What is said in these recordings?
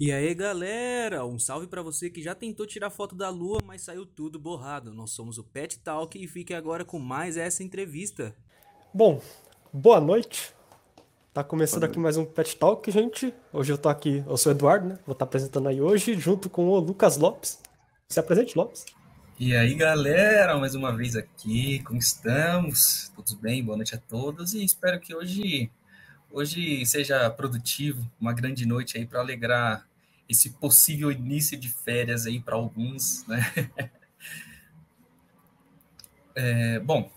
E aí, galera, um salve para você que já tentou tirar foto da lua, mas saiu tudo borrado. Nós somos o Pet Talk e fique agora com mais essa entrevista. Bom, boa noite. Tá começando aqui mais um Pet Talk, gente. Hoje eu tô aqui, eu sou o Eduardo, né? Vou estar tá apresentando aí hoje, junto com o Lucas Lopes. Se apresente, Lopes. E aí, galera, mais uma vez aqui, como estamos? Todos bem? Boa noite a todos e espero que hoje hoje seja produtivo, uma grande noite aí para alegrar esse possível início de férias aí para alguns, né? É, bom,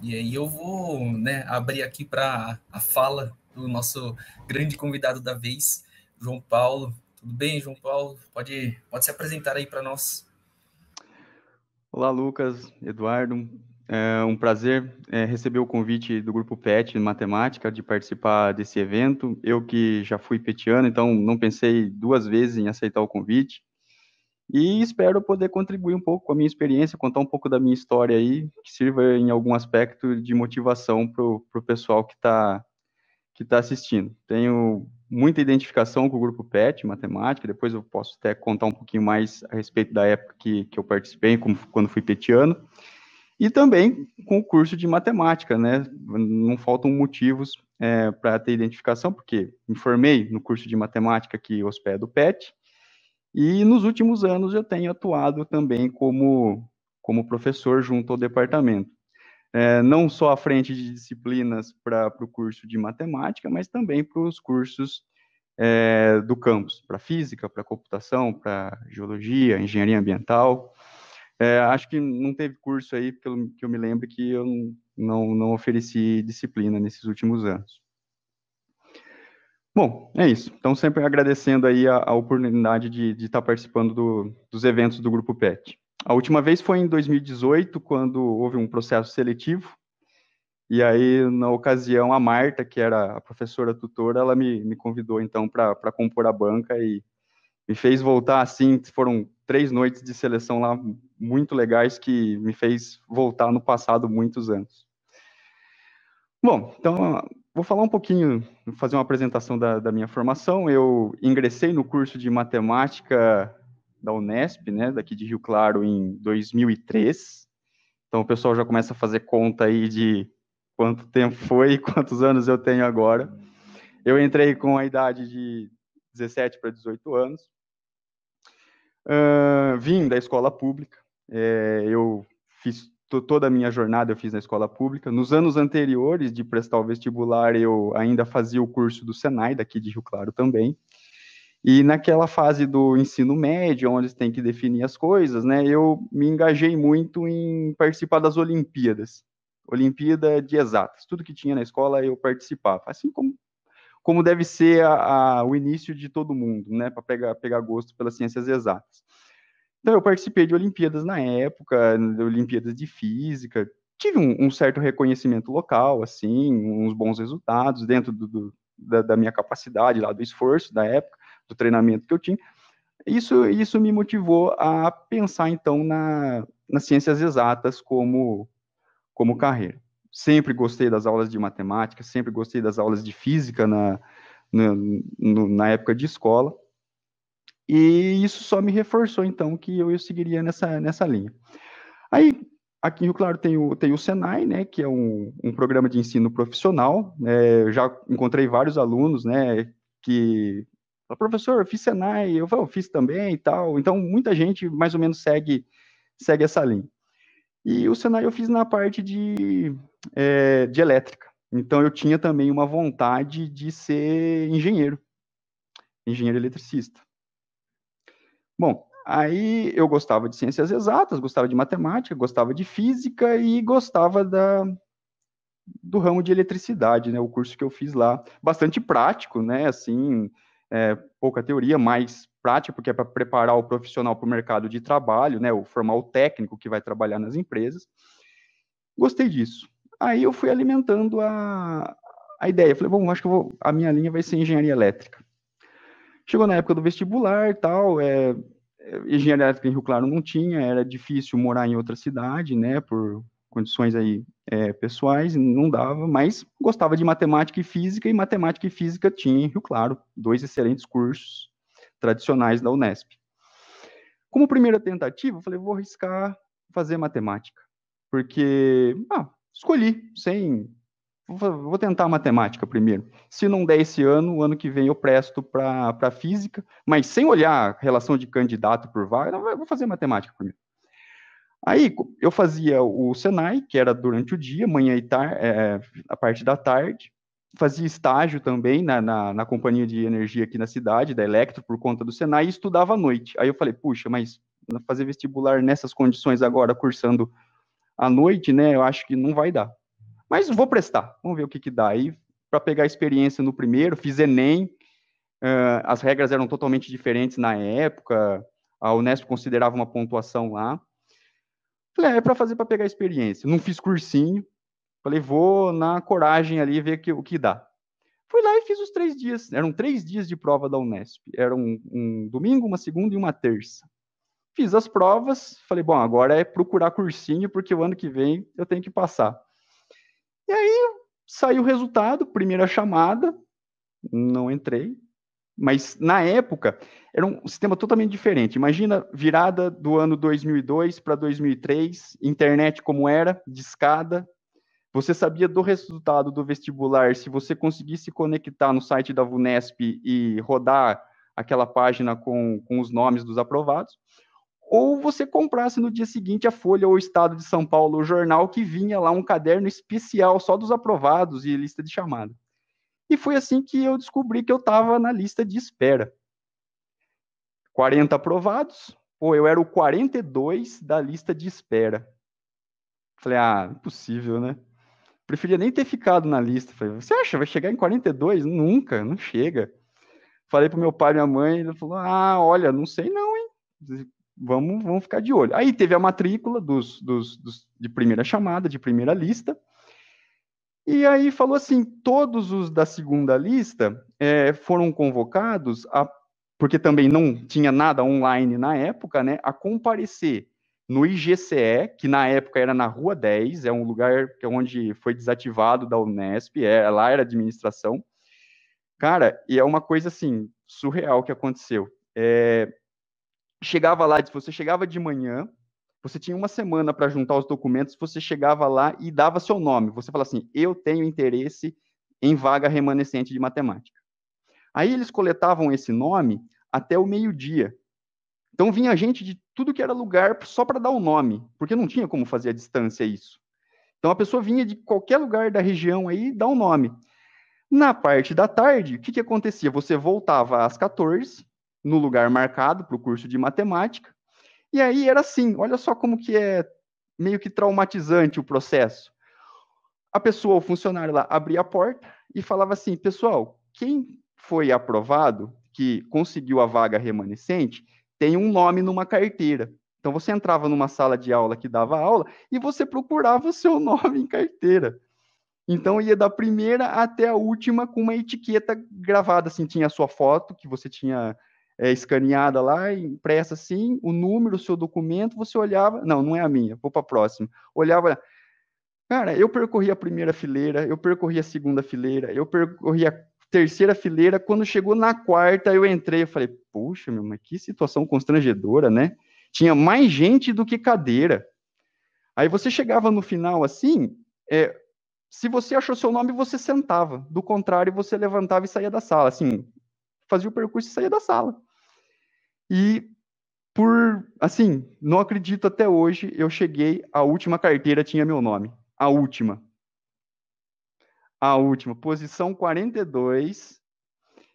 e aí eu vou né, abrir aqui para a fala do nosso grande convidado da vez, João Paulo. Tudo bem, João Paulo? Pode, pode se apresentar aí para nós. Olá, Lucas, Eduardo. É um prazer é, receber o convite do Grupo PET Matemática de participar desse evento. Eu que já fui petiano, então não pensei duas vezes em aceitar o convite. E espero poder contribuir um pouco com a minha experiência, contar um pouco da minha história aí, que sirva em algum aspecto de motivação para o pessoal que está que tá assistindo. Tenho muita identificação com o Grupo PET Matemática, depois eu posso até contar um pouquinho mais a respeito da época que, que eu participei, como, quando fui petiano e também com o curso de matemática, né? Não faltam motivos é, para ter identificação, porque me formei no curso de matemática que hospeda o PET, e nos últimos anos eu tenho atuado também como, como professor junto ao departamento. É, não só à frente de disciplinas para o curso de matemática, mas também para os cursos é, do campus, para física, para computação, para geologia, engenharia ambiental, é, acho que não teve curso aí, eu, que eu me lembro, que eu não, não ofereci disciplina nesses últimos anos. Bom, é isso. Então, sempre agradecendo aí a, a oportunidade de, de estar participando do, dos eventos do Grupo PET. A última vez foi em 2018, quando houve um processo seletivo, e aí, na ocasião, a Marta, que era a professora tutora, ela me, me convidou, então, para compor a banca e me fez voltar, assim, foram três noites de seleção lá muito legais que me fez voltar no passado muitos anos. Bom, então vou falar um pouquinho, fazer uma apresentação da, da minha formação. Eu ingressei no curso de matemática da Unesp, né, daqui de Rio Claro, em 2003. Então o pessoal já começa a fazer conta aí de quanto tempo foi e quantos anos eu tenho agora. Eu entrei com a idade de 17 para 18 anos. Uh, vim da escola pública, é, eu fiz toda a minha jornada eu fiz na escola pública. Nos anos anteriores de prestar o vestibular, eu ainda fazia o curso do Senai, daqui de Rio Claro também. E naquela fase do ensino médio, onde você tem que definir as coisas, né, eu me engajei muito em participar das Olimpíadas. Olimpíada de exatas. Tudo que tinha na escola eu participava. Assim como, como deve ser a, a, o início de todo mundo, né, para pegar, pegar gosto pelas ciências exatas. Então, eu participei de Olimpíadas na época, Olimpíadas de Física, tive um, um certo reconhecimento local, assim, uns bons resultados dentro do, do, da, da, minha capacidade, lá do esforço da época, do treinamento que eu tinha. Isso, isso me motivou a pensar, então, na, nas ciências exatas como, como carreira. Sempre gostei das aulas de matemática, sempre gostei das aulas de física na, na, na época de escola. E isso só me reforçou, então, que eu, eu seguiria nessa, nessa linha. Aí, aqui em Rio Claro tem o, tem o Senai, né, que é um, um programa de ensino profissional. É, eu já encontrei vários alunos, né, que professor, eu fiz Senai, eu, eu fiz também e tal. Então, muita gente mais ou menos segue, segue essa linha. E o Senai eu fiz na parte de, é, de elétrica. Então, eu tinha também uma vontade de ser engenheiro, engenheiro eletricista. Bom, aí eu gostava de ciências exatas, gostava de matemática, gostava de física e gostava da, do ramo de eletricidade, né? O curso que eu fiz lá, bastante prático, né? Assim, é, pouca teoria, mais prática, porque é para preparar o profissional para o mercado de trabalho, né? O formar o técnico que vai trabalhar nas empresas. Gostei disso. Aí eu fui alimentando a, a ideia. Falei, bom, acho que vou, a minha linha vai ser engenharia elétrica. Chegou na época do vestibular tal, é, é, engenharia elétrica em Rio Claro não tinha, era difícil morar em outra cidade, né, por condições aí é, pessoais, não dava, mas gostava de matemática e física, e matemática e física tinha em Rio Claro, dois excelentes cursos, tradicionais da Unesp. Como primeira tentativa, eu falei, vou arriscar fazer matemática, porque ah, escolhi, sem. Vou tentar matemática primeiro. Se não der esse ano, o ano que vem eu presto para física, mas sem olhar relação de candidato por vaga, vou fazer matemática primeiro. Aí eu fazia o Senai, que era durante o dia, manhã e tarde, é, a parte da tarde, fazia estágio também na, na, na, companhia de energia aqui na cidade, da Electro, por conta do Senai, e estudava à noite. Aí eu falei, puxa, mas fazer vestibular nessas condições agora, cursando à noite, né, eu acho que não vai dar. Mas vou prestar, vamos ver o que que dá. Aí, para pegar experiência no primeiro, fiz Enem, uh, as regras eram totalmente diferentes na época, a Unesp considerava uma pontuação lá. Falei, é, é para fazer para pegar experiência. Não fiz cursinho, Falei, vou na coragem ali ver que, o que dá. Fui lá e fiz os três dias. Eram três dias de prova da Unesp. Era um, um domingo, uma segunda e uma terça. Fiz as provas. Falei, bom, agora é procurar cursinho, porque o ano que vem eu tenho que passar. E aí saiu o resultado, primeira chamada, não entrei. Mas na época era um sistema totalmente diferente. Imagina virada do ano 2002 para 2003, internet como era, discada, você sabia do resultado do vestibular se você conseguisse conectar no site da VUNESP e rodar aquela página com, com os nomes dos aprovados, ou você comprasse no dia seguinte a Folha ou o Estado de São Paulo, o jornal, que vinha lá um caderno especial só dos aprovados e lista de chamada. E foi assim que eu descobri que eu estava na lista de espera. 40 aprovados, ou eu era o 42 da lista de espera. Falei, ah, impossível, né? Preferia nem ter ficado na lista. Falei, você acha, vai chegar em 42? Nunca, não chega. Falei pro meu pai e minha mãe, ele falou, ah, olha, não sei não, hein? Vamos, vamos ficar de olho. Aí teve a matrícula dos, dos, dos de primeira chamada, de primeira lista, e aí falou assim, todos os da segunda lista é, foram convocados, a, porque também não tinha nada online na época, né, a comparecer no IGCE, que na época era na Rua 10, é um lugar que é onde foi desativado da Unesp, é, lá era administração. Cara, e é uma coisa assim, surreal que aconteceu. É, chegava lá, você chegava de manhã, você tinha uma semana para juntar os documentos, você chegava lá e dava seu nome. Você fala assim: eu tenho interesse em vaga remanescente de matemática. Aí eles coletavam esse nome até o meio-dia. Então vinha gente de tudo que era lugar só para dar o nome, porque não tinha como fazer a distância isso. Então a pessoa vinha de qualquer lugar da região aí dar um nome. Na parte da tarde, o que, que acontecia? Você voltava às 14, no lugar marcado para o curso de matemática, e aí era assim, olha só como que é meio que traumatizante o processo. A pessoa, o funcionário lá, abria a porta e falava assim, pessoal, quem foi aprovado, que conseguiu a vaga remanescente, tem um nome numa carteira. Então você entrava numa sala de aula que dava aula e você procurava o seu nome em carteira. Então ia da primeira até a última com uma etiqueta gravada, assim, tinha a sua foto que você tinha é, escaneada lá, impressa assim, o número, o seu documento, você olhava, não, não é a minha, vou para a próxima. Olhava, cara, eu percorri a primeira fileira, eu percorri a segunda fileira, eu percorri a terceira fileira. Quando chegou na quarta, eu entrei. Eu falei, puxa, meu, mas que situação constrangedora, né? Tinha mais gente do que cadeira. Aí você chegava no final assim, é, se você achou seu nome, você sentava. Do contrário, você levantava e saía da sala. Assim, fazia o percurso e saía da sala. E por, assim, não acredito até hoje, eu cheguei, a última carteira tinha meu nome. A última a última, posição 42.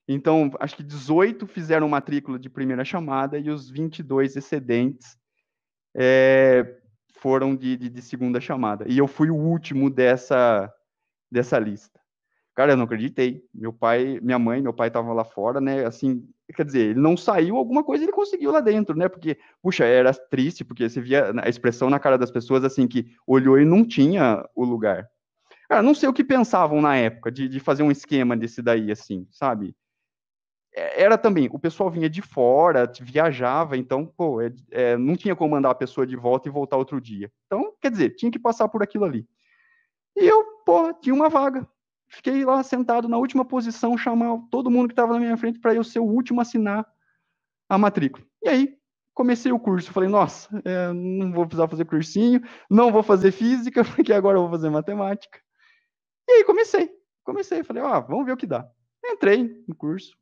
Então, acho que 18 fizeram matrícula de primeira chamada e os 22 excedentes é, foram de, de, de, segunda chamada. E eu fui o último dessa, dessa lista. Cara, eu não acreditei. Meu pai, minha mãe, meu pai estavam lá fora, né? Assim, quer dizer, ele não saiu, alguma coisa ele conseguiu lá dentro, né? Porque, puxa, era triste, porque você via a expressão na cara das pessoas, assim, que olhou e não tinha o lugar. Cara, não sei o que pensavam na época de, de fazer um esquema desse daí, assim, sabe? É, era também, o pessoal vinha de fora, viajava, então, pô, é, é, não tinha como mandar a pessoa de volta e voltar outro dia. Então, quer dizer, tinha que passar por aquilo ali. E eu, pô, tinha uma vaga. Fiquei lá sentado na última posição, chamar todo mundo que estava na minha frente para eu ser o último a assinar a matrícula. E aí, comecei o curso. Falei, nossa, é, não vou precisar fazer cursinho, não vou fazer física, porque agora eu vou fazer matemática. E aí comecei. Comecei, falei, ó, vamos ver o que dá. Entrei no curso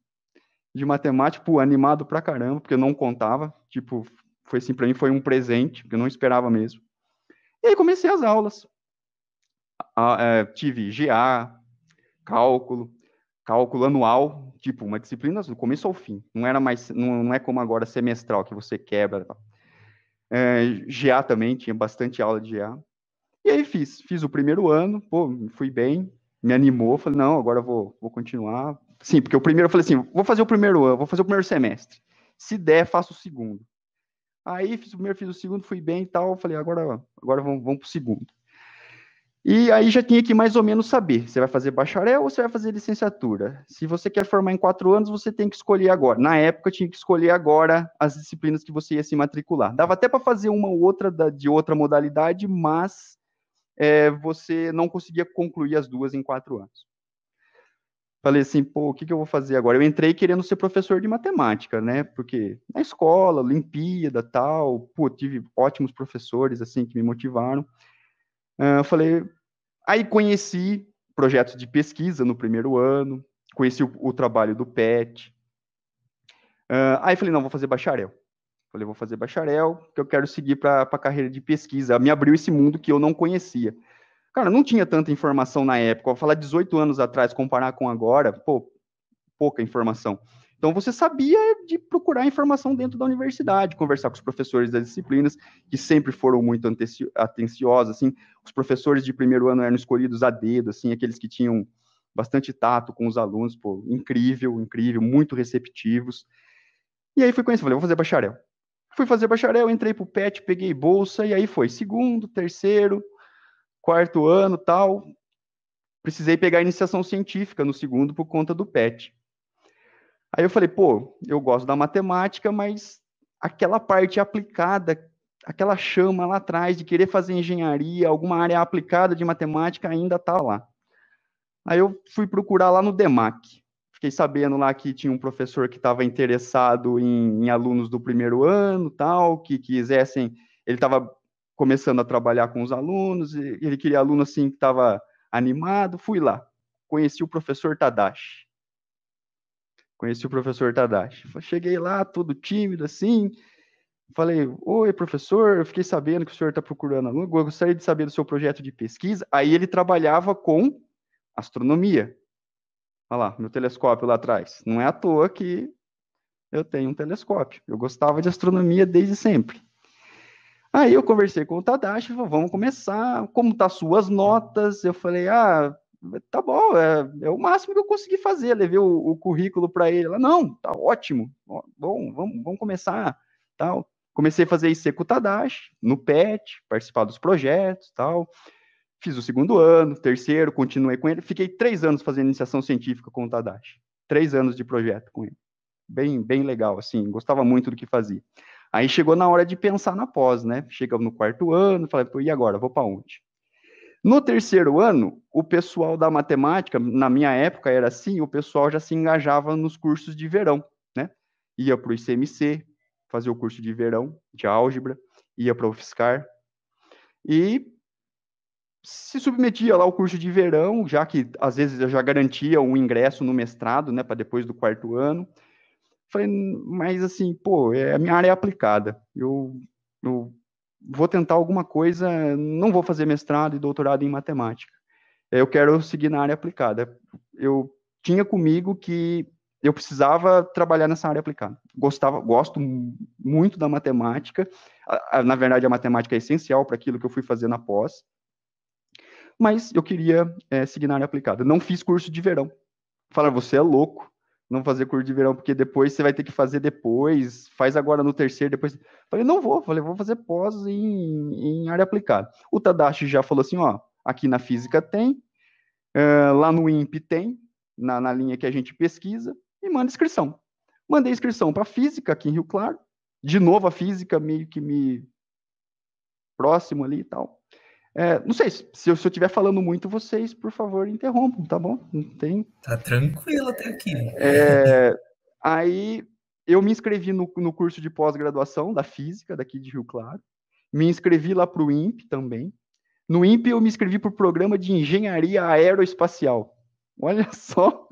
de matemática, pô, animado pra caramba, porque eu não contava. Tipo, foi assim, pra mim foi um presente, porque eu não esperava mesmo. E aí comecei as aulas. Ah, é, tive GA, cálculo, cálculo anual, tipo, uma disciplina do começo ao fim. Não era mais, não, não é como agora semestral, que você quebra. É, GA também, tinha bastante aula de GA. E aí fiz, fiz o primeiro ano, pô, fui bem, me animou, falei, não, agora vou, vou continuar. Sim, porque o primeiro eu falei assim, vou fazer o primeiro ano, vou fazer o primeiro semestre. Se der, faço o segundo. Aí fiz o primeiro, fiz o segundo, fui bem e tal, falei, agora, agora vamos, vamos pro segundo. E aí já tinha que mais ou menos saber, você vai fazer bacharel ou você vai fazer licenciatura? Se você quer formar em quatro anos, você tem que escolher agora. Na época, tinha que escolher agora as disciplinas que você ia se matricular. Dava até para fazer uma ou outra da, de outra modalidade, mas é, você não conseguia concluir as duas em quatro anos. Falei assim, pô, o que, que eu vou fazer agora? Eu entrei querendo ser professor de matemática, né? Porque na escola, Olimpíada, tal, pô, tive ótimos professores, assim, que me motivaram. Uh, falei, aí conheci projetos de pesquisa no primeiro ano, conheci o, o trabalho do PET. Uh, aí falei, não, vou fazer bacharel. Falei, vou fazer bacharel, que eu quero seguir para a carreira de pesquisa. Me abriu esse mundo que eu não conhecia. Cara, não tinha tanta informação na época. Vou falar 18 anos atrás, comparar com agora, pô, pouca informação. Então você sabia de procurar informação dentro da universidade, conversar com os professores das disciplinas, que sempre foram muito atenciosos, assim, os professores de primeiro ano eram escolhidos a dedo, assim, aqueles que tinham bastante tato com os alunos, pô, incrível, incrível, muito receptivos. E aí fui conhecer, falei, vou fazer bacharel. Fui fazer bacharel, entrei pro PET, peguei bolsa, e aí foi segundo, terceiro, quarto ano, tal. Precisei pegar iniciação científica no segundo por conta do PET. Aí eu falei, pô, eu gosto da matemática, mas aquela parte aplicada, aquela chama lá atrás de querer fazer engenharia, alguma área aplicada de matemática ainda está lá. Aí eu fui procurar lá no DEMAC. Fiquei sabendo lá que tinha um professor que estava interessado em, em, alunos do primeiro ano, tal, que quisessem. Ele estava começando a trabalhar com os alunos, ele queria aluno assim que estava animado. Fui lá, conheci o professor Tadashi. Conheci o professor Tadashi. Cheguei lá, todo tímido assim. Falei, oi, professor, eu fiquei sabendo que o senhor está procurando aluno, gostaria de saber do seu projeto de pesquisa. Aí ele trabalhava com astronomia. Olha lá, meu telescópio lá atrás. Não é à toa que eu tenho um telescópio. Eu gostava de astronomia desde sempre. Aí eu conversei com o Tadashi, falei, vamos começar, como tá suas notas? Eu falei, ah, tá bom, é, é, o máximo que eu consegui fazer. Levei o, o currículo para ele. Ela, não, tá ótimo. Bom, vamos, vamos começar. Tal. Comecei a fazer isso com o Tadashi, no PET, participar dos projetos tal. Fiz o segundo ano, terceiro, continuei com ele. Fiquei três anos fazendo iniciação científica com o Tadashi. Três anos de projeto com ele. Bem, bem legal, assim, gostava muito do que fazia. Aí chegou na hora de pensar na pós, né? Chega no quarto ano, falei, e agora, vou para onde? No terceiro ano, o pessoal da matemática, na minha época era assim, o pessoal já se engajava nos cursos de verão, né? Ia para o ICMC, fazer o curso de verão, de álgebra, ia para o UFSCar, e se submetia lá ao curso de verão, já que às vezes eu já garantia um ingresso no mestrado, né, para depois do quarto ano. Falei, mas assim, pô, é, a minha área é aplicada. Eu, eu vou tentar alguma coisa, não vou fazer mestrado e doutorado em matemática. Eu quero seguir na área aplicada. Eu tinha comigo que eu precisava trabalhar nessa área aplicada. Gostava, gosto muito da matemática. Na verdade, a matemática é essencial para aquilo que eu fui fazer na pós. Mas eu queria é, seguir na área aplicada. Não fiz curso de verão. Falaram, você é louco não fazer curso de verão, porque depois você vai ter que fazer depois, faz agora no terceiro, depois. Falei, não vou, falei, vou fazer pós em, em área aplicada. O Tadashi já falou assim, ó, aqui na física tem, lá no INPE tem, na, na linha que a gente pesquisa, e manda inscrição. Mandei inscrição para física aqui em Rio Claro, de novo a física meio que me próximo ali e tal. É, não sei, se eu estiver falando muito, vocês, por favor, interrompam, tá bom? Não tem. Tá tranquilo até aqui. É, aí eu me inscrevi no, no curso de pós-graduação da Física, daqui de Rio Claro. Me inscrevi lá para o INPE também. No INPE, eu me inscrevi para o programa de Engenharia Aeroespacial. Olha só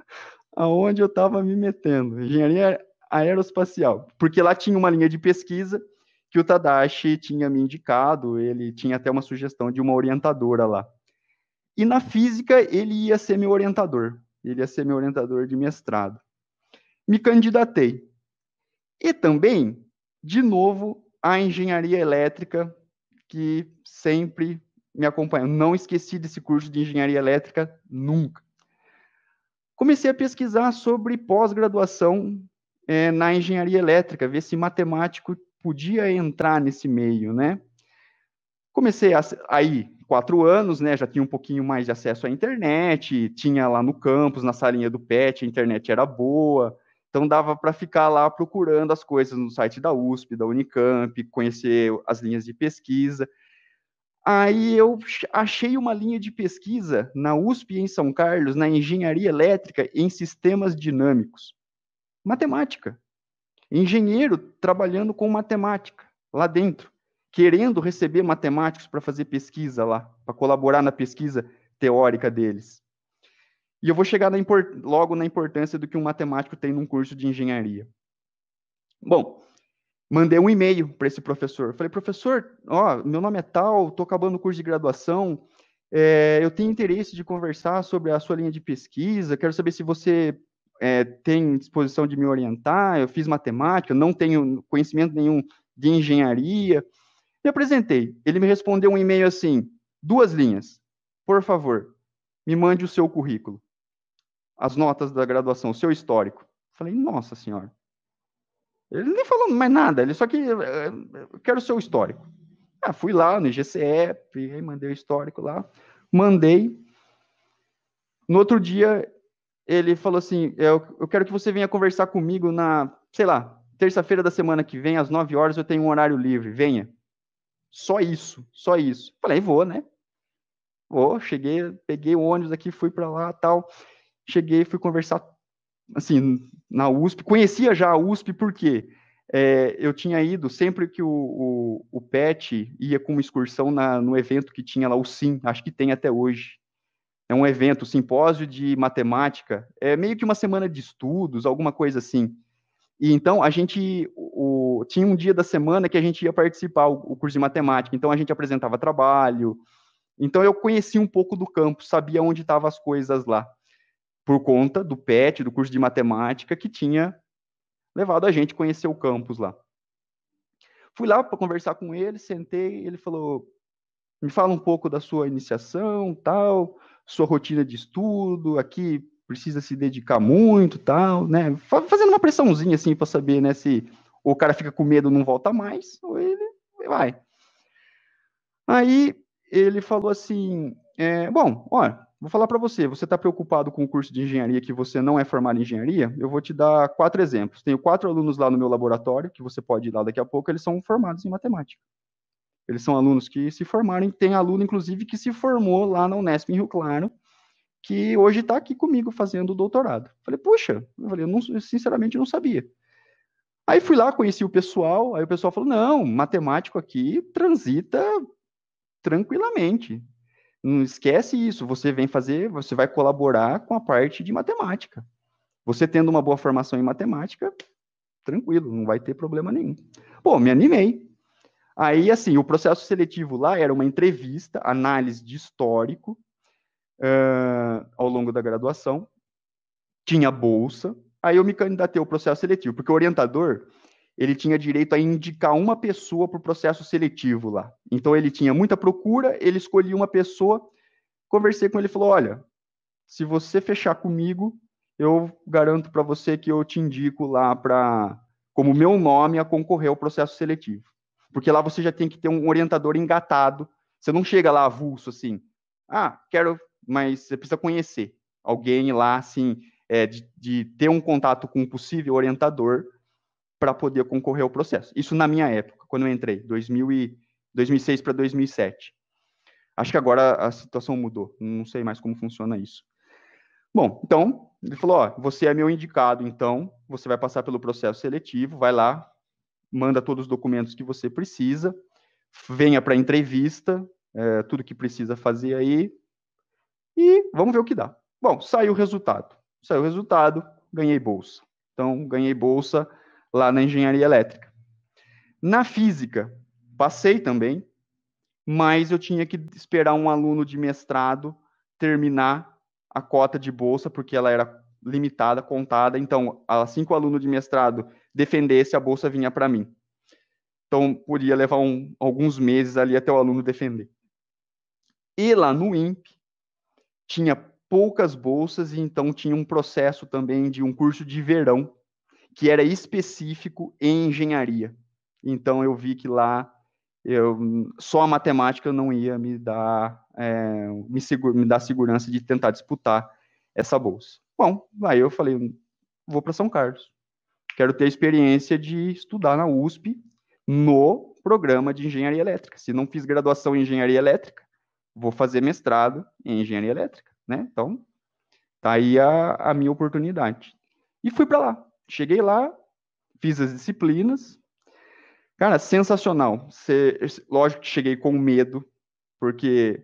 aonde eu estava me metendo. Engenharia Aeroespacial. Porque lá tinha uma linha de pesquisa que o Tadashi tinha me indicado, ele tinha até uma sugestão de uma orientadora lá. E na física, ele ia ser meu orientador. Ele ia ser meu orientador de mestrado. Me candidatei. E também, de novo, a engenharia elétrica, que sempre me acompanha. Não esqueci desse curso de engenharia elétrica nunca. Comecei a pesquisar sobre pós-graduação é, na engenharia elétrica, ver se matemático podia entrar nesse meio, né? Comecei a, aí, quatro anos, né? Já tinha um pouquinho mais de acesso à internet, tinha lá no campus, na salinha do PET, a internet era boa, então dava para ficar lá procurando as coisas no site da USP, da Unicamp, conhecer as linhas de pesquisa. Aí eu achei uma linha de pesquisa na USP em São Carlos, na engenharia elétrica em sistemas dinâmicos. Matemática. Engenheiro trabalhando com matemática lá dentro, querendo receber matemáticos para fazer pesquisa lá, para colaborar na pesquisa teórica deles. E eu vou chegar na logo na importância do que um matemático tem num curso de engenharia. Bom, mandei um e-mail para esse professor. Falei, professor, ó, meu nome é tal, estou acabando o curso de graduação, é, eu tenho interesse de conversar sobre a sua linha de pesquisa, quero saber se você é, tem disposição de me orientar, eu fiz matemática, não tenho conhecimento nenhum de engenharia. Me apresentei. Ele me respondeu um e-mail assim, duas linhas. Por favor, me mande o seu currículo as notas da graduação, o seu histórico. Falei, nossa senhora. Ele nem falou mais nada, ele só que eu quero o seu histórico. Ah, fui lá no IGCE, mandei o histórico lá, mandei. No outro dia, ele falou assim: eu, eu quero que você venha conversar comigo na, sei lá, terça-feira da semana que vem, às 9 horas, eu tenho um horário livre, venha. Só isso, só isso. Falei, vou, né? Vou, cheguei, peguei o ônibus aqui, fui para lá tal cheguei, fui conversar, assim, na USP, conhecia já a USP, porque é, eu tinha ido, sempre que o, o, o PET ia com uma excursão na, no evento que tinha lá, o SIM, acho que tem até hoje, é um evento, simpósio de matemática, é meio que uma semana de estudos, alguma coisa assim. E então a gente o, tinha um dia da semana que a gente ia participar o, curso de matemática. Então a gente apresentava trabalho. Então eu conhecia um pouco do campo, sabia onde estavam as coisas lá por conta do PET, do curso de matemática, que tinha levado a gente a conhecer o campus lá. Fui lá para conversar com ele, sentei, ele falou: "Me fala um pouco da sua iniciação, tal, sua rotina de estudo, aqui precisa se dedicar muito, tal, né? Fazendo uma pressãozinha assim para saber, né, se o cara fica com medo não volta mais, ou ele vai. Aí ele falou assim: é, bom, olha, Vou falar para você, você está preocupado com o curso de engenharia que você não é formado em engenharia? Eu vou te dar quatro exemplos. Tenho quatro alunos lá no meu laboratório, que você pode ir lá daqui a pouco, eles são formados em matemática. Eles são alunos que se formaram, tem aluno, inclusive, que se formou lá na Unesp em Rio Claro, que hoje está aqui comigo fazendo doutorado. Falei, puxa, eu, falei, eu, não, sinceramente não sabia. Aí fui lá, conheci o pessoal, aí o pessoal falou, não, matemático aqui transita tranquilamente. Não esquece isso. Você vem fazer, você vai colaborar com a parte de matemática. Você tendo uma boa formação em matemática, tranquilo, não vai ter problema nenhum. Pô, me animei. Aí, assim, o processo seletivo lá era uma entrevista, análise de histórico uh, ao longo da graduação. Tinha bolsa. Aí eu me candidatei ao processo seletivo, porque o orientador, ele tinha direito a indicar uma pessoa para o processo seletivo lá. Então ele tinha muita procura, ele escolhia uma pessoa, conversei com ele e falou: olha, se você fechar comigo, eu garanto para você que eu te indico lá para como meu nome a concorrer ao processo seletivo. Porque lá você já tem que ter um orientador engatado. Você não chega lá avulso assim. Ah, quero, mas você precisa conhecer alguém lá assim, é, de, de ter um contato com um possível orientador para poder concorrer ao processo. Isso na minha época, quando eu entrei, 2000 e, 2006 para 2007. Acho que agora a situação mudou, não sei mais como funciona isso. Bom, então, Ele falou: Ó, você é meu indicado, então você vai passar pelo processo seletivo, vai lá, manda todos os documentos que você precisa, venha para a entrevista, é, tudo que precisa fazer aí, e vamos ver o que dá. Bom, saiu o resultado. Saiu o resultado, ganhei bolsa. Então, ganhei bolsa lá na engenharia elétrica. Na física, passei também, mas eu tinha que esperar um aluno de mestrado terminar a cota de bolsa, porque ela era limitada, contada. Então, assim que o aluno de mestrado defendesse, a bolsa vinha para mim. Então, podia levar um, alguns meses ali até o aluno defender. E lá no INPE, tinha poucas bolsas, e então tinha um processo também de um curso de verão, que era específico em engenharia. Então, eu vi que lá eu, só a matemática não ia me dar, é, me, segura, me dar segurança de tentar disputar essa bolsa. Bom, aí eu falei, vou para São Carlos. Quero ter a experiência de estudar na USP no programa de engenharia elétrica. Se não fiz graduação em engenharia elétrica, vou fazer mestrado em engenharia elétrica, né? Então, tá aí a, a minha oportunidade. E fui para lá. Cheguei lá, fiz as disciplinas, Cara, sensacional. Você, lógico que cheguei com medo, porque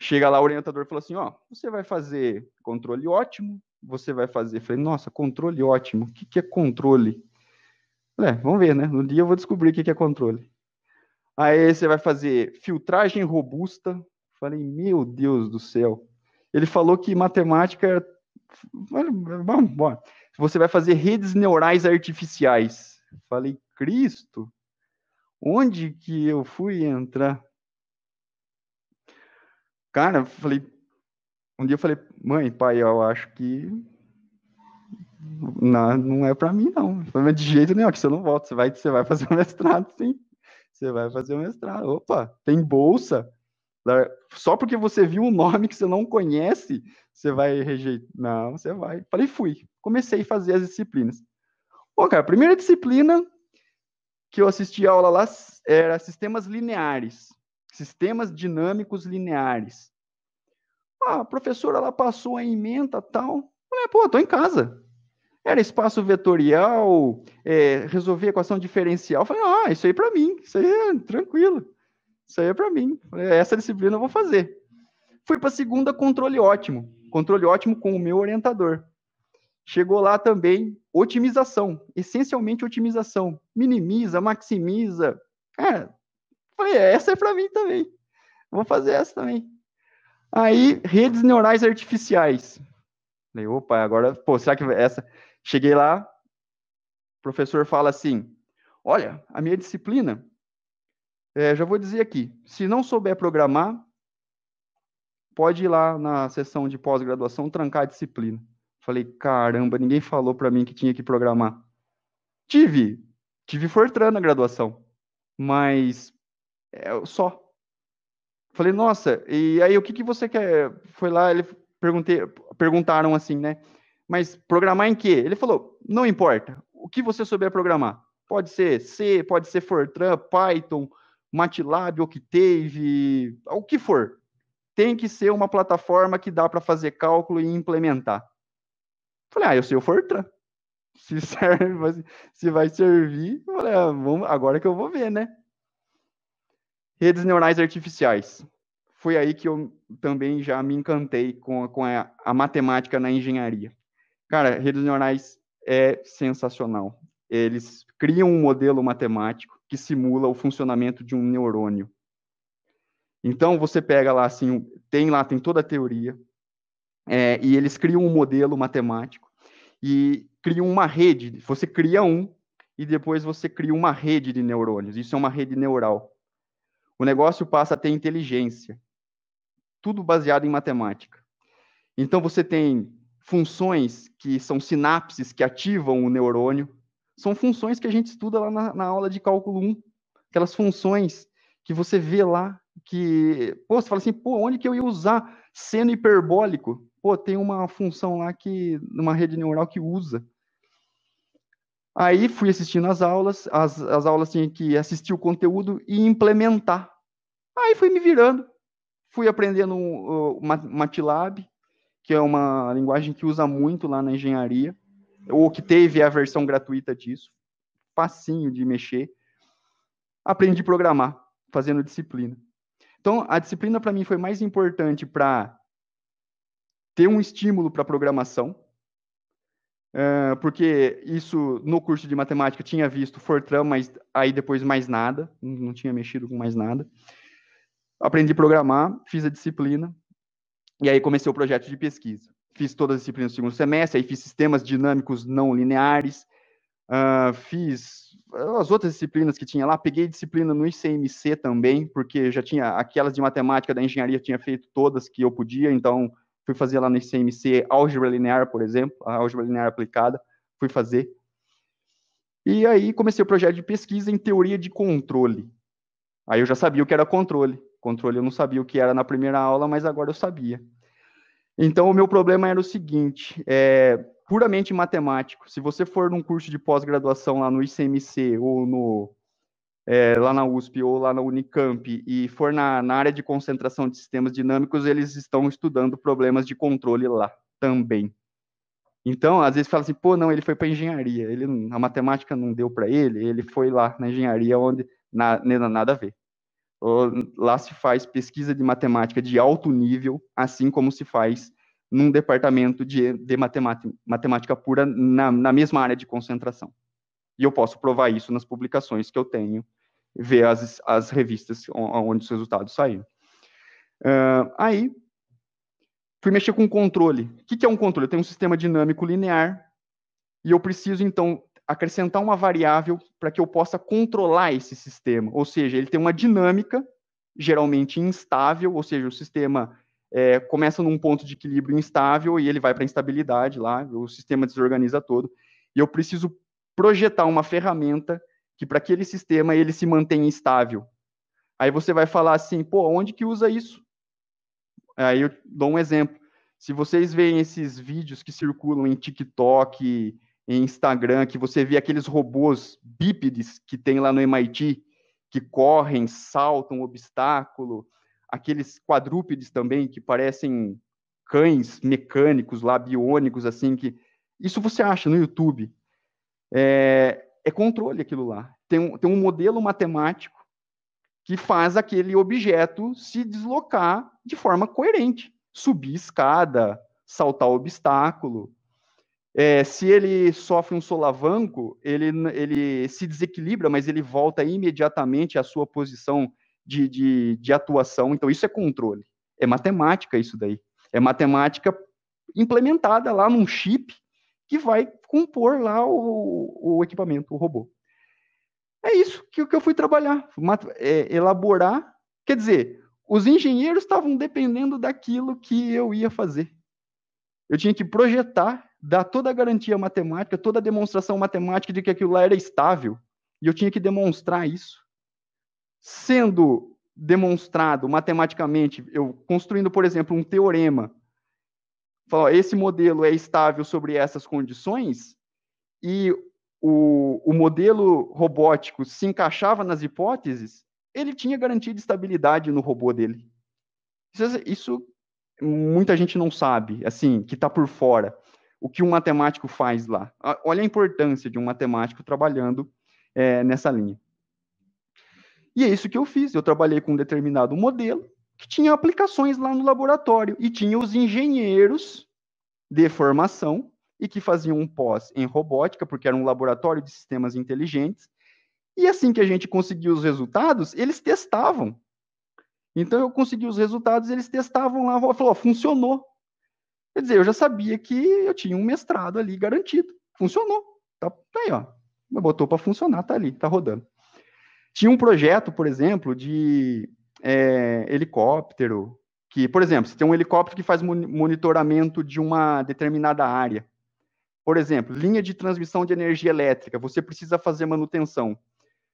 chega lá o orientador e falou assim, ó, você vai fazer controle ótimo, você vai fazer. Falei, nossa, controle ótimo. O que, que é controle? Falei, é, vamos ver, né? No dia eu vou descobrir o que, que é controle. Aí você vai fazer filtragem robusta. Falei, meu Deus do céu. Ele falou que matemática. Vamos, bora. Você vai fazer redes neurais artificiais. Falei, Cristo. Onde que eu fui entrar? Cara, falei, um dia eu falei, mãe, pai, eu acho que não, não é para mim, não. Falei, de jeito nenhum, que você não volta, você vai, você vai fazer o um mestrado, sim. Você vai fazer o um mestrado. Opa, tem bolsa. Só porque você viu um nome que você não conhece, você vai rejeitar. Não, você vai. Falei, fui. Comecei a fazer as disciplinas. Pô, cara, a primeira disciplina que eu assisti a aula lá era sistemas lineares, sistemas dinâmicos lineares. Ah, a professora ela passou a emenda tal. Falei, pô, tô em casa. Era espaço vetorial, é, resolver equação diferencial. Falei, ah, isso aí é para mim, isso aí é tranquilo. Isso aí é para mim. Falei, essa disciplina eu vou fazer. Fui para a segunda, controle ótimo. Controle ótimo com o meu orientador. Chegou lá também otimização, essencialmente otimização. Minimiza, maximiza. Cara, falei, essa é para mim também. Vou fazer essa também. Aí, redes neurais artificiais. Falei, opa, agora, pô, será que essa. Cheguei lá, o professor fala assim: olha, a minha disciplina, é, já vou dizer aqui, se não souber programar, pode ir lá na sessão de pós-graduação trancar a disciplina. Falei, caramba, ninguém falou para mim que tinha que programar. Tive, tive Fortran na graduação, mas é, só. Falei, nossa, e aí o que, que você quer? Foi lá, ele perguntei, perguntaram assim, né? Mas programar em quê? Ele falou, não importa, o que você souber programar. Pode ser C, pode ser Fortran, Python, MATLAB, Octave, o que for. Tem que ser uma plataforma que dá para fazer cálculo e implementar. Falei, ah, eu sei o Fortran. Se serve, se vai servir, falei, ah, vamos, agora que eu vou ver, né? Redes neurais artificiais. Foi aí que eu também já me encantei com, com a, a matemática na engenharia. Cara, redes neurais é sensacional. Eles criam um modelo matemático que simula o funcionamento de um neurônio. Então você pega lá assim, tem lá tem toda a teoria, é, e eles criam um modelo matemático e criam uma rede. Você cria um e depois você cria uma rede de neurônios. Isso é uma rede neural. O negócio passa a ter inteligência. Tudo baseado em matemática. Então você tem funções que são sinapses que ativam o neurônio. São funções que a gente estuda lá na, na aula de cálculo 1. Aquelas funções que você vê lá, que, pô, você fala assim, pô, onde que eu ia usar seno hiperbólico? pô, tem uma função lá que, numa rede neural que usa. Aí fui assistindo as aulas, as, as aulas tinha que assistir o conteúdo e implementar. Aí fui me virando, fui aprendendo o MATLAB, que é uma linguagem que usa muito lá na engenharia, ou que teve a versão gratuita disso, facinho de mexer. Aprendi a programar, fazendo disciplina. Então, a disciplina para mim foi mais importante para ter um estímulo para programação, uh, porque isso no curso de matemática tinha visto Fortran, mas aí depois mais nada, não tinha mexido com mais nada. Aprendi a programar, fiz a disciplina, e aí comecei o projeto de pesquisa. Fiz todas as disciplinas do segundo semestre, aí fiz sistemas dinâmicos não lineares, uh, fiz as outras disciplinas que tinha lá, peguei disciplina no ICMC também, porque já tinha aquelas de matemática da engenharia, tinha feito todas que eu podia, então fui fazer lá no ICMC álgebra linear, por exemplo, a álgebra linear aplicada, fui fazer. E aí comecei o projeto de pesquisa em teoria de controle. Aí eu já sabia o que era controle. Controle eu não sabia o que era na primeira aula, mas agora eu sabia. Então o meu problema era o seguinte, é, puramente matemático. Se você for num curso de pós-graduação lá no ICMC ou no é, lá na USP ou lá na Unicamp e for na, na área de concentração de sistemas dinâmicos, eles estão estudando problemas de controle lá também. Então, às vezes fala assim, pô, não, ele foi para engenharia, ele a matemática não deu para ele, ele foi lá na engenharia onde na, nada a ver. Lá se faz pesquisa de matemática de alto nível, assim como se faz num departamento de, de matemática, matemática pura na, na mesma área de concentração. E eu posso provar isso nas publicações que eu tenho, ver as, as revistas onde os resultados saíram. Uh, aí, fui mexer com controle. O que, que é um controle? Eu tenho um sistema dinâmico linear, e eu preciso, então, acrescentar uma variável para que eu possa controlar esse sistema. Ou seja, ele tem uma dinâmica, geralmente instável, ou seja, o sistema é, começa num ponto de equilíbrio instável e ele vai para instabilidade lá, o sistema desorganiza todo. E eu preciso projetar uma ferramenta que para aquele sistema ele se mantenha estável. Aí você vai falar assim, pô, onde que usa isso? Aí eu dou um exemplo. Se vocês veem esses vídeos que circulam em TikTok, em Instagram, que você vê aqueles robôs bípedes que tem lá no MIT, que correm, saltam obstáculo, aqueles quadrúpedes também que parecem cães mecânicos lá, biônicos, assim, que isso você acha no YouTube. É, é controle aquilo lá. Tem um, tem um modelo matemático que faz aquele objeto se deslocar de forma coerente. Subir escada, saltar obstáculo. É, se ele sofre um solavanco, ele, ele se desequilibra, mas ele volta imediatamente à sua posição de, de, de atuação. Então, isso é controle. É matemática isso daí. É matemática implementada lá num chip que vai compor lá o, o equipamento, o robô. É isso que, que eu fui trabalhar, é, elaborar. Quer dizer, os engenheiros estavam dependendo daquilo que eu ia fazer. Eu tinha que projetar, dar toda a garantia matemática, toda a demonstração matemática de que aquilo lá era estável. E eu tinha que demonstrar isso sendo demonstrado matematicamente, eu construindo, por exemplo, um teorema, falo, esse modelo é estável sobre essas condições, e o, o modelo robótico se encaixava nas hipóteses, ele tinha garantia de estabilidade no robô dele. Isso, isso muita gente não sabe, assim, que está por fora. O que um matemático faz lá. Olha a importância de um matemático trabalhando é, nessa linha. E é isso que eu fiz. Eu trabalhei com um determinado modelo que tinha aplicações lá no laboratório e tinha os engenheiros de formação e que faziam um pós em robótica, porque era um laboratório de sistemas inteligentes. E assim que a gente conseguiu os resultados, eles testavam. Então eu consegui os resultados, eles testavam lá, falou, funcionou. Quer dizer, eu já sabia que eu tinha um mestrado ali garantido. Funcionou. Tá, tá aí, ó. Botou para funcionar, tá ali, tá rodando. Tinha um projeto, por exemplo, de é, helicóptero, que, por exemplo, você tem um helicóptero que faz monitoramento de uma determinada área. Por exemplo, linha de transmissão de energia elétrica, você precisa fazer manutenção.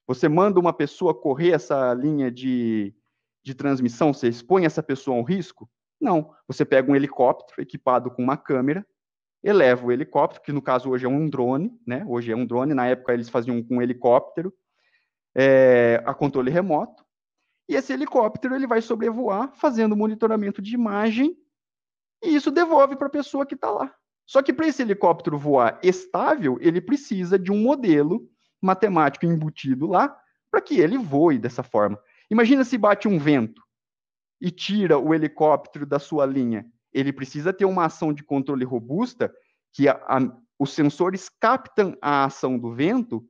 Você manda uma pessoa correr essa linha de, de transmissão, você expõe essa pessoa a um risco? Não. Você pega um helicóptero equipado com uma câmera, eleva o helicóptero, que no caso hoje é um drone, né? Hoje é um drone, na época eles faziam com um helicóptero, é, a controle remoto, e esse helicóptero ele vai sobrevoar fazendo monitoramento de imagem e isso devolve para a pessoa que está lá. Só que para esse helicóptero voar estável, ele precisa de um modelo matemático embutido lá para que ele voe dessa forma. Imagina se bate um vento e tira o helicóptero da sua linha. Ele precisa ter uma ação de controle robusta que a, a, os sensores captam a ação do vento,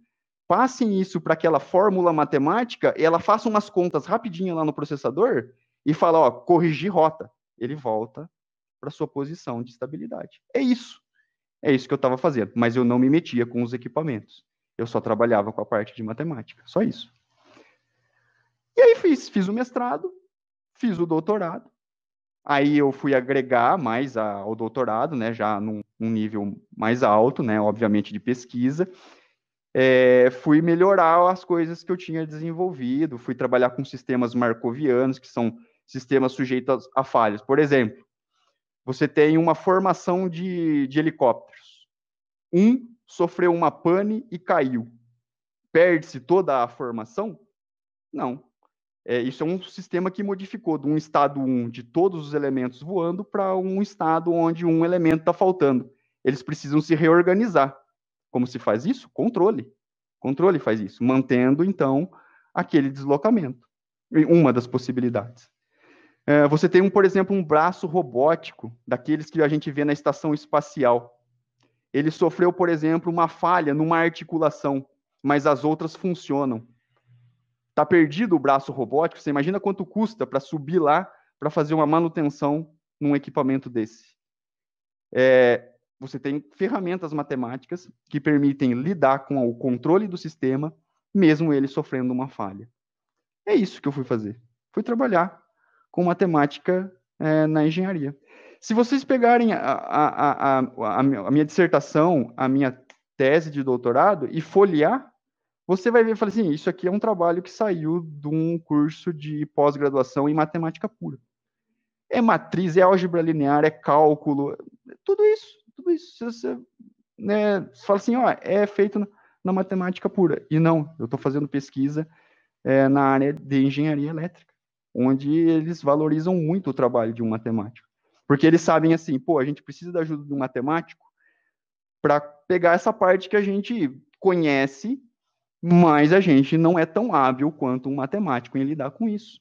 passem isso para aquela fórmula matemática, e ela faça umas contas rapidinho lá no processador e fala, ó, corrigir rota. Ele volta para sua posição de estabilidade. É isso. É isso que eu estava fazendo, mas eu não me metia com os equipamentos. Eu só trabalhava com a parte de matemática, só isso. E aí fiz, fiz o mestrado, fiz o doutorado. Aí eu fui agregar mais ao doutorado, né, já num, num nível mais alto, né, obviamente de pesquisa. É, fui melhorar as coisas que eu tinha desenvolvido, fui trabalhar com sistemas marcovianos, que são sistemas sujeitos a falhas. Por exemplo, você tem uma formação de, de helicópteros. Um sofreu uma pane e caiu. Perde-se toda a formação? Não. É, isso é um sistema que modificou de um estado 1 de todos os elementos voando para um estado onde um elemento está faltando. Eles precisam se reorganizar. Como se faz isso? Controle. Controle faz isso, mantendo, então, aquele deslocamento. Uma das possibilidades. É, você tem, um, por exemplo, um braço robótico, daqueles que a gente vê na estação espacial. Ele sofreu, por exemplo, uma falha numa articulação, mas as outras funcionam. Está perdido o braço robótico, você imagina quanto custa para subir lá para fazer uma manutenção num equipamento desse. É, você tem ferramentas matemáticas que permitem lidar com o controle do sistema, mesmo ele sofrendo uma falha. É isso que eu fui fazer. Fui trabalhar com matemática é, na engenharia. Se vocês pegarem a, a, a, a, minha dissertação, a minha tese de doutorado e folhear, você vai ver e falar assim, isso aqui é um trabalho que saiu de um curso de pós-graduação em matemática pura. É matriz, é álgebra linear, é cálculo, tudo isso, tudo isso. Você, né, você fala assim, ó, é feito na, na matemática pura. E não, eu estou fazendo pesquisa é, na área de engenharia elétrica onde eles valorizam muito o trabalho de um matemático. Porque eles sabem assim, pô, a gente precisa da ajuda de um matemático para pegar essa parte que a gente conhece, mas a gente não é tão hábil quanto um matemático em lidar com isso.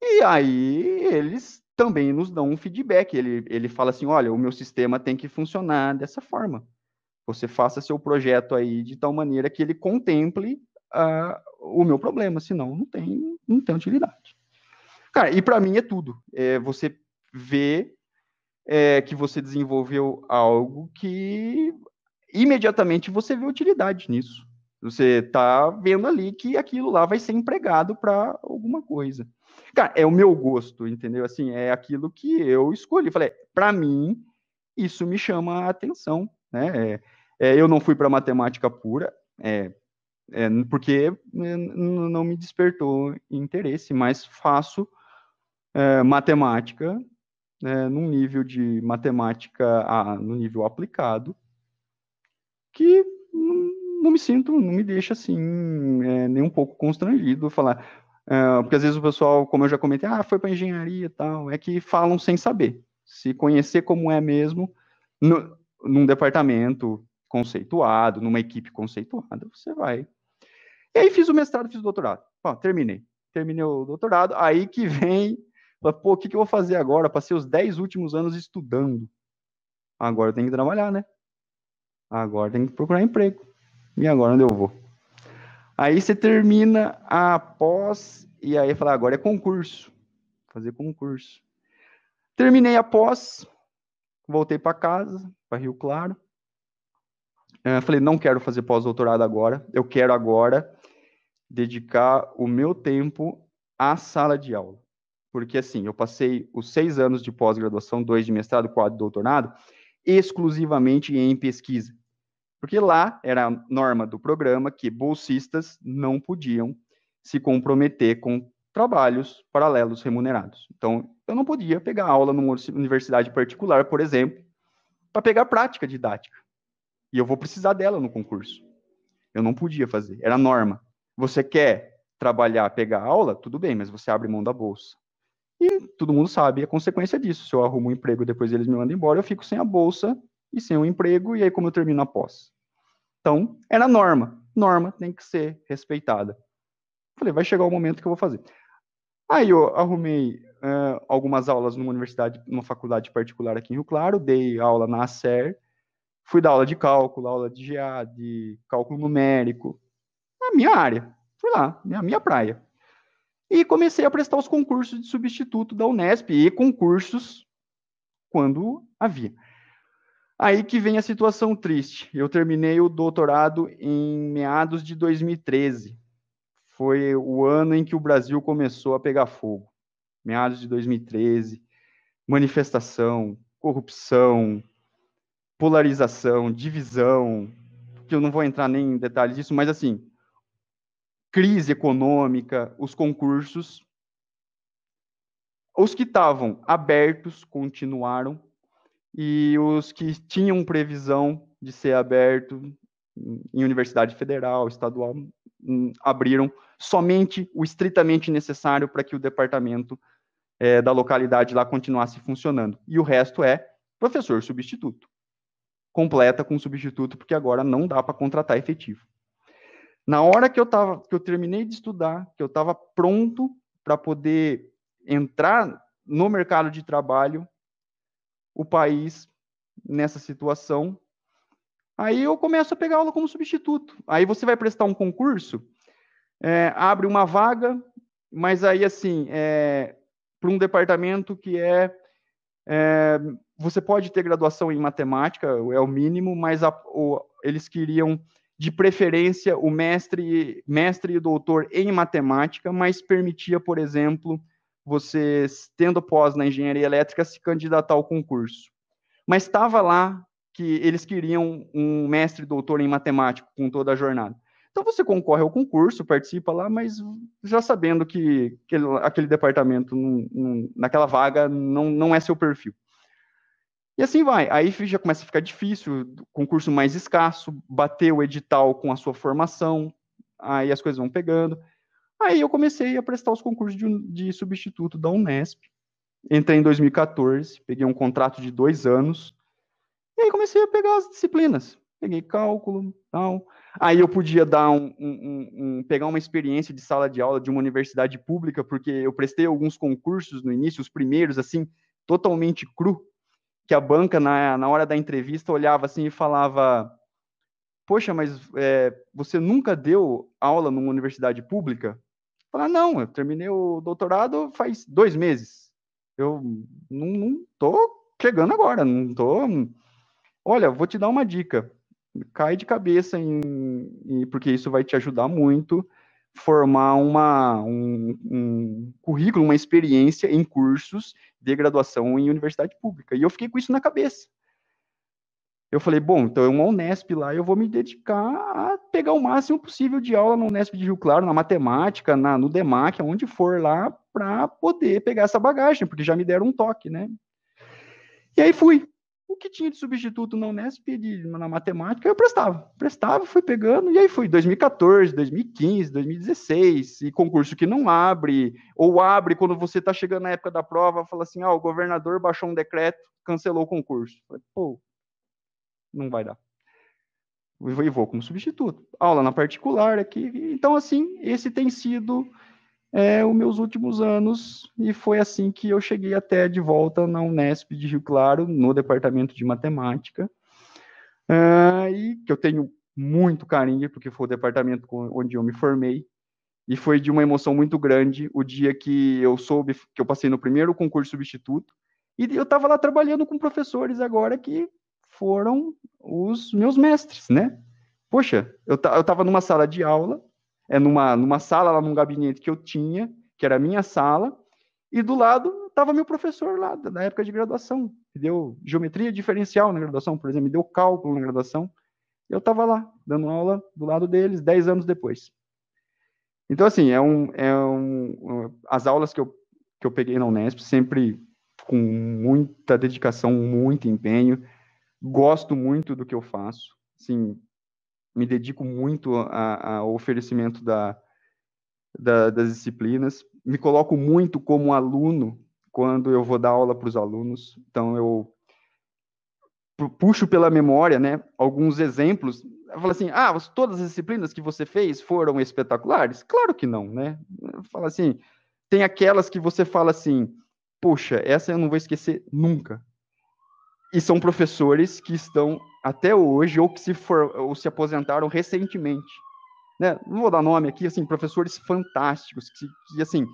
E aí eles também nos dão um feedback. Ele, ele fala assim: olha, o meu sistema tem que funcionar dessa forma. Você faça seu projeto aí de tal maneira que ele contemple uh, o meu problema, senão não tem, não tem utilidade. Cara, e para mim é tudo. É você vê é, que você desenvolveu algo que imediatamente você vê utilidade nisso. Você está vendo ali que aquilo lá vai ser empregado para alguma coisa. Cara, é o meu gosto, entendeu? Assim, é aquilo que eu escolhi. Falei, para mim, isso me chama a atenção, né? É, é, eu não fui para matemática pura, é, é, porque né, não me despertou interesse, mas faço é, matemática é, num nível de matemática no nível aplicado que não, me sinto, não me deixa assim é, nem um pouco constrangido falar, é, porque às vezes o pessoal, como eu já comentei, ah, foi para engenharia e tal, é que falam sem saber. Se conhecer como é mesmo, no, num departamento conceituado, numa equipe conceituada, você vai e aí fiz o mestrado, fiz o doutorado. Ó, terminei. Terminei o doutorado, aí que vem, pô, o que, que eu vou fazer agora? Passei os 10 últimos anos estudando. Agora eu tenho que trabalhar, né? Agora tem que procurar emprego. E agora onde eu vou? Aí você termina a pós, e aí fala, agora é concurso. Fazer concurso. Terminei a pós, voltei para casa, para Rio Claro. Eu falei, não quero fazer pós-doutorado agora, eu quero agora dedicar o meu tempo à sala de aula. Porque, assim, eu passei os seis anos de pós-graduação, dois de mestrado, quatro de doutorado, exclusivamente em pesquisa. Porque lá era a norma do programa que bolsistas não podiam se comprometer com trabalhos paralelos remunerados. Então, eu não podia pegar aula numa universidade particular, por exemplo, para pegar prática didática. E eu vou precisar dela no concurso. Eu não podia fazer, era norma. Você quer trabalhar, pegar aula, tudo bem, mas você abre mão da bolsa. E todo mundo sabe a consequência disso. Se eu arrumo um emprego depois eles me mandam embora, eu fico sem a bolsa e sem o emprego, e aí como eu termino a pós? Então, era norma. Norma tem que ser respeitada. Falei, vai chegar o momento que eu vou fazer. Aí eu arrumei uh, algumas aulas numa universidade, numa faculdade particular aqui em Rio Claro, dei aula na ACER, fui dar aula de cálculo, aula de GA, de cálculo numérico, a minha área. Fui lá, minha, minha praia. E comecei a prestar os concursos de substituto da Unesp e concursos quando havia. Aí que vem a situação triste. Eu terminei o doutorado em meados de 2013. Foi o ano em que o Brasil começou a pegar fogo. Meados de 2013. Manifestação, corrupção, polarização, divisão, que eu não vou entrar nem em detalhes disso, mas assim, crise econômica, os concursos, os que estavam abertos continuaram e os que tinham previsão de ser aberto em universidade federal, estadual, hum, abriram somente o estritamente necessário para que o departamento é, da localidade lá continuasse funcionando. E o resto é professor substituto. Completa com substituto, porque agora não dá para contratar efetivo. Na hora que eu tava, que eu terminei de estudar, que eu estava pronto para poder entrar no mercado de trabalho, o país nessa situação. Aí eu começo a pegar aula como substituto. Aí você vai prestar um concurso, é, abre uma vaga, mas aí assim, é, para um departamento que é, é, você pode ter graduação em matemática, é o mínimo, mas a, o, eles queriam de preferência o mestre, mestre e doutor em matemática, mas permitia, por exemplo, você, tendo pós na engenharia elétrica, se candidatar ao concurso. Mas estava lá que eles queriam um mestre doutor em matemática com toda a jornada. Então você concorre ao concurso, participa lá, mas já sabendo que, que aquele departamento, não, não, naquela vaga, não, não é seu perfil. E assim vai. Aí já começa a ficar difícil, concurso mais escasso, bater o edital com a sua formação, aí as coisas vão pegando. Aí eu comecei a prestar os concursos de, de substituto da Unesp. Entrei em 2014, peguei um contrato de dois anos, e aí comecei a pegar as disciplinas. Peguei cálculo, tal. Aí eu podia dar um, um, um, pegar uma experiência de sala de aula de uma universidade pública, porque eu prestei alguns concursos no início, os primeiros, assim, totalmente cru, que a banca, na, na hora da entrevista, olhava assim e falava: Poxa, mas é, você nunca deu aula numa universidade pública? Falar, não, eu terminei o doutorado faz dois meses. Eu não, não tô chegando agora, não tô. Olha, vou te dar uma dica. Cai de cabeça em, em porque isso vai te ajudar muito formar uma, um, um, currículo, uma experiência em cursos de graduação em universidade pública. E eu fiquei com isso na cabeça. Eu falei, bom, então é uma Unesp lá, eu vou me dedicar a pegar o máximo possível de aula na Unesp de Rio Claro, na matemática, na, no DEMAC, onde for lá, para poder pegar essa bagagem, porque já me deram um toque, né? E aí fui o que tinha de substituto na Unesp, de, na matemática, eu prestava. Prestava, fui pegando, e aí fui 2014, 2015, 2016, e concurso que não abre, ou abre quando você está chegando na época da prova, fala assim, ah, o governador baixou um decreto, cancelou o concurso. Falei, pô, não vai dar. E vou como substituto. Aula na particular aqui. Então, assim, esse tem sido é, os meus últimos anos, e foi assim que eu cheguei até de volta na Unesp de Rio Claro, no departamento de matemática, uh, e que eu tenho muito carinho, porque foi o departamento onde eu me formei, e foi de uma emoção muito grande o dia que eu soube que eu passei no primeiro concurso substituto, e eu estava lá trabalhando com professores agora que foram os meus mestres, né? Poxa, eu estava numa sala de aula, é numa, numa sala lá num gabinete que eu tinha, que era a minha sala, e do lado estava meu professor lá, da época de graduação, deu geometria diferencial na graduação, por exemplo, me deu cálculo na graduação, eu estava lá, dando aula do lado deles, dez anos depois. Então, assim, é um, é um, as aulas que eu, que eu peguei na Unesp, sempre com muita dedicação, muito empenho, gosto muito do que eu faço, assim, me dedico muito ao oferecimento da, da, das disciplinas, me coloco muito como aluno quando eu vou dar aula para os alunos. Então, eu puxo pela memória, né, alguns exemplos. Falo assim, ah, todas as disciplinas que você fez foram espetaculares? Claro que não, né? Fala assim, tem aquelas que você fala assim, poxa, essa eu não vou esquecer nunca. E são professores que estão até hoje ou que se, for, ou se aposentaram recentemente. Né? Não vou dar nome aqui, assim, professores fantásticos, que, que assim,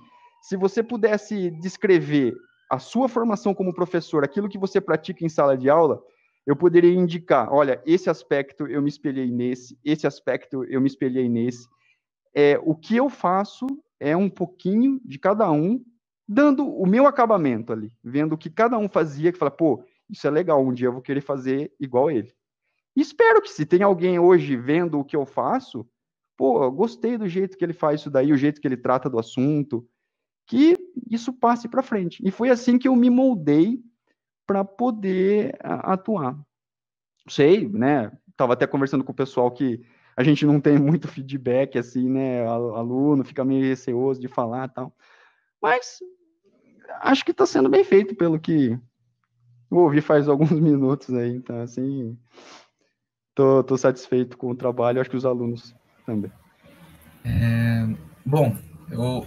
se você pudesse descrever a sua formação como professor, aquilo que você pratica em sala de aula, eu poderia indicar, olha, esse aspecto eu me espelhei nesse, esse aspecto eu me espelhei nesse. É, o que eu faço é um pouquinho de cada um, dando o meu acabamento ali, vendo o que cada um fazia, que fala, pô, isso é legal, um dia eu vou querer fazer igual ele. Espero que se tem alguém hoje vendo o que eu faço, pô, gostei do jeito que ele faz isso daí, o jeito que ele trata do assunto, que isso passe para frente. E foi assim que eu me moldei para poder atuar. Sei, né? Tava até conversando com o pessoal que a gente não tem muito feedback, assim, né? Aluno fica meio receoso de falar tal. Mas acho que está sendo bem feito pelo que ouvi faz alguns minutos aí. Então, assim, tô, tô satisfeito com o trabalho, acho que os alunos também. É, bom, eu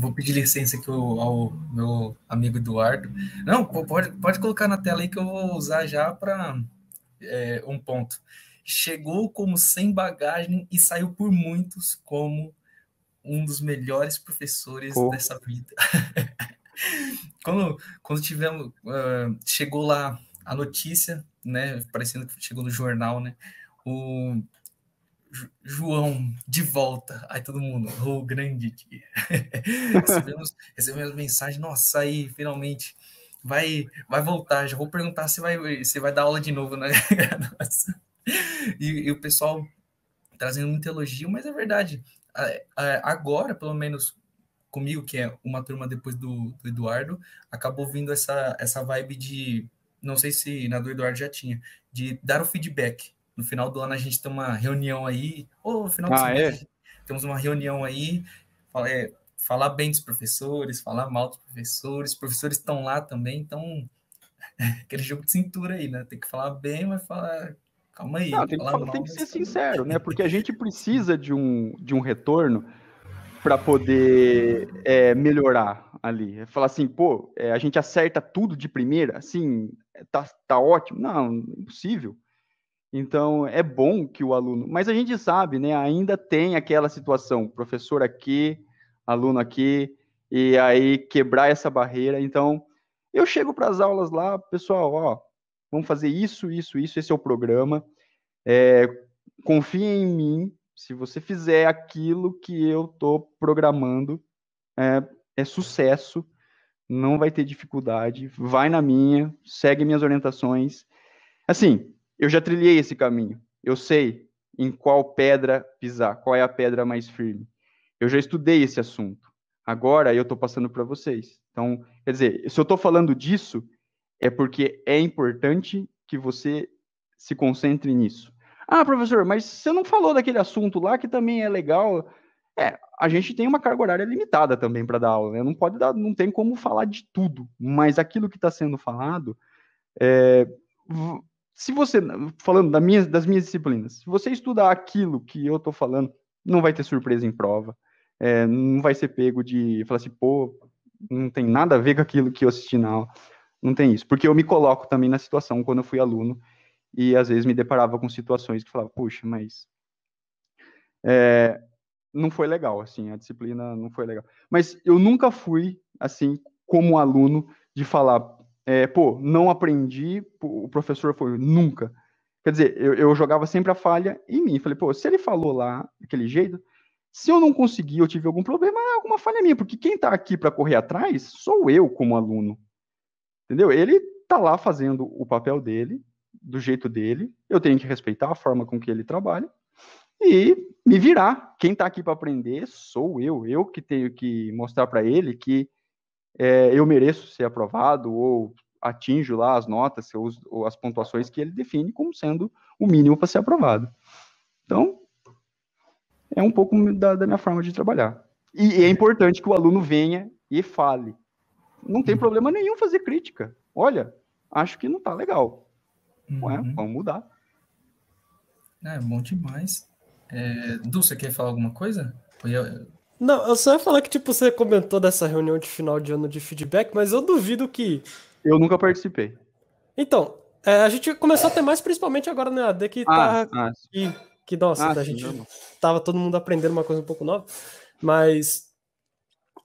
vou pedir licença aqui ao, ao, meu amigo Eduardo. Não, pode, pode colocar na tela aí que eu vou usar já para é, um ponto. Chegou como sem bagagem e saiu por muitos como um dos melhores professores dessa vida. quando, quando tivemos, uh, chegou lá a notícia, né, parecendo que chegou no jornal, né, o João de volta. Aí todo mundo, o oh, grande dia. recebemos, recebemos mensagem, nossa, aí finalmente vai vai voltar. Já vou perguntar se vai se vai dar aula de novo graduação. E, e, o pessoal trazendo muito elogio, mas é verdade. Agora, pelo menos comigo, que é uma turma depois do, do Eduardo, acabou vindo essa, essa vibe de. Não sei se na do Eduardo já tinha, de dar o feedback no final do ano a gente tem uma reunião aí, ou no final ah, é? temos uma reunião aí, é, falar bem dos professores, falar mal dos professores, os professores estão lá também, então aquele jogo de cintura aí, né? Tem que falar bem, mas falar. Calma aí. Não, tem, que, falar, tem que ser sincero, né? Porque a gente precisa de um, de um retorno para poder é, melhorar ali. Falar assim, pô, é, a gente acerta tudo de primeira, assim, tá, tá ótimo. Não, impossível. Então, é bom que o aluno. Mas a gente sabe, né? Ainda tem aquela situação, professor aqui, aluno aqui, e aí quebrar essa barreira. Então, eu chego para as aulas lá, pessoal, ó, vamos fazer isso, isso, isso, esse é o programa. É, confie em mim. Se você fizer aquilo que eu estou programando, é, é sucesso, não vai ter dificuldade. Vai na minha, segue minhas orientações. Assim, eu já trilhei esse caminho. Eu sei em qual pedra pisar, qual é a pedra mais firme. Eu já estudei esse assunto. Agora eu estou passando para vocês. Então, quer dizer, se eu estou falando disso, é porque é importante que você se concentre nisso. Ah, professor, mas você não falou daquele assunto lá que também é legal. É, a gente tem uma carga horária limitada também para dar aula, né? Não pode dar, não tem como falar de tudo, mas aquilo que está sendo falado, é, se você, falando da minha, das minhas disciplinas, se você estudar aquilo que eu estou falando, não vai ter surpresa em prova, é, não vai ser pego de falar assim, pô, não tem nada a ver com aquilo que eu assisti na aula. Não tem isso, porque eu me coloco também na situação quando eu fui aluno e às vezes me deparava com situações que falava, puxa, mas é, não foi legal, assim, a disciplina não foi legal. Mas eu nunca fui, assim, como aluno, de falar, é, pô, não aprendi, o professor foi, nunca. Quer dizer, eu, eu, jogava sempre a falha em mim. Falei, pô, se ele falou lá daquele jeito, se eu não consegui, eu tive algum problema, é alguma falha minha, porque quem está aqui para correr atrás sou eu como aluno. Entendeu? Ele está lá fazendo o papel dele, do jeito dele, eu tenho que respeitar a forma com que ele trabalha e me virar. Quem está aqui para aprender sou eu, eu que tenho que mostrar para ele que é, eu mereço ser aprovado ou atinjo lá as notas ou as pontuações que ele define como sendo o mínimo para ser aprovado. Então, é um pouco da, da minha forma de trabalhar. E, e, é importante que o aluno venha e fale. não tem problema nenhum fazer crítica. Olha, acho que não tá legal. Uhum. Ué, vamos mudar. É, bom demais. É, du, você quer falar alguma coisa? Eu... Não, eu só ia falar que, tipo, você comentou dessa reunião de final de ano de feedback, mas eu duvido que. Eu nunca participei. Então, é, a gente começou a ter mais, principalmente agora na AD, que ah, tá. Ah, que, que, nossa, ah, a gente sim, tava todo mundo aprendendo uma coisa um pouco nova. Mas.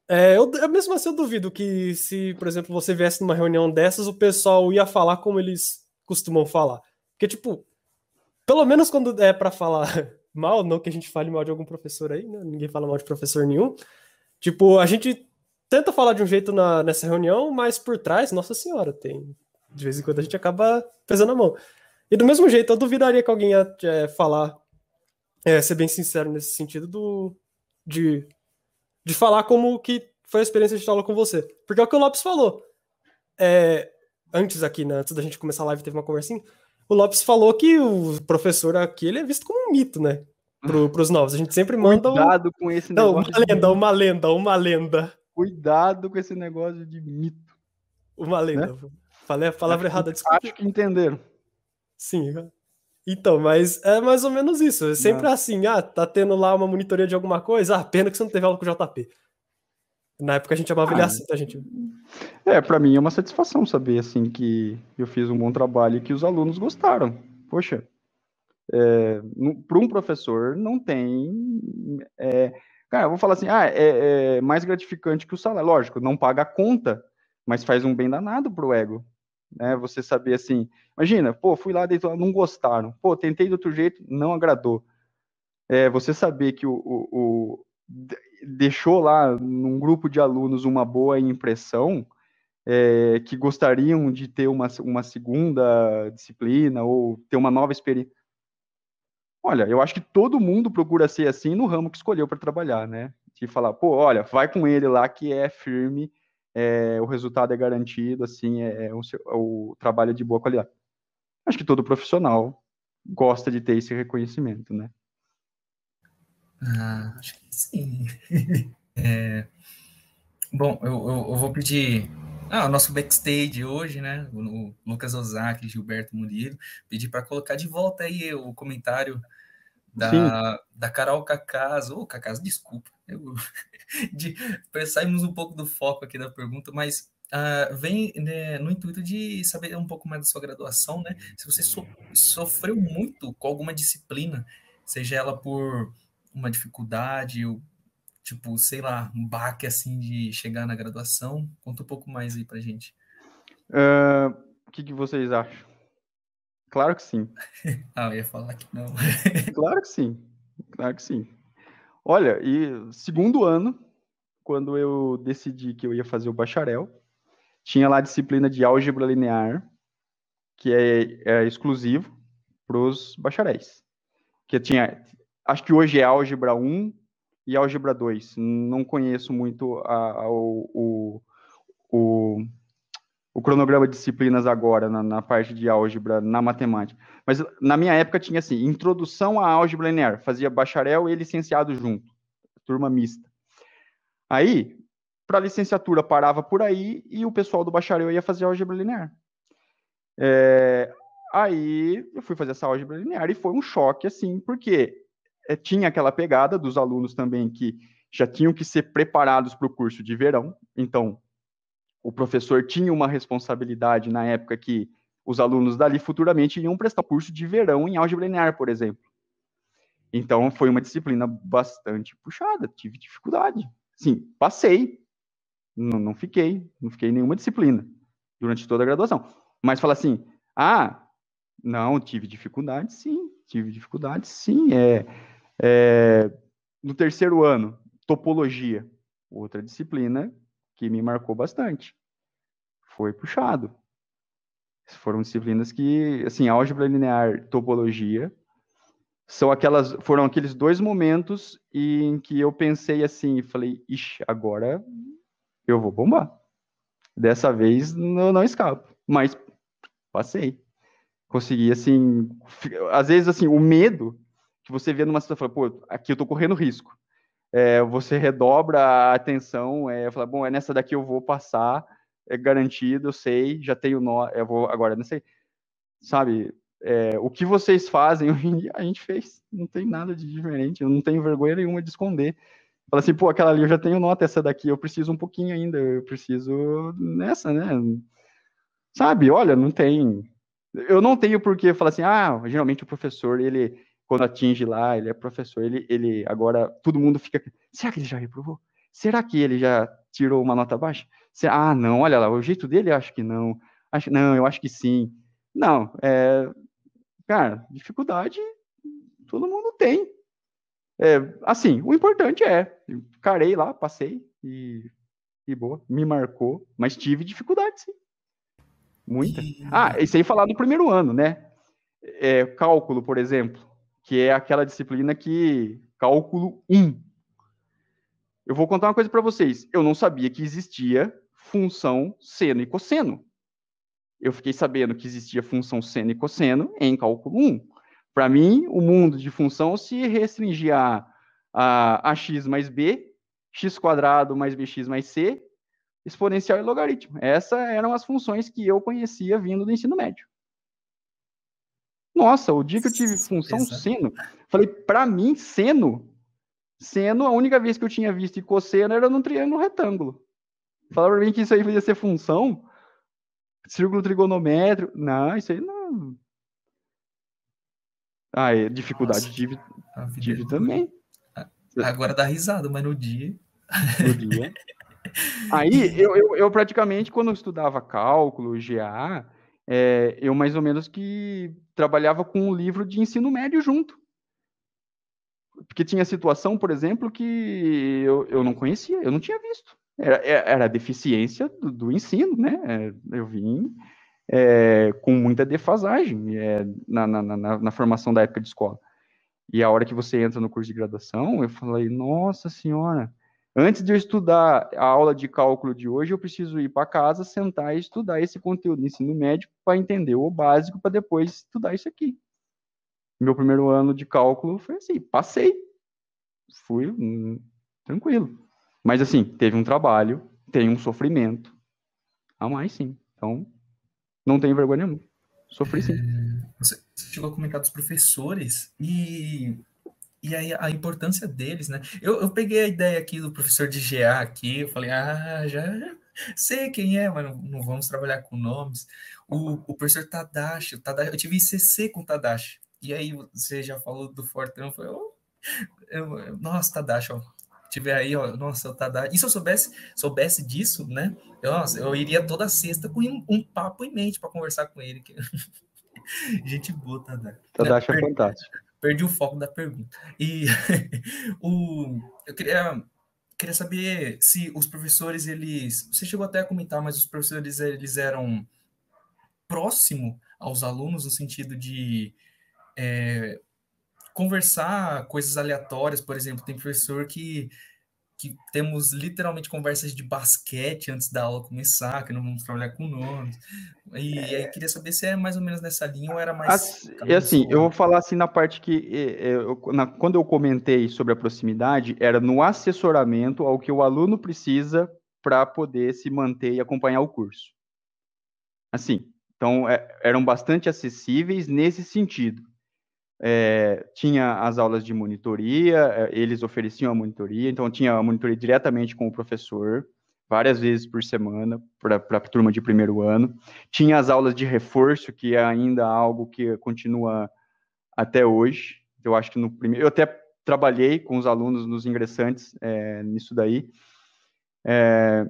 É, eu, mesmo assim, eu duvido que se, por exemplo, você viesse numa reunião dessas, o pessoal ia falar como eles costumam falar. Porque, tipo, pelo menos quando é para falar mal, não que a gente fale mal de algum professor aí, né? ninguém fala mal de professor nenhum. Tipo, a gente tenta falar de um jeito na, nessa reunião, mas por trás, nossa senhora, tem. De vez em quando a gente acaba pesando a mão. E do mesmo jeito, eu duvidaria que alguém ia é, falar, é, ser bem sincero nesse sentido, do, de, de falar como que foi a experiência de aula com você. Porque é o que o Lopes falou. É, antes aqui, né, antes da gente começar a live, teve uma conversinha o Lopes falou que o professor aqui ele é visto como um mito, né? Pro, pros novos. A gente sempre manda. Cuidado um... com esse Não, negócio. Uma lenda, uma lenda, uma lenda. Cuidado com esse negócio de mito. Uma lenda. Né? Falei a palavra acho, errada, desculpa. Acho que entenderam. Sim. Então, mas é mais ou menos isso. É sempre Não. assim, ah, tá tendo lá uma monitoria de alguma coisa, ah, pena que você não teve aula com o JP. Na época a gente chamava ah, ele assim, tá, gente? É, para mim é uma satisfação saber, assim, que eu fiz um bom trabalho e que os alunos gostaram. Poxa, é, para um professor não tem... É, cara, eu vou falar assim, ah, é, é, mais gratificante que o salário. Lógico, não paga a conta, mas faz um bem danado pro ego. Né? Você saber assim, imagina, pô, fui lá, deitou, não gostaram. Pô, tentei de outro jeito, não agradou. É, você saber que o, o, o deixou lá num grupo de alunos uma boa impressão, é, que gostariam de ter uma, uma segunda disciplina ou ter uma nova experiência. Olha, eu acho que todo mundo procura ser assim no ramo que escolheu para trabalhar, né? De falar, pô, olha, vai com ele lá que é firme, é, o resultado é garantido, assim, é, é o, o trabalho é de boa qualidade. Acho que todo profissional gosta de ter esse reconhecimento, né? Ah, acho que sim. é, bom, eu, eu, eu, vou pedir ah, o nosso backstage hoje, né? O, o Lucas Ozaki, Gilberto Murilo, pedir para colocar de volta aí o comentário da, da Carol Cacaz. Ô, oh, Cacaz, desculpa. Eu, de, saímos um pouco do foco aqui da pergunta, mas Uh, vem né, no intuito de saber um pouco mais da sua graduação, né? Se você so, sofreu muito com alguma disciplina, seja ela por uma dificuldade, ou, tipo, sei lá, um baque assim de chegar na graduação? Conta um pouco mais aí pra gente. Uh, o que, que vocês acham? Claro que sim. ah, eu ia falar que não. claro que sim. Claro que sim. Olha, e segundo ano, quando eu decidi que eu ia fazer o bacharel, tinha lá a disciplina de álgebra linear, que é, é exclusivo para os bacharéis. Que tinha acho que hoje é álgebra 1 e álgebra 2. Não conheço muito a, a, o, o, o, cronograma de disciplinas agora, na, na, parte de álgebra, na matemática. Mas na minha época tinha assim, introdução à álgebra linear, fazia bacharel e licenciado junto, turma mista. Aí, para licenciatura parava por aí e o pessoal do bacharel ia fazer álgebra linear. É, aí eu fui fazer essa álgebra linear e foi um choque, assim, porque é, tinha aquela pegada dos alunos também que já tinham que ser preparados para o curso de verão. Então, o professor tinha uma responsabilidade na época que os alunos dali futuramente iam prestar curso de verão em álgebra linear, por exemplo. Então, foi uma disciplina bastante puxada, tive dificuldade. Sim, passei, não, não fiquei, não fiquei em nenhuma disciplina durante toda a graduação. Mas fala assim, ah, não, tive dificuldade, sim, tive dificuldade, sim, é é, no terceiro ano, topologia, outra disciplina que me marcou bastante. Foi puxado. Foram disciplinas que, assim, álgebra linear, topologia, são aquelas, foram aqueles dois momentos em que eu pensei assim, falei, ixi, agora eu vou bombar. Dessa vez não, não escapo, mas passei. Consegui, assim, às vezes, assim, o medo que você vê numa situação, pô, aqui eu estou correndo risco. É, você redobra a atenção, é, fala, bom, é nessa daqui eu vou passar, é garantido, eu sei, já tenho nó, eu vou agora, não sei, sabe, é, o que vocês fazem a gente fez, não tem nada de diferente, eu não tenho vergonha nenhuma de esconder. Fala assim, pô, aquela ali eu já tenho nota, essa daqui eu preciso um pouquinho ainda, eu preciso nessa, né? Sabe, olha, não tem. Eu não tenho por que falar assim, ah, geralmente o professor, ele, quando atinge lá, ele é professor, ele, ele agora, todo mundo fica, será que ele já reprovou? Será que ele já tirou uma nota baixa? Ah, não, olha lá, o jeito dele, acho que não. Acho, não, eu acho que sim. Não, é, cara, dificuldade todo mundo tem. É, assim, o importante é, carei lá, passei e, e boa, me marcou, mas tive dificuldade, sim. Muita. Ah, isso aí falar no primeiro ano, né? É, cálculo, por exemplo, que é aquela disciplina que. Cálculo 1. Eu vou contar uma coisa para vocês. Eu não sabia que existia função seno e cosseno. Eu fiquei sabendo que existia função seno e cosseno em cálculo 1. Para mim, o mundo de função se restringia a, a, a x mais b, x quadrado mais bx mais c, exponencial e logaritmo. Essas eram as funções que eu conhecia vindo do ensino médio. Nossa, o dia que eu tive função Exato. seno, falei, para mim, seno Seno, a única vez que eu tinha visto cosseno era num triângulo retângulo. Falaram pra mim que isso aí podia ser função, círculo trigonométrico. Não, isso aí não. Ah, é, dificuldade Nossa, tive, tive é também. Agora dá risada, mas no dia. No dia. Aí, eu, eu, eu, praticamente, quando eu estudava cálculo, GA, é, eu mais ou menos que trabalhava com um livro de ensino médio junto. Porque tinha situação, por exemplo, que eu, eu não conhecia, eu não tinha visto. Era, é, era a deficiência do, do ensino, né? É, eu vim é, com muita defasagem é, na, na, na, na, formação da época de escola. E a hora que você entra no curso de graduação, eu falei, nossa senhora, antes de eu estudar a aula de cálculo de hoje, eu preciso ir para casa, sentar e estudar esse conteúdo de ensino médio para entender o básico, para depois estudar isso aqui meu primeiro ano de cálculo foi assim, passei. Fui hum, tranquilo. Mas assim, teve um trabalho, tem um sofrimento. A mais sim. Então, não tenho vergonha nenhuma. Sofri sim. É, você chegou a comentar dos professores e, e aí a importância deles, né? Eu, eu peguei a ideia aqui do professor de GA aqui, eu falei, ah, já sei quem é, mas não, não vamos trabalhar com nomes. O, o professor Tadashi, o Tadashi, eu tive ICC com o Tadashi. E aí você já falou do Fortran, foi, oh, eu, nossa, Tadashi, ó, tiver aí, ó, nossa, o Tadashi. E se eu soubesse, soubesse disso, né? Eu, nossa, eu iria toda sexta com um, um papo em mente para conversar com ele. Gente boa, Tadashi. Tadashi é fantástico. Perdi o foco da pergunta. E o, eu queria, queria saber se os professores, eles. Você chegou até a comentar, mas os professores, eles eram próximo aos alunos no sentido de é, conversar coisas aleatórias, por exemplo, tem professor que, que temos literalmente conversas de basquete antes da aula começar, que não vamos trabalhar com nomes. E, é... aí queria saber se é mais ou menos nessa linha ou era mais. É assim, eu vou falar assim na parte que eu, na, quando eu comentei sobre a proximidade, era no assessoramento ao que o aluno precisa para poder se manter e acompanhar o curso. Assim, então é, eram bastante acessíveis nesse sentido. É, tinha as aulas de monitoria, é, eles ofereciam a monitoria, então tinha a monitoria diretamente com o professor, várias vezes por semana, para a turma de primeiro ano. Tinha as aulas de reforço, que é ainda algo que continua até hoje. Eu acho que no primeiro. Eu até trabalhei com os alunos, nos ingressantes, é, nisso daí. É,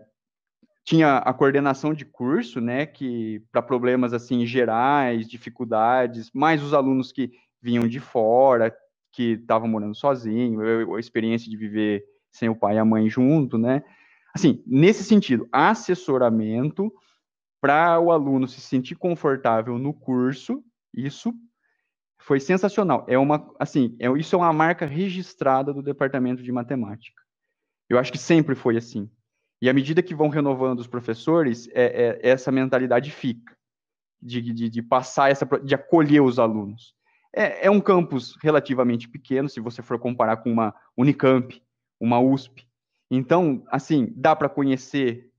tinha a coordenação de curso, né, que para problemas assim gerais, dificuldades, mais os alunos que vinham de fora, que estavam morando sozinho, a experiência de viver sem o pai e a mãe junto, né? Assim, nesse sentido, assessoramento para o aluno se sentir confortável no curso, isso foi sensacional. É uma, assim, é, isso é uma marca registrada do departamento de matemática. Eu acho que sempre foi assim. E à medida que vão renovando os professores, é, é essa mentalidade fica de, de, de passar essa, de acolher os alunos. É, é um campus relativamente pequeno, se você for comparar com uma Unicamp, uma USP. Então, assim, dá para conhecer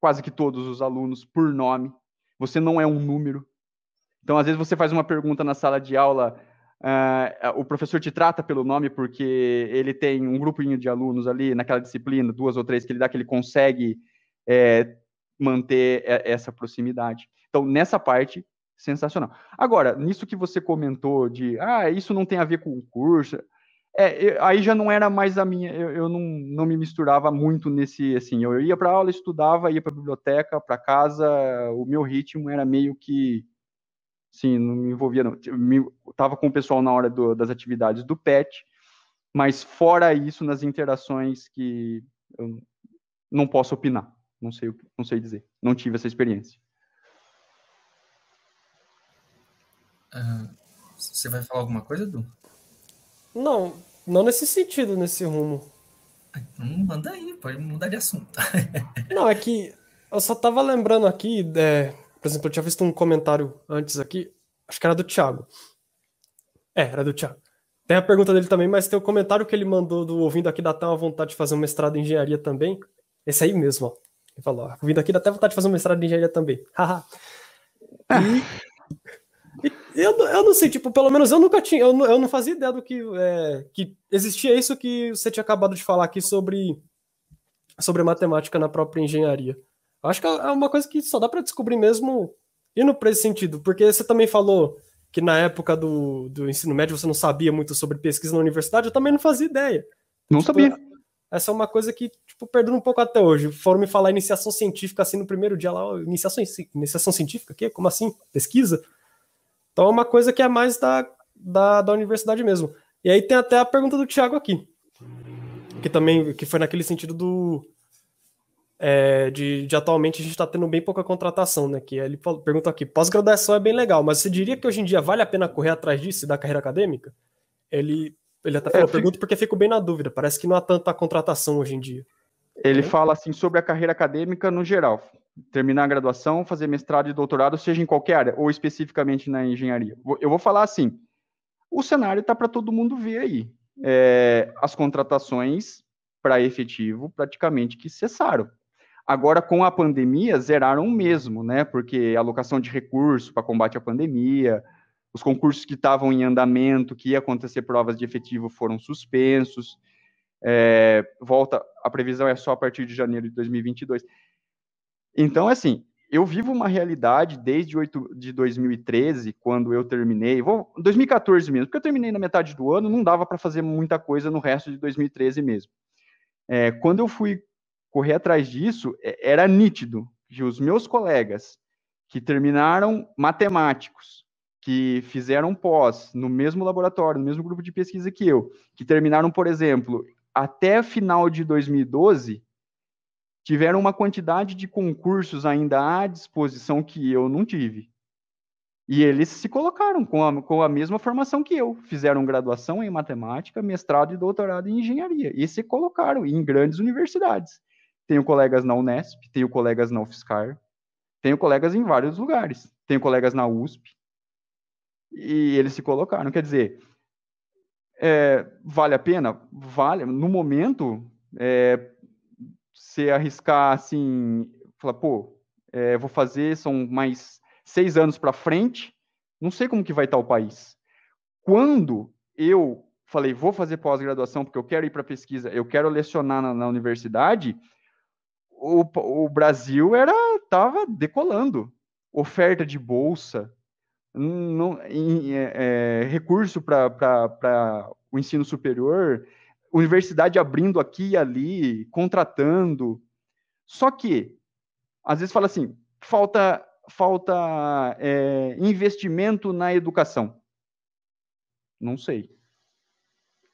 quase que todos os alunos por nome. Você não é um número. Então, às vezes, você faz uma pergunta na sala de aula, uh, o professor te trata pelo nome porque ele tem um grupinho de alunos ali naquela disciplina, duas ou três, que ele dá que ele consegue é, manter essa proximidade. Então, nessa parte, sensacional. Agora, nisso que você comentou de, ah, isso não tem a ver com o curso, é, eu, aí já não era mais a minha, eu, eu não, não me misturava muito nesse, assim, eu ia para aula, estudava, ia para biblioteca, para casa, o meu ritmo era meio que, sim, não me envolvia, não. Eu me, tava com o pessoal na hora do, das atividades do PET, mas fora isso, nas interações que eu não posso opinar, não sei, não sei dizer, não tive essa experiência. Uh, você vai falar alguma coisa, Edu? Não, não nesse sentido, nesse rumo. Então manda aí, pode mudar de assunto. não, é que eu só tava lembrando aqui, é, por exemplo, eu tinha visto um comentário antes aqui, acho que era do Thiago. É, era do Thiago. Tem a pergunta dele também, mas tem o comentário que ele mandou do ouvindo aqui dá até uma vontade de fazer um mestrado em engenharia também. Esse aí mesmo, ó. Ele falou, ó, ouvindo aqui dá até vontade de fazer um mestrado em engenharia também. Haha. e eu, eu não sei, tipo, pelo menos eu nunca tinha, eu não, eu não fazia ideia do que, é, que existia isso que você tinha acabado de falar aqui sobre, sobre matemática na própria engenharia. Eu acho que é uma coisa que só dá para descobrir mesmo indo para esse sentido, porque você também falou que na época do, do ensino médio você não sabia muito sobre pesquisa na universidade, eu também não fazia ideia. Não tipo, sabia. Essa é uma coisa que, tipo, perdendo um pouco até hoje. Foram me falar iniciação científica assim no primeiro dia lá, iniciação, iniciação científica, que? Como assim? Pesquisa? Então é uma coisa que é mais da, da, da universidade mesmo. E aí tem até a pergunta do Thiago aqui, que também que foi naquele sentido do é, de, de, atualmente a gente está tendo bem pouca contratação, né? Que ele pergunta aqui: pós-graduação é bem legal, mas você diria que hoje em dia vale a pena correr atrás disso da carreira acadêmica? Ele, ele até falou, é, pergunta porque fico bem na dúvida. Parece que não há tanta contratação hoje em dia. Ele fala assim sobre a carreira acadêmica no geral terminar a graduação, fazer mestrado e doutorado, seja em qualquer área, ou especificamente na engenharia. Eu vou falar assim: o cenário está para todo mundo ver aí. É, as contratações para efetivo praticamente que cessaram. Agora, com a pandemia, zeraram mesmo, né? Porque alocação de recursos para combate à pandemia, os concursos que estavam em andamento, que ia acontecer provas de efetivo, foram suspensos. É, volta, a previsão é só a partir de janeiro de 2022. Então, assim, eu vivo uma realidade desde 8 de 2013, quando eu terminei, vou 2014 mesmo, porque eu terminei na metade do ano, não dava para fazer muita coisa no resto de 2013 mesmo. É, quando eu fui correr atrás disso, é, era nítido que os meus colegas que terminaram matemáticos, que fizeram pós no mesmo laboratório, no mesmo grupo de pesquisa que eu, que terminaram, por exemplo, até final de 2012, tiveram uma quantidade de concursos ainda à disposição que eu não tive. E eles se colocaram com a, com a mesma formação que eu. Fizeram graduação em matemática, mestrado e doutorado em engenharia. E se colocaram em grandes universidades. Tenho colegas na Unesp, tenho colegas na UFSCar, tenho colegas em vários lugares. Tenho colegas na USP. E eles se colocaram. Quer dizer, é, vale a pena? Vale. No momento, é, você arriscar assim, falar, pô, é, vou fazer, são mais seis anos para frente, não sei como que vai estar o país. Quando eu falei, vou fazer pós-graduação porque eu quero ir para pesquisa, eu quero lecionar na, na universidade, o, o, Brasil era estava decolando. Oferta de bolsa, não, em, é, é, recurso para o ensino superior, universidade abrindo aqui e ali, contratando. Só que, às vezes fala assim, falta, falta é, investimento na educação. Não sei.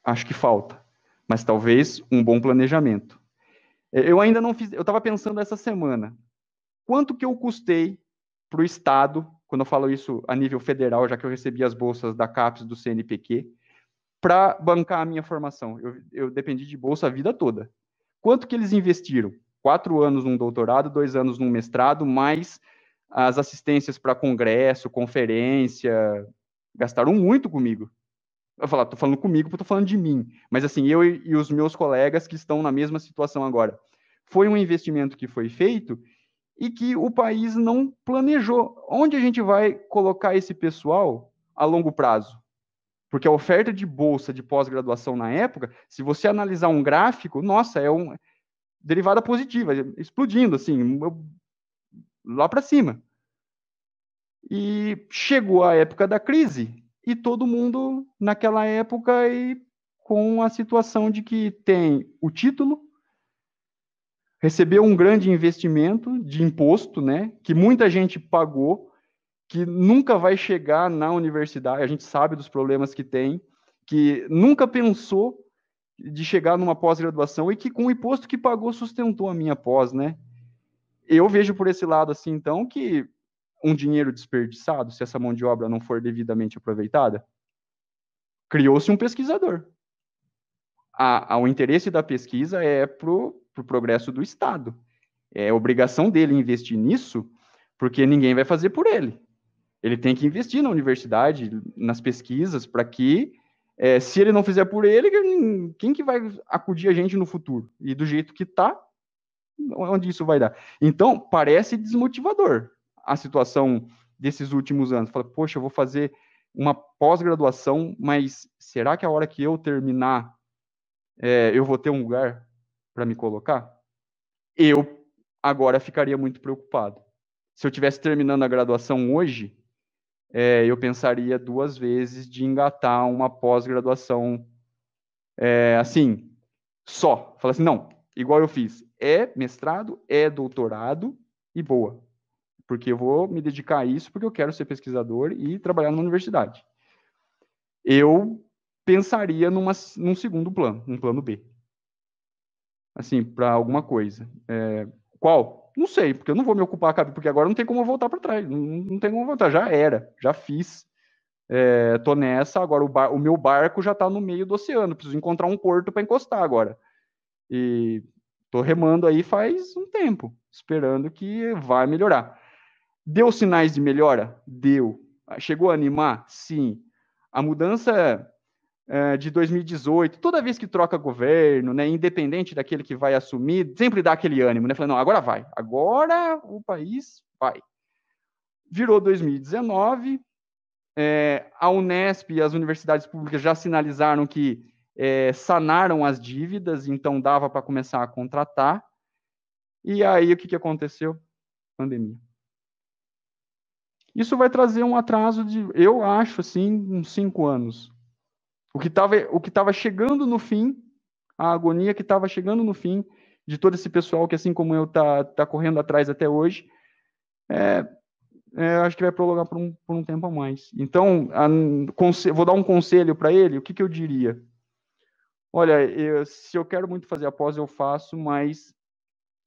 Acho que falta. Mas talvez um bom planejamento. É, eu ainda não fiz, eu estava pensando essa semana, quanto que eu custei para o Estado, quando eu falo isso a nível federal, já que eu recebi as bolsas da CAPES do CNPq, para bancar a minha formação. Eu, eu dependi de bolsa a vida toda. Quanto que eles investiram? Quatro anos num doutorado, dois anos num mestrado, mais as assistências para congresso, conferência. Gastaram muito comigo. Eu falar, tô falando comigo porque tô falando de mim. Mas assim, eu e os meus colegas que estão na mesma situação agora. Foi um investimento que foi feito e que o país não planejou. Onde a gente vai colocar esse pessoal a longo prazo? Porque a oferta de bolsa de pós-graduação na época, se você analisar um gráfico, nossa, é uma derivada positiva, explodindo assim, lá para cima. E chegou a época da crise e todo mundo naquela época e com a situação de que tem o título, recebeu um grande investimento de imposto, né, que muita gente pagou, que nunca vai chegar na universidade, a gente sabe dos problemas que tem, que nunca pensou de chegar numa pós-graduação e que com o imposto que pagou sustentou a minha pós, né? Eu vejo por esse lado assim, então, que um dinheiro desperdiçado, se essa mão de obra não for devidamente aproveitada, criou-se um pesquisador. A, a, o interesse da pesquisa é para o pro progresso do Estado. É obrigação dele investir nisso, porque ninguém vai fazer por ele. Ele tem que investir na universidade, nas pesquisas, para que, é, se ele não fizer por ele, quem que vai acudir a gente no futuro? E do jeito que está, onde isso vai dar? Então, parece desmotivador a situação desses últimos anos. Fala, poxa, eu vou fazer uma pós-graduação, mas será que a hora que eu terminar, é, eu vou ter um lugar para me colocar? Eu agora ficaria muito preocupado. Se eu tivesse terminando a graduação hoje, é, eu pensaria duas vezes de engatar uma pós-graduação é, assim, só. Fala assim, não, igual eu fiz, é mestrado, é doutorado e boa porque eu vou me dedicar a isso porque eu quero ser pesquisador e trabalhar na universidade. Eu pensaria numa, num segundo plano, um plano B. Assim, para alguma coisa. É, qual? Não sei, porque eu não vou me ocupar, porque agora não tem como voltar para trás. Não, não tem como voltar, já era, já fiz. É, tô nessa, agora o, bar, o meu barco já está no meio do oceano, preciso encontrar um porto para encostar agora. E tô remando aí faz um tempo, esperando que vai melhorar. Deu sinais de melhora? Deu. Chegou a animar? Sim. A mudança é, de 2018, toda vez que troca governo, né, independente daquele que vai assumir, sempre dá aquele ânimo, né? Falando, não, agora vai, agora o país vai. Virou 2019, é, a Unesp e as universidades públicas já sinalizaram que é, sanaram as dívidas, então dava para começar a contratar. E aí o que, que aconteceu? Pandemia. Isso vai trazer um atraso de, eu acho, assim, uns cinco anos. O que estava chegando no fim, a agonia que estava chegando no fim de todo esse pessoal que, assim como eu, tá, tá correndo atrás até hoje, é, é, acho que vai prolongar por um, por um tempo a mais. Então, a, vou dar um conselho para ele, o que, que eu diria? Olha, eu, se eu quero muito fazer a pós, eu faço, mas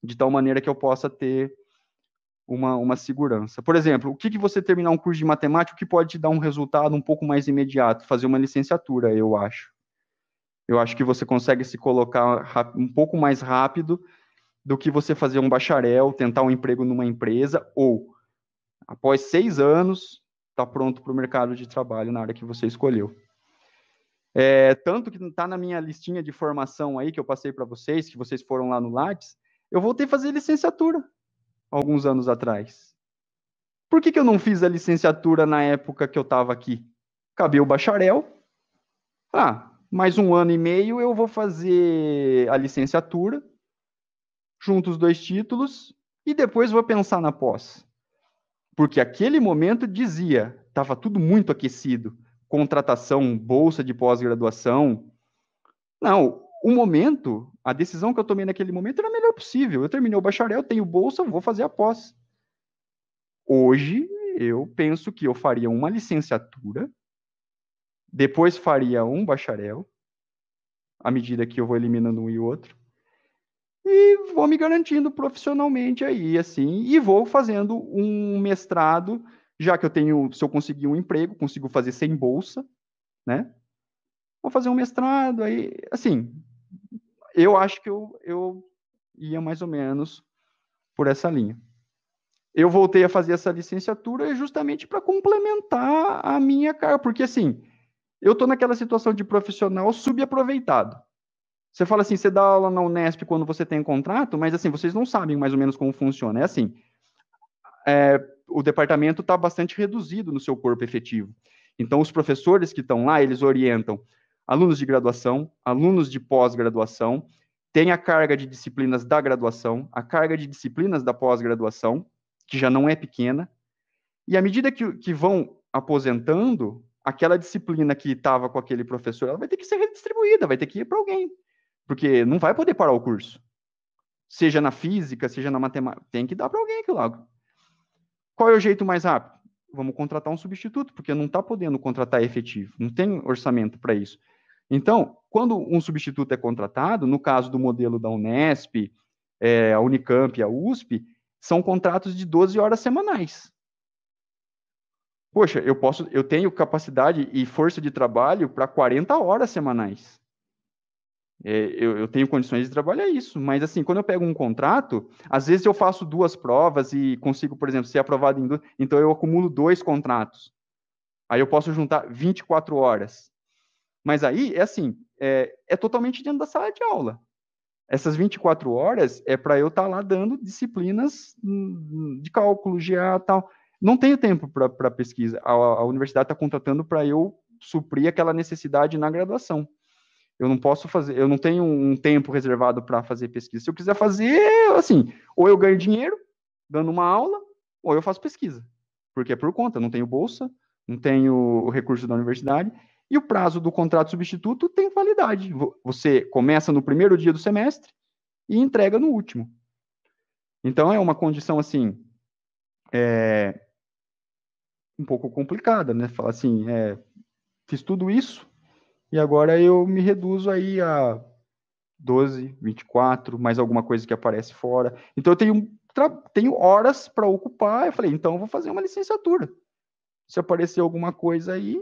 de tal maneira que eu possa ter uma, uma segurança. Por exemplo, o que, que você terminar um curso de matemática, o que pode te dar um resultado um pouco mais imediato? Fazer uma licenciatura, eu acho. Eu acho que você consegue se colocar um pouco mais rápido do que você fazer um bacharel, tentar um emprego numa empresa, ou, após seis anos, está pronto para o mercado de trabalho na área que você escolheu. É, tanto que está na minha listinha de formação aí que eu passei para vocês, que vocês foram lá no Lattes, eu voltei a fazer licenciatura alguns anos atrás. Por que, que eu não fiz a licenciatura na época que eu estava aqui? Acabei o bacharel. Ah, mais um ano e meio eu vou fazer a licenciatura, junto os dois títulos, e depois vou pensar na pós. Porque aquele momento dizia, estava tudo muito aquecido. Contratação, bolsa de pós-graduação. Não, o momento, a decisão que eu tomei naquele momento era a melhor possível. Eu terminei o bacharel, tenho bolsa, vou fazer a pós. Hoje, eu penso que eu faria uma licenciatura, depois faria um bacharel, à medida que eu vou eliminando um e outro, e vou me garantindo profissionalmente aí, assim, e vou fazendo um mestrado, já que eu tenho, se eu conseguir um emprego, consigo fazer sem bolsa, né? Vou fazer um mestrado aí, assim, eu acho que eu, eu ia mais ou menos por essa linha. Eu voltei a fazer essa licenciatura justamente para complementar a minha carga, porque assim, eu estou naquela situação de profissional subaproveitado. Você fala assim, você dá aula na Unesp quando você tem contrato, mas assim, vocês não sabem mais ou menos como funciona. É assim, é, o departamento está bastante reduzido no seu corpo efetivo. Então, os professores que estão lá, eles orientam alunos de graduação, alunos de pós-graduação, tem a carga de disciplinas da graduação, a carga de disciplinas da pós-graduação, que já não é pequena, e à medida que, que vão aposentando, aquela disciplina que estava com aquele professor, ela vai ter que ser redistribuída, vai ter que ir para alguém, porque não vai poder parar o curso. Seja na física, seja na matemática, tem que dar para alguém aquilo lá. Qual é o jeito mais rápido? Vamos contratar um substituto, porque não está podendo contratar efetivo, não tem orçamento para isso. Então, quando um substituto é contratado, no caso do modelo da Unesp, é, a Unicamp e a USP, são contratos de 12 horas semanais. Poxa, eu posso, eu tenho capacidade e força de trabalho para 40 horas semanais. É, eu, eu, tenho condições de trabalhar isso, mas assim, quando eu pego um contrato, às vezes eu faço duas provas e consigo, por exemplo, ser aprovado em duas, então eu acumulo dois contratos. Aí eu posso juntar 24 horas. Mas aí, é assim, é, é totalmente dentro da sala de aula. Essas 24 horas é para eu estar tá lá dando disciplinas hum, de cálculo, GA tal. Não tenho tempo para pesquisa. A, a universidade está contratando para eu suprir aquela necessidade na graduação. Eu não posso fazer, eu não tenho um tempo reservado para fazer pesquisa. Se eu quiser fazer, assim, ou eu ganho dinheiro dando uma aula, ou eu faço pesquisa. Porque é por conta, não tenho bolsa, não tenho o recurso da universidade, e o prazo do contrato substituto tem validade. Você começa no primeiro dia do semestre e entrega no último. Então é uma condição assim é, um pouco complicada, né? Falar assim, é, fiz tudo isso e agora eu me reduzo aí a 12, 24, mais alguma coisa que aparece fora. Então eu tenho, tenho horas para ocupar. Eu falei, então eu vou fazer uma licenciatura. Se aparecer alguma coisa aí,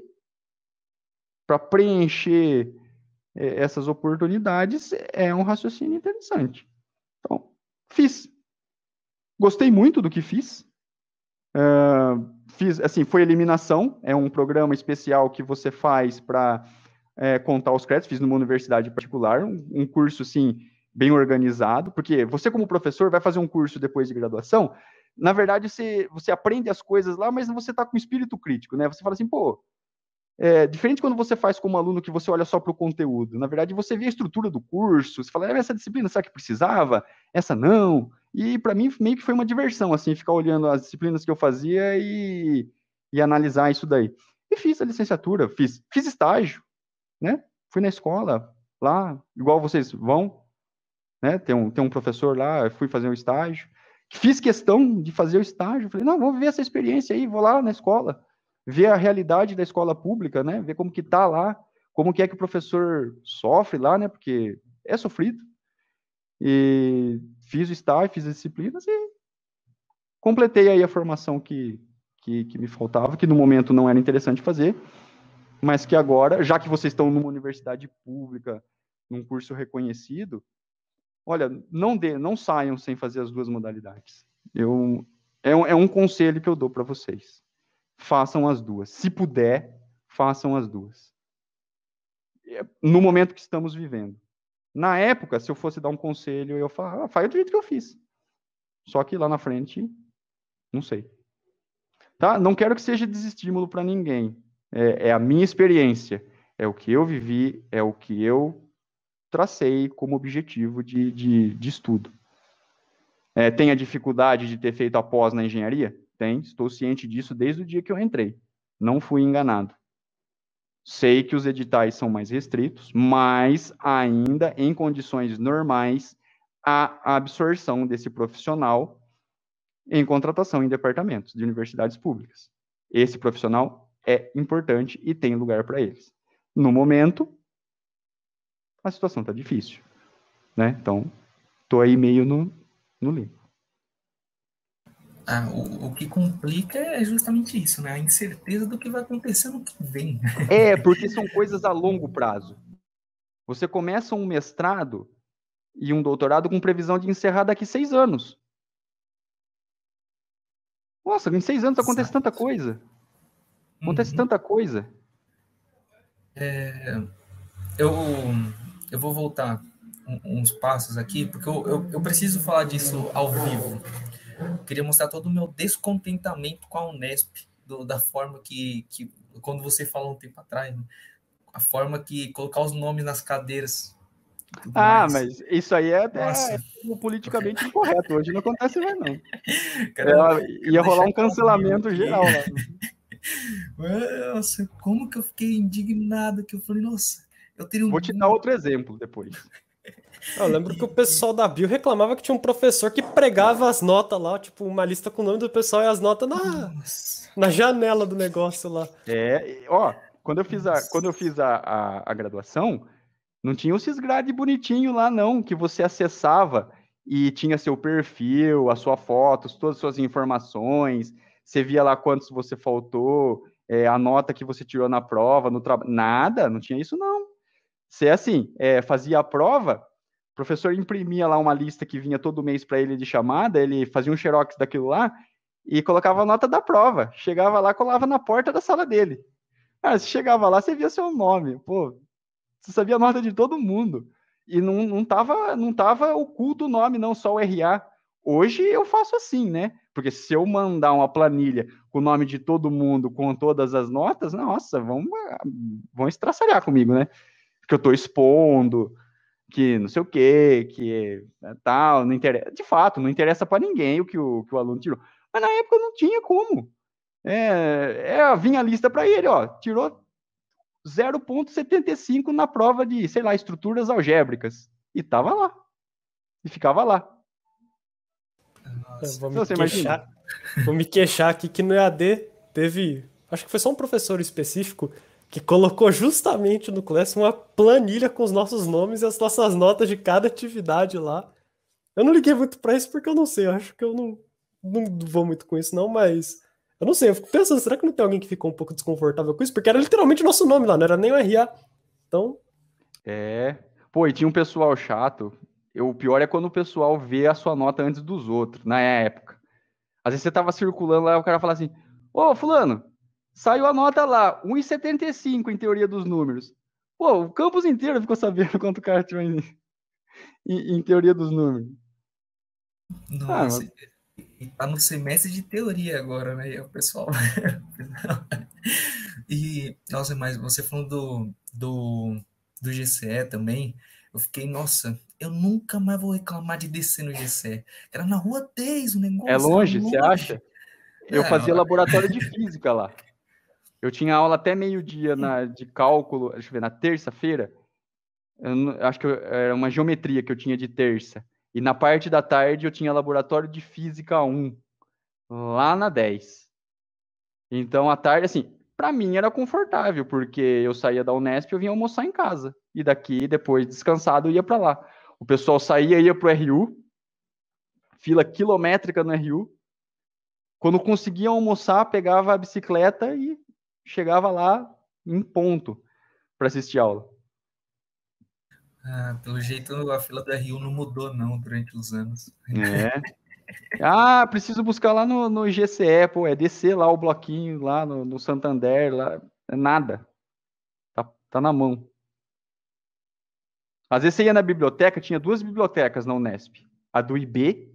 para preencher é, essas oportunidades é um raciocínio interessante. Então, fiz. Gostei muito do que fiz. Uh, fiz, assim, foi eliminação, é um programa especial que você faz para é, contar os créditos, fiz numa universidade particular, um, um, curso, assim, bem organizado, porque você, como professor, vai fazer um curso depois de graduação, na verdade, você, você aprende as coisas lá, mas você está com espírito crítico, né? Você fala assim, pô, é, diferente quando você faz como aluno que você olha só para o conteúdo. Na verdade, você vê a estrutura do curso, você fala, ah, essa disciplina, será que precisava? Essa não. E para mim, meio que foi uma diversão, assim, ficar olhando as disciplinas que eu fazia e, e analisar isso daí. E fiz a licenciatura, fiz, fiz estágio, né? Fui na escola, lá, igual vocês vão, né? Tem um, tem um professor lá, fui fazer um estágio. Fiz questão de fazer o estágio, falei, não, vou viver essa experiência aí, vou lá na escola ver a realidade da escola pública, né? Ver como que tá lá, como que é que o professor sofre lá, né? Porque é sofrido. E fiz o estágio, fiz as disciplinas e completei aí a formação que, que, que me faltava, que no momento não era interessante fazer, mas que agora, já que vocês estão numa universidade pública, num curso reconhecido, olha, não dê, não saiam sem fazer as duas modalidades. Eu, é, um, é um conselho que eu dou para vocês façam as duas. Se puder, façam as duas. É, no momento que estamos vivendo. Na época, se eu fosse dar um conselho, eu ia falar, ah, faz do jeito que eu fiz. Só que lá na frente, não sei. Tá? Não quero que seja desestímulo para ninguém. É, é, a minha experiência. É o que eu vivi, é o que eu tracei como objetivo de, de, de estudo. É, tem a dificuldade de ter feito após na engenharia? Tem, estou ciente disso desde o dia que eu entrei. Não fui enganado. Sei que os editais são mais restritos, mas ainda em condições normais, a absorção desse profissional em contratação em departamentos de universidades públicas. Esse profissional é importante e tem lugar para eles. No momento, a situação está difícil. Né? Então, estou aí meio no, no limbo. Ah, o, o que complica é justamente isso, né? A incerteza do que vai acontecer no que vem. É, porque são coisas a longo prazo. Você começa um mestrado e um doutorado com previsão de encerrar daqui seis anos. Nossa, em seis anos acontece Exato. tanta coisa. Acontece uhum. tanta coisa. É, eu, eu vou voltar uns passos aqui, porque eu, eu, eu preciso falar disso ao vivo. Eu queria mostrar todo o meu descontentamento com a Unesp, do, da forma que, que, quando você falou um tempo atrás, né? a forma que colocar os nomes nas cadeiras. Ah, mais. mas isso aí é, é politicamente incorreto. Hoje não acontece mais, não. Cara, é, ia rolar um cancelamento geral lá. Nossa, como que eu fiquei indignado que eu falei, nossa, eu teria um... Vou te dar outro exemplo depois. Eu lembro que o pessoal da Bio reclamava que tinha um professor que pregava as notas lá, tipo, uma lista com o nome do pessoal e as notas na, na janela do negócio lá. É, ó, quando eu fiz a, quando eu fiz a, a, a graduação, não tinha esses grade bonitinho lá, não, que você acessava e tinha seu perfil, a sua foto, todas as suas informações, você via lá quantos você faltou, é, a nota que você tirou na prova, no trabalho. Nada, não tinha isso, não. Você, assim, é, fazia a prova, o professor imprimia lá uma lista que vinha todo mês para ele de chamada, ele fazia um xerox daquilo lá e colocava a nota da prova. Chegava lá, colava na porta da sala dele. Cara, você chegava lá, você via seu nome. Pô, você sabia a nota de todo mundo. E não, não, tava, não tava oculto o nome, não, só o RA. Hoje eu faço assim, né? Porque se eu mandar uma planilha com o nome de todo mundo, com todas as notas, nossa, vão, vão estraçalhar comigo, né? Que eu estou expondo, que não sei o quê, que é, tal, não interessa. De fato, não interessa para ninguém o que o, que o aluno tirou. Mas na época não tinha como. É, é vinha a lista para ele, ó, tirou 0,75 na prova de, sei lá, estruturas algébricas. E tava lá. E ficava lá. Nossa, vou, me então, queixar, vou me queixar aqui que no EAD teve. Acho que foi só um professor específico que colocou justamente no Class uma planilha com os nossos nomes e as nossas notas de cada atividade lá. Eu não liguei muito para isso porque eu não sei, eu acho que eu não, não vou muito com isso não, mas eu não sei, eu fico pensando, será que não tem alguém que ficou um pouco desconfortável com isso? Porque era literalmente o nosso nome lá, não era nem o RA. Então. É. Pô, e tinha um pessoal chato. Eu, o pior é quando o pessoal vê a sua nota antes dos outros, na época. Às vezes você tava circulando lá e o cara fala assim: Ô, Fulano, Saiu a nota lá, 1,75 em teoria dos números. Pô, o campus inteiro ficou sabendo quanto o cara tinha em, em, em teoria dos números. Nossa, ah, e tá no semestre de teoria agora, né? E o pessoal. e, nossa, mas você falando do, do, do GCE também, eu fiquei, nossa, eu nunca mais vou reclamar de descer no GCE. Era na rua 10 o negócio. É longe, você acha? Eu é, fazia laboratório de física lá. Eu tinha aula até meio-dia de cálculo, deixa eu ver, na terça-feira. Acho que era uma geometria que eu tinha de terça. E na parte da tarde eu tinha laboratório de física 1, lá na 10. Então, à tarde, assim, para mim era confortável, porque eu saía da Unesp e eu vinha almoçar em casa. E daqui, depois, descansado, eu ia para lá. O pessoal saía, ia pro RU, fila quilométrica no RU. Quando conseguia almoçar, pegava a bicicleta e chegava lá em ponto para assistir aula. Ah, pelo jeito a fila da Rio não mudou não durante os anos. É. Ah, preciso buscar lá no, no GCE, pô, é descer lá o bloquinho lá no, no Santander, lá, é nada. Tá, tá na mão. Às vezes você ia na biblioteca, tinha duas bibliotecas na Unesp, a do IB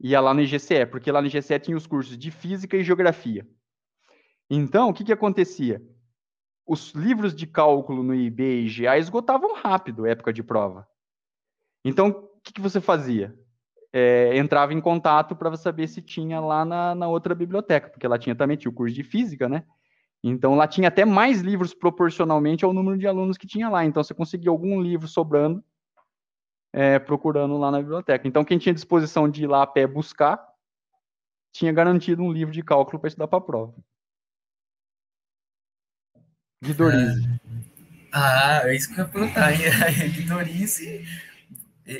e a lá no IGCE, porque lá no IGCE tinha os cursos de Física e Geografia. Então, o que, que acontecia? Os livros de cálculo no IB e IGA esgotavam rápido, época de prova. Então, o que, que você fazia? É, entrava em contato para saber se tinha lá na, na, outra biblioteca, porque lá tinha também tinha o curso de física, né? Então lá tinha até mais livros proporcionalmente ao número de alunos que tinha lá. Então você conseguia algum livro sobrando, é, procurando lá na biblioteca. Então quem tinha disposição de ir lá a pé buscar, tinha garantido um livro de cálculo para estudar para a prova. Guidorize. Ah, é isso que eu ia perguntar. Guidorize.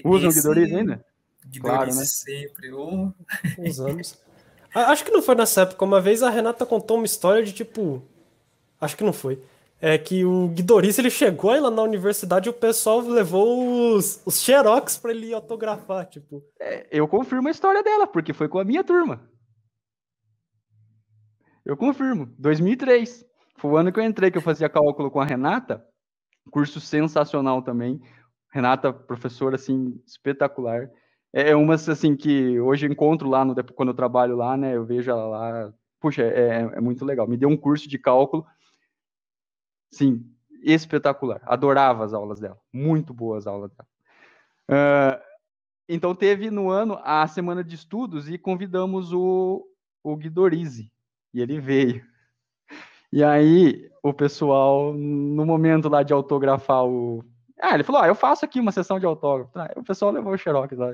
Usam esse... Guidorize ainda? Guidorize claro, né? sempre. Oh. Usamos. Acho que não foi nessa época. Uma vez a Renata contou uma história de tipo. Acho que não foi. É que o Guidorize ele chegou aí lá na universidade e o pessoal levou os, os xerox pra ele autografar, tipo. É, eu confirmo a história dela, porque foi com a minha turma. Eu confirmo. 2003. Foi o ano que eu entrei, que eu fazia cálculo com a Renata, curso sensacional também. Renata, professora, assim, espetacular. é, é umas assim que hoje encontro lá no, quando eu trabalho lá, né? Eu vejo ela lá. Puxa, é, é muito legal. Me deu um curso de cálculo, sim, espetacular. Adorava as aulas dela, muito boas aulas dela. Uh, então teve no ano a semana de estudos e convidamos o, o Guidorize e ele veio. E aí o pessoal no momento lá de autografar o ah, ele falou: ah, eu faço aqui uma sessão de autógrafo. Ah, o pessoal levou o xerox lá.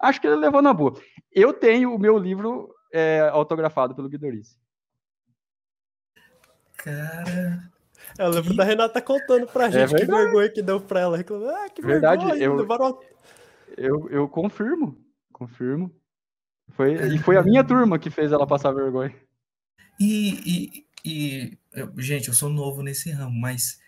Acho que ele levou na boa. Eu tenho o meu livro é, autografado pelo Guidorice. Cara. Eu lembro que... da Renata contando pra é gente é que vergonha que deu pra ela. Reclamando, ah, que verdade, vergonha, eu, levaram... eu, eu confirmo. Confirmo. Foi, e foi a minha turma que fez ela passar vergonha. E, e, e gente, eu sou novo nesse ramo, mas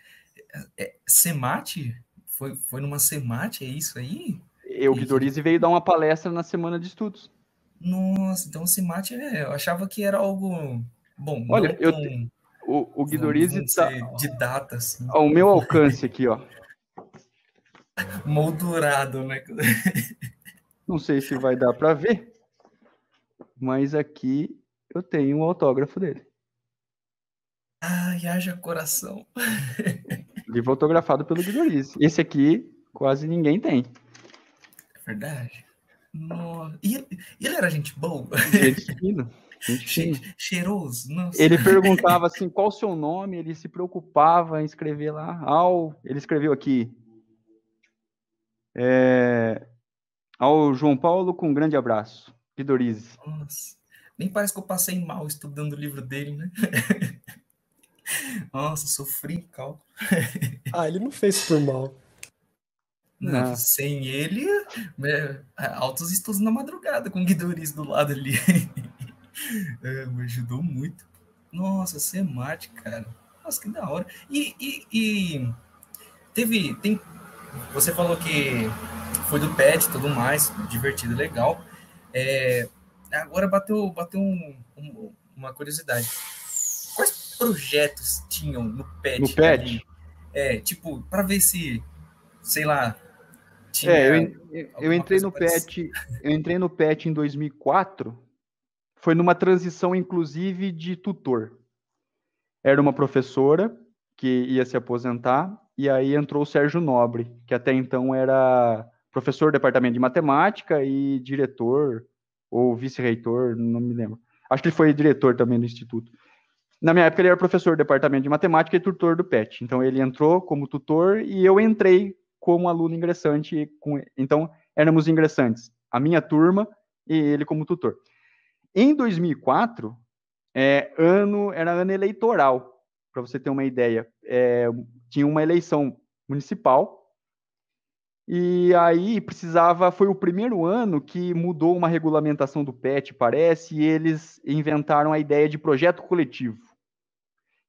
é, Semate foi, foi numa Semate, é isso aí? Eu, o Guidorize veio dar uma palestra na semana de estudos. Nossa, então o Semate, é, eu achava que era algo. Bom, olha, eu. Tão, o, o Guidorize tá. De data, assim. Ao meu alcance aqui, ó. Moldurado, né? Não sei se vai dar para ver, mas aqui eu tenho o um autógrafo dele. Ai, haja coração. Livro autografado pelo Guidorize. Esse aqui quase ninguém tem. É verdade. Nossa. E ele, ele era gente boa? Gente fina. Gente Cheiroso. Nossa. Ele perguntava assim, qual o seu nome? Ele se preocupava em escrever lá. Ao, ele escreveu aqui. É, ao João Paulo, com um grande abraço. Guidorize. Nossa. Nem parece que eu passei mal estudando o livro dele, né? Nossa, sofri cálculo. ah, ele não fez por mal. Não, não. sem ele, é, altos estudos na madrugada com o Guidoriz do lado ali. é, me ajudou muito. Nossa, Semate, cara. Nossa, que da hora. E, e, e, teve. Tem, você falou que foi do PET e tudo mais, divertido, legal. É, agora bateu, bateu um, um, uma curiosidade projetos tinham no PET? No PET? É, tipo, para ver se, sei lá. é, eu, eu entrei no PET, eu entrei no PET em 2004. Foi numa transição, inclusive, de tutor. Era uma professora que ia se aposentar, e aí entrou o Sérgio Nobre, que até então era professor do departamento de matemática e diretor, ou vice-reitor, não me lembro. Acho que ele foi diretor também do instituto. Na minha época, ele era professor do departamento de matemática e tutor do PET. Então, ele entrou como tutor e eu entrei como aluno ingressante. Com... Então, éramos ingressantes, a minha turma e ele como tutor. Em 2004, é, ano, era ano eleitoral, para você ter uma ideia. É, tinha uma eleição municipal e aí precisava, foi o primeiro ano que mudou uma regulamentação do PET, parece, e eles inventaram a ideia de projeto coletivo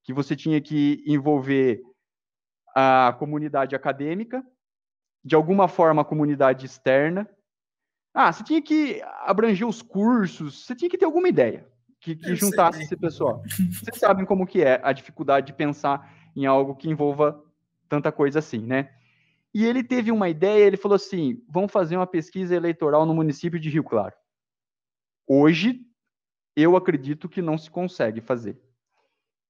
que você tinha que envolver a comunidade acadêmica, de alguma forma a comunidade externa. Ah, você tinha que abranger os cursos, você tinha que ter alguma ideia que, que juntasse esse pessoal. Vocês sabem como que é a dificuldade de pensar em algo que envolva tanta coisa assim, né? E ele teve uma ideia, ele falou assim: vamos fazer uma pesquisa eleitoral no município de Rio Claro. Hoje, eu acredito que não se consegue fazer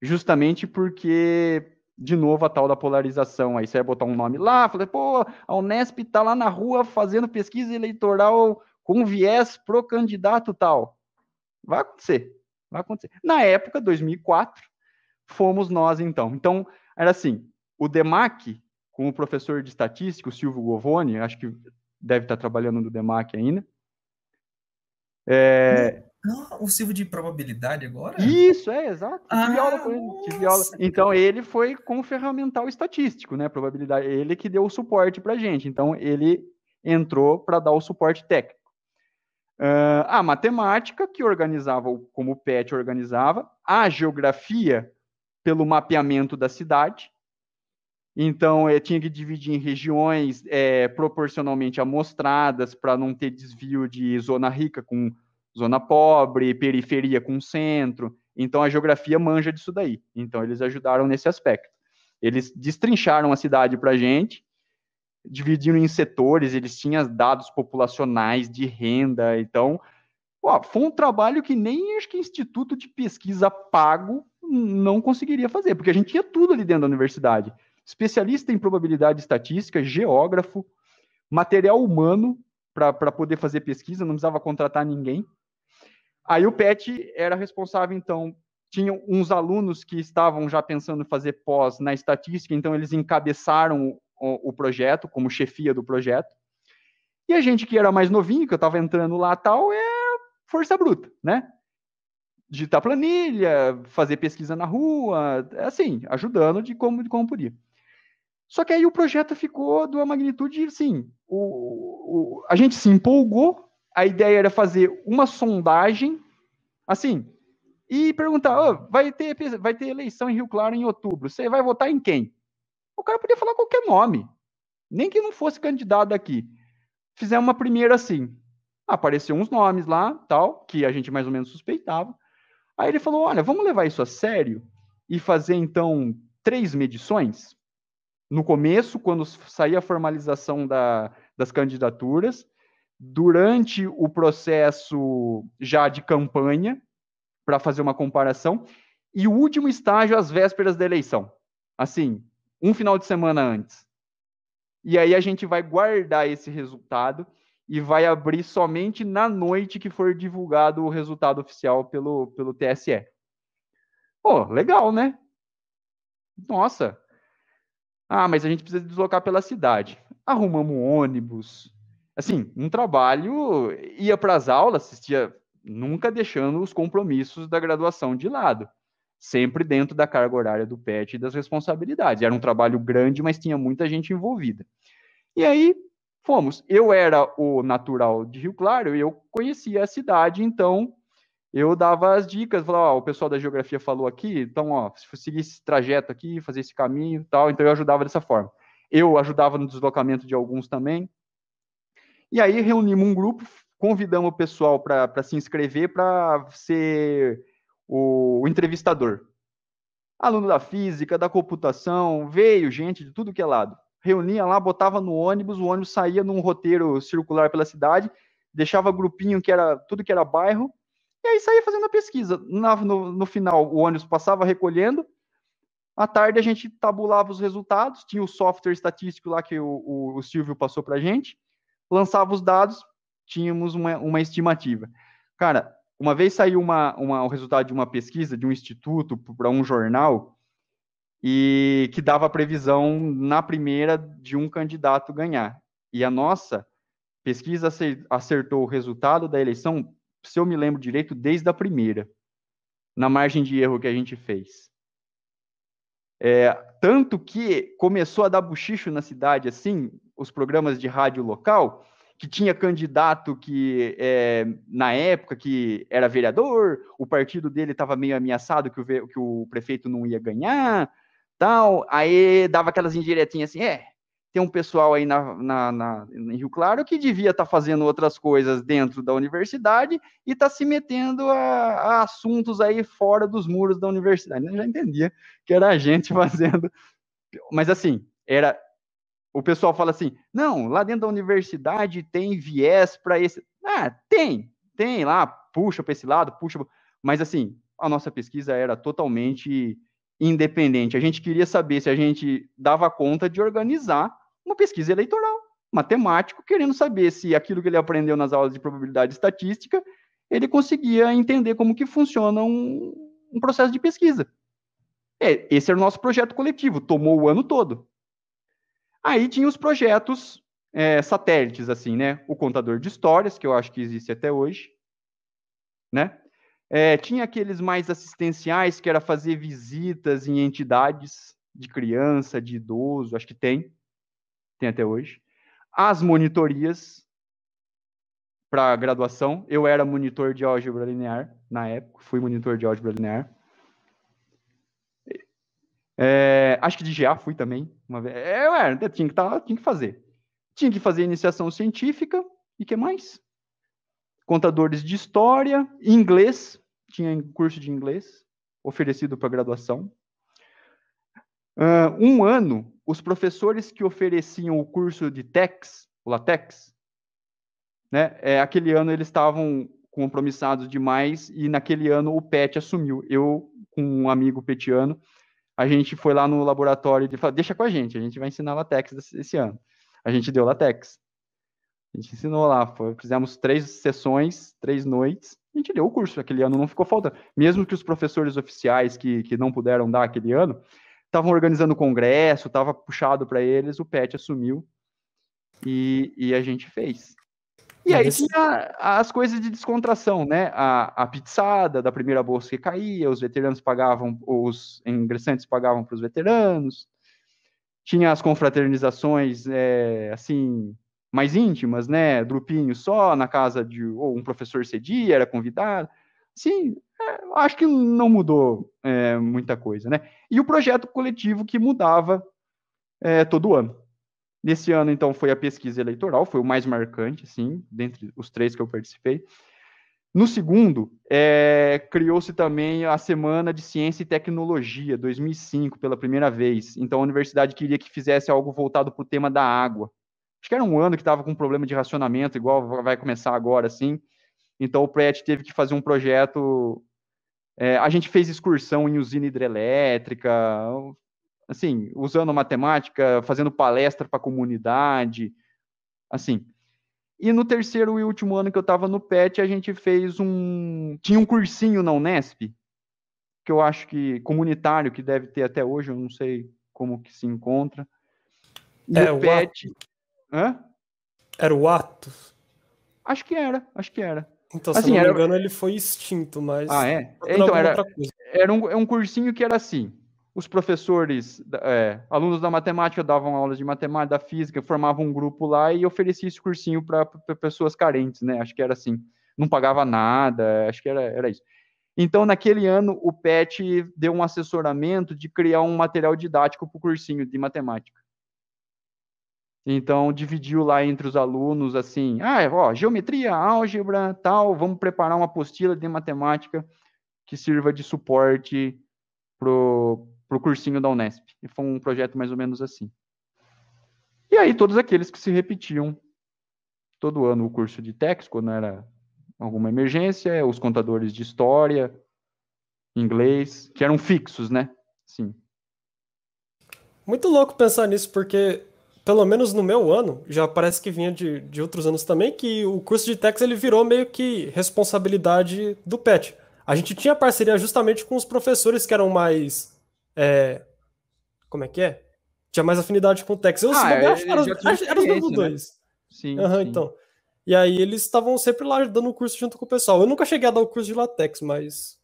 justamente porque, de novo, a tal da polarização. Aí você vai botar um nome lá, falei, pô, a Unesp tá lá na rua fazendo pesquisa eleitoral com viés pro candidato tal. Vai acontecer, vai acontecer. Na época, 2004, fomos nós, então. Então, era assim, o DEMAC, com o professor de estatística, o Silvio Govoni, acho que deve estar trabalhando no DEMAC ainda, é, não, o Silvio de probabilidade agora? Isso, é, exato. Ah, aula com ele. Aula. Então, ele foi com o ferramental estatístico, né? Probabilidade. Ele que deu o suporte para gente. Então, ele entrou para dar o suporte técnico. Uh, a matemática, que organizava como o PET organizava, a geografia, pelo mapeamento da cidade. Então, eu tinha que dividir em regiões é, proporcionalmente amostradas para não ter desvio de zona rica com zona pobre, periferia com centro. Então a geografia manja disso daí. Então eles ajudaram nesse aspecto. Eles destrincharam a cidade para gente, dividindo em setores, eles tinham dados populacionais de renda, então Ó, foi um trabalho que nem acho que instituto de pesquisa pago não conseguiria fazer, porque a gente tinha tudo ali dentro da universidade. Especialista em probabilidade estatística, geógrafo, material humano para poder fazer pesquisa, não precisava contratar ninguém. Aí o PET era responsável, então, tinha uns alunos que estavam já pensando em fazer pós na estatística, então eles encabeçaram o, o projeto, como chefia do projeto. E a gente que era mais novinho, que eu estava entrando lá tal, é força bruta, né? Digitar planilha, fazer pesquisa na rua, assim, ajudando de como, de como podia. Só que aí o projeto ficou de uma magnitude, assim, o, o, a gente se empolgou, a ideia era fazer uma sondagem, assim, e perguntar, oh, vai, ter, vai ter eleição em Rio Claro em outubro, você vai votar em quem? O cara podia falar qualquer nome, nem que não fosse candidato aqui. Fizemos uma primeira assim, apareceu uns nomes lá, tal, que a gente mais ou menos suspeitava. Aí ele falou: olha, vamos levar isso a sério e fazer então três medições. No começo, quando saía a formalização da, das candidaturas, durante o processo já de campanha, para fazer uma comparação, e o último estágio às vésperas da eleição. Assim, um final de semana antes. E aí a gente vai guardar esse resultado e vai abrir somente na noite que for divulgado o resultado oficial pelo, pelo TSE. Pô, legal, né? Nossa. Ah, mas a gente precisa deslocar pela cidade. Arrumamos um ônibus. Assim, um trabalho, ia para as aulas, assistia, nunca deixando os compromissos da graduação de lado. Sempre dentro da carga horária do PET e das responsabilidades. Era um trabalho grande, mas tinha muita gente envolvida. E aí, Fomos. Eu era o natural de Rio Claro e eu conhecia a cidade, então eu dava as dicas, falava, ó, o pessoal da geografia falou aqui, então, ó, se seguir esse trajeto aqui, fazer esse caminho tal, então eu ajudava dessa forma. Eu ajudava no deslocamento de alguns também. E aí reunimos um grupo, convidamos o pessoal para se inscrever para ser o, o entrevistador. Aluno da física, da computação, veio gente de tudo que é lado reunia lá, botava no ônibus, o ônibus saía num roteiro circular pela cidade, deixava grupinho que era tudo que era bairro, e aí saía fazendo a pesquisa. No, no, no final, o ônibus passava recolhendo, à tarde a gente tabulava os resultados, tinha o software estatístico lá que o, o, o Silvio passou para a gente, lançava os dados, tínhamos uma, uma estimativa. Cara, uma vez saiu uma, uma, o resultado de uma pesquisa de um instituto para um jornal, e que dava previsão na primeira de um candidato ganhar. E a nossa pesquisa acertou o resultado da eleição, se eu me lembro direito, desde a primeira, na margem de erro que a gente fez. É, tanto que começou a dar buchicho na cidade, assim, os programas de rádio local, que tinha candidato que, é, na época, que era vereador, o partido dele estava meio ameaçado que o, que o prefeito não ia ganhar, tal, aí dava aquelas indiretinhas assim, é, tem um pessoal aí na, na, na em Rio Claro que devia estar tá fazendo outras coisas dentro da universidade e está se metendo a, a, assuntos aí fora dos muros da universidade. Eu já entendia que era a gente fazendo, mas assim, era o pessoal fala assim, não, lá dentro da universidade tem viés para esse. Ah, tem, tem lá, puxa para esse lado, puxa, mas assim, a nossa pesquisa era totalmente independente. A gente queria saber se a gente dava conta de organizar uma pesquisa eleitoral. Matemático, querendo saber se aquilo que ele aprendeu nas aulas de probabilidade estatística, ele conseguia entender como que funciona um, um processo de pesquisa. É, esse era o nosso projeto coletivo, tomou o ano todo. Aí tinha os projetos é, satélites, assim, né? O contador de histórias, que eu acho que existe até hoje, né? É, tinha aqueles mais assistenciais, que era fazer visitas em entidades de criança, de idoso, acho que tem, tem até hoje. As monitorias para graduação, eu era monitor de álgebra linear na época, fui monitor de álgebra linear. É, acho que de GA fui também. Uma vez. É, era, tinha que, tá, tinha que fazer. Tinha que fazer iniciação científica e que mais? contadores de história, inglês, tinha curso de inglês oferecido para graduação. Uh, um ano, os professores que ofereciam o curso de TEX, o LaTeX, né, é, aquele ano eles estavam compromissados demais e naquele ano o PET assumiu. Eu, com um amigo petiano, a gente foi lá no laboratório e falou, deixa com a gente, a gente vai ensinar LaTeX esse ano. A gente deu LaTeX. A gente ensinou lá, foi, fizemos três sessões, três noites, a gente deu o curso, aquele ano não ficou faltando. Mesmo que os professores oficiais que, que não puderam dar aquele ano, estavam organizando congresso, estava puxado para eles, o PET assumiu e, e a gente fez. E aí tinha as coisas de descontração, né? A, a pizzada da primeira bolsa que caía, os veteranos pagavam, os ingressantes pagavam para os veteranos. Tinha as confraternizações, é, assim, mais íntimas, né? Grupinho só, na casa de ou um professor cedia, era convidado. Sim, é, acho que não mudou é, muita coisa, né? E o projeto coletivo que mudava é, todo ano. Nesse ano, então, foi a pesquisa eleitoral, foi o mais marcante, assim, dentre os três que eu participei. No segundo, é, criou-se também a Semana de Ciência e Tecnologia, 2005, pela primeira vez. Então, a universidade queria que fizesse algo voltado para o tema da água. Acho que era um ano que estava com problema de racionamento, igual vai começar agora, assim. Então, o PRET teve que fazer um projeto. É, a gente fez excursão em usina hidrelétrica, assim, usando matemática, fazendo palestra para a comunidade, assim. E no terceiro e último ano que eu estava no PET, a gente fez um. Tinha um cursinho na Unesp, que eu acho que comunitário, que deve ter até hoje, eu não sei como que se encontra. E é, o PET. Hã? Era o Atos? Acho que era, acho que era. Então, se assim, não me engano, era... ele foi extinto, mas. Ah, é? Então, era, era um, é um cursinho que era assim os professores, é, alunos da matemática davam aulas de matemática, da física, formavam um grupo lá e oferecia esse cursinho para pessoas carentes, né? Acho que era assim, não pagava nada, acho que era, era isso. Então, naquele ano, o PET deu um assessoramento de criar um material didático para o cursinho de matemática. Então, dividiu lá entre os alunos, assim, ah, ó, geometria, álgebra, tal, vamos preparar uma apostila de matemática que sirva de suporte pro para o cursinho da Unesp. E foi um projeto mais ou menos assim. E aí, todos aqueles que se repetiam todo ano o curso de TEX, quando era alguma emergência, os contadores de história, inglês, que eram fixos, né? Sim. Muito louco pensar nisso, porque, pelo menos no meu ano, já parece que vinha de, de outros anos também, que o curso de TEX ele virou meio que responsabilidade do PET. A gente tinha parceria justamente com os professores que eram mais é, como é que é? Tinha mais afinidade com o Tex. Eu, ah, é, acho, era, era os mesmos dois. Né? Sim, uhum, sim. Então. E aí eles estavam sempre lá dando o curso junto com o pessoal. Eu nunca cheguei a dar o curso de latex, mas.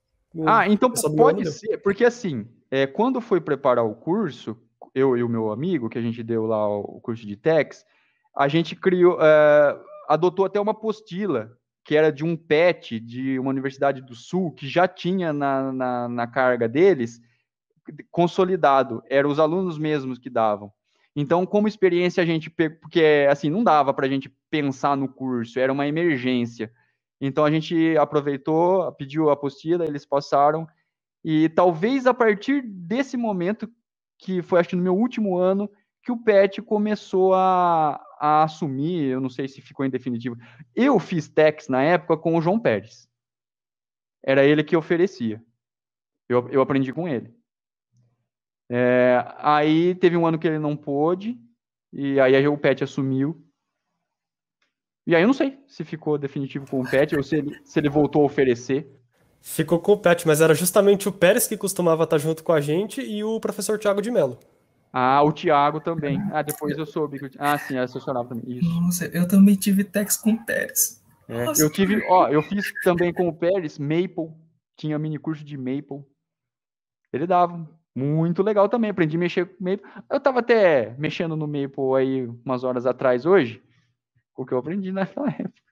Ah, então pode ser, porque assim, é, quando foi preparar o curso, eu e o meu amigo, que a gente deu lá o curso de Tex, a gente criou, é, adotou até uma apostila que era de um PET de uma universidade do Sul, que já tinha na, na, na carga deles consolidado, eram os alunos mesmos que davam. Então, como experiência, a gente, porque assim, não dava para a gente pensar no curso, era uma emergência. Então, a gente aproveitou, pediu a apostila, eles passaram, e talvez a partir desse momento, que foi acho que no meu último ano, que o PET começou a, a assumir, eu não sei se ficou em definitivo. Eu fiz TEX na época com o João Pérez. Era ele que oferecia. Eu, eu aprendi com ele. É, aí teve um ano que ele não pôde, e aí o Pet assumiu. E aí eu não sei se ficou definitivo com o Pet ou se ele, se ele voltou a oferecer. Ficou com o Pet, mas era justamente o Pérez que costumava estar junto com a gente e o professor Tiago de Mello. Ah, o Tiago também. Ah, depois eu soube. Que... Ah, sim, assessorava também. Isso. Nossa, eu também tive Tex com o Pérez. É, eu tive, ó, eu fiz também com o Pérez, Maple, tinha mini curso de Maple. Ele dava muito legal também, aprendi a mexer com Maple. Eu estava até mexendo no Maple aí umas horas atrás hoje, o que eu aprendi naquela época.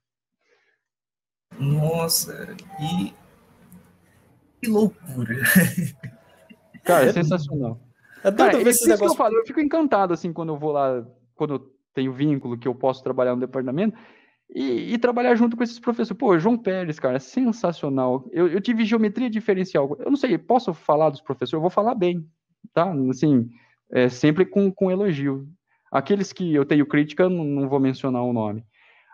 Nossa, e que loucura. Cara, é sensacional. É Cara, ver esse negócio... eu, falo, eu fico encantado assim quando eu vou lá, quando eu tenho vínculo que eu posso trabalhar no departamento e, e, trabalhar junto com esses professores. Pô, João Pérez, cara, sensacional. Eu, eu, tive geometria diferencial. Eu não sei, posso falar dos professores? Eu vou falar bem, tá? Assim, é, sempre com, com elogio. Aqueles que eu tenho crítica, não, não vou mencionar o nome.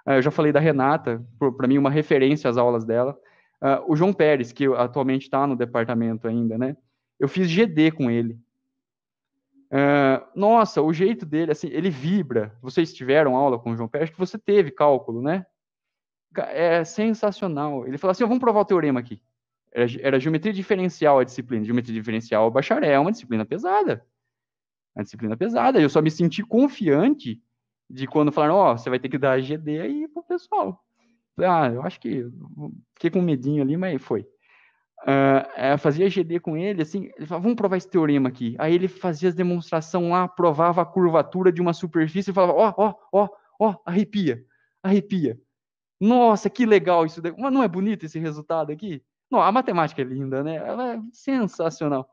É, eu já falei da Renata, para mim, uma referência às aulas dela. Uh, o João Pérez, que atualmente está no departamento ainda, né? Eu fiz GD com ele. Uh, nossa, o jeito dele, assim, ele vibra. Vocês tiveram aula com o João Pérez, que você teve cálculo, né? É sensacional. Ele falou assim: vamos provar o teorema aqui. Era, era geometria diferencial a disciplina. Geometria diferencial, bacharel, é uma disciplina pesada. Uma disciplina pesada. Eu só me senti confiante de quando falaram: Ó, oh, você vai ter que dar GD aí pro pessoal. Falei, ah, eu acho que. Fiquei com medinho ali, mas foi. Uh, fazia GD com ele, assim, ele falava, vamos provar esse teorema aqui. Aí ele fazia as demonstração lá, provava a curvatura de uma superfície e falava, ó, ó, ó, ó, arrepia, arrepia. Nossa, que legal isso. Mas não é bonito esse resultado aqui? Não, a matemática é linda, né? Ela é sensacional.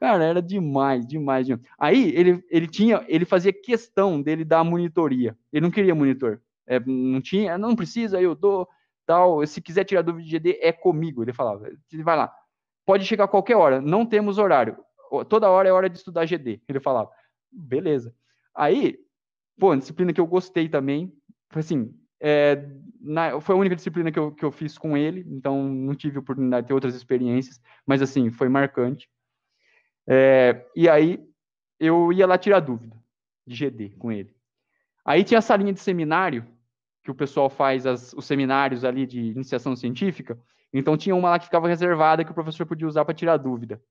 Cara, era demais, demais, demais. Aí ele, ele tinha, ele fazia questão dele dar monitoria. Ele não queria monitor. É, não tinha, não precisa, eu dou tal. Se quiser tirar dúvida de GD, é comigo. Ele falava, vai lá. Pode chegar a qualquer hora, não temos horário. Toda hora é hora de estudar GD. Ele falava, beleza. Aí, pô, disciplina que eu gostei também, foi assim, é, na, foi a única disciplina que eu, que eu fiz com ele, então não tive oportunidade de ter outras experiências, mas assim, foi marcante. É, e aí eu ia lá tirar dúvida de GD com ele. Aí tinha essa linha de seminário, que o pessoal faz as, os seminários ali de iniciação científica, então tinha uma lá que ficava reservada que o professor podia usar para tirar dúvida.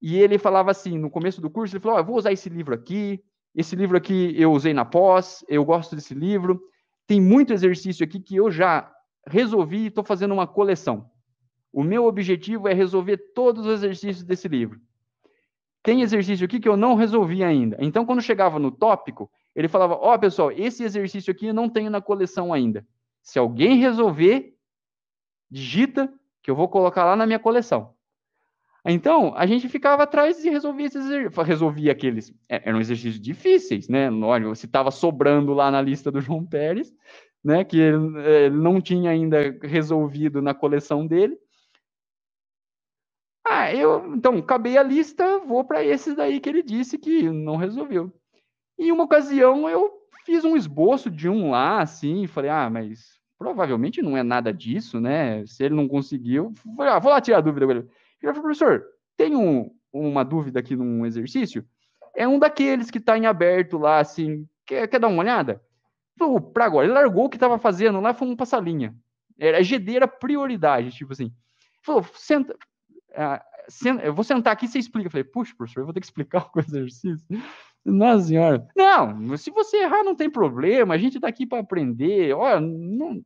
E ele falava assim, no começo do curso, ele falou, oh, vou usar esse livro aqui, esse livro aqui eu usei na pós, eu gosto desse livro, tem muito exercício aqui que eu já resolvi e estou fazendo uma coleção. O meu objetivo é resolver todos os exercícios desse livro. Tem exercício aqui que eu não resolvi ainda. Então, quando chegava no tópico, ele falava: Ó, oh, pessoal, esse exercício aqui eu não tenho na coleção ainda. Se alguém resolver, digita que eu vou colocar lá na minha coleção. Então, a gente ficava atrás e resolvia esses. Resolvia aqueles. É, eram exercícios difíceis, né? Olha, se estava sobrando lá na lista do João Pérez, né? Que ele, ele não tinha ainda resolvido na coleção dele. Ah, eu. Então, acabei a lista, vou para esses daí que ele disse que não resolveu. Em uma ocasião, eu fiz um esboço de um lá, assim, falei, ah, mas provavelmente não é nada disso, né? Se ele não conseguiu, falei, ah, vou lá tirar a dúvida com ele. Falei, professor, tem um, uma dúvida aqui num exercício? É um daqueles que está em aberto lá, assim, quer, quer dar uma olhada? Falou, pra agora, ele largou o que estava fazendo lá, foi um passalinha. Era GD era prioridade, tipo assim. Falou, senta, senta, eu vou sentar aqui e você explica. Eu falei, puxa, professor, eu vou ter que explicar o exercício. Nossa senhora. Não, se você errar, não tem problema, a gente está aqui para aprender. Olha, não,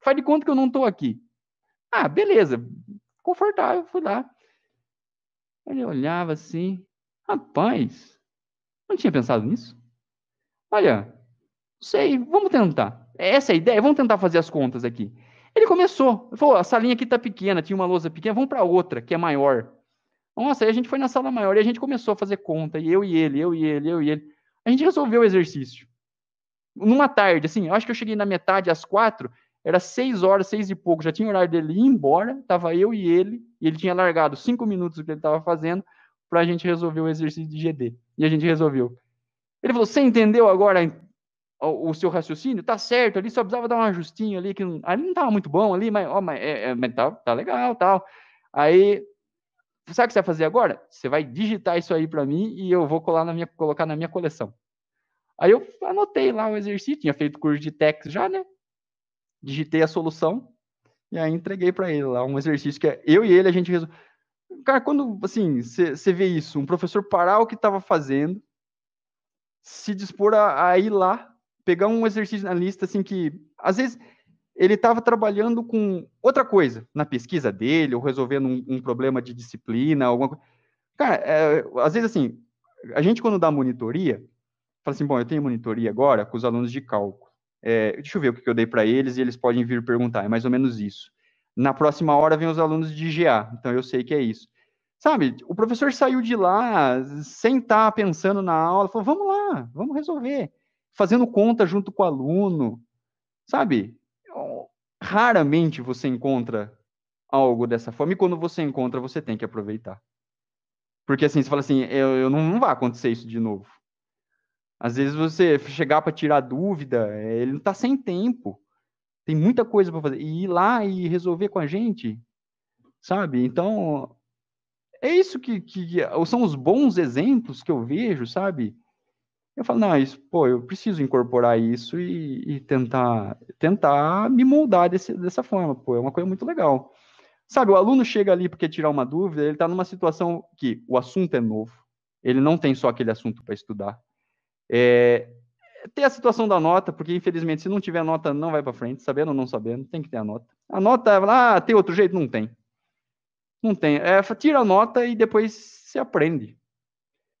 faz de conta que eu não estou aqui. Ah, beleza. Confortável, fui lá. Ele olhava assim, rapaz, não tinha pensado nisso? Olha, sei, vamos tentar. Essa é a ideia, vamos tentar fazer as contas aqui. Ele começou, ele falou, a salinha aqui tá pequena, tinha uma lousa pequena, vamos para outra, que é maior. Nossa, aí a gente foi na sala maior e a gente começou a fazer conta, e eu e ele, eu e ele, eu e ele. A gente resolveu o exercício. Numa tarde, assim, eu acho que eu cheguei na metade às quatro, era seis horas, seis e pouco, já tinha horário dele ir embora, tava eu e ele, e ele tinha largado cinco minutos do que ele estava fazendo para a gente resolver o exercício de GD. E a gente resolveu. Ele falou: Você entendeu agora o, o seu raciocínio? Tá certo, ali só precisava dar um ajustinho ali, que ali não estava muito bom ali, mas, ó, mas, é, é, mas tá, tá legal, tal. Aí, sabe o que você vai fazer agora? Você vai digitar isso aí para mim e eu vou colar na minha, colocar na minha coleção. Aí eu anotei lá o exercício, tinha feito curso de Tex já, né? digitei a solução e aí entreguei para ele lá um exercício que é eu e ele a gente resolveu. Cara, quando assim você vê isso, um professor parar o que estava fazendo, se dispor a, a, ir lá, pegar um exercício na lista assim que às vezes ele estava trabalhando com outra coisa na pesquisa dele ou resolvendo um, um problema de disciplina, alguma coisa. Cara, é, às vezes assim, a gente quando dá monitoria, fala assim, bom, eu tenho monitoria agora com os alunos de cálculo. É, deixa eu ver o que eu dei para eles e eles podem vir perguntar. É mais ou menos isso. Na próxima hora vem os alunos de GA, então eu sei que é isso. Sabe, o professor saiu de lá sem estar tá pensando na aula, falou: vamos lá, vamos resolver. Fazendo conta junto com o aluno. Sabe, raramente você encontra algo dessa forma, e quando você encontra, você tem que aproveitar. Porque assim, você fala assim, eu, eu não, não vai acontecer isso de novo. Às vezes você chegar para tirar dúvida, é, ele não está sem tempo. Tem muita coisa para fazer. E ir lá e resolver com a gente, sabe? Então, é isso que, que são os bons exemplos que eu vejo, sabe? Eu falo, não, isso, pô, eu preciso incorporar isso e, e tentar, tentar me moldar desse, dessa forma, pô, é uma coisa muito legal. Sabe, o aluno chega ali porque tirar uma dúvida, ele está numa situação que o assunto é novo, ele não tem só aquele assunto para estudar. É, tem a situação da nota, porque infelizmente se não tiver nota não vai para frente, sabendo ou não sabendo, tem que ter a nota. A nota, ah, tem outro jeito? Não tem. Não tem. É, tira a nota e depois se aprende.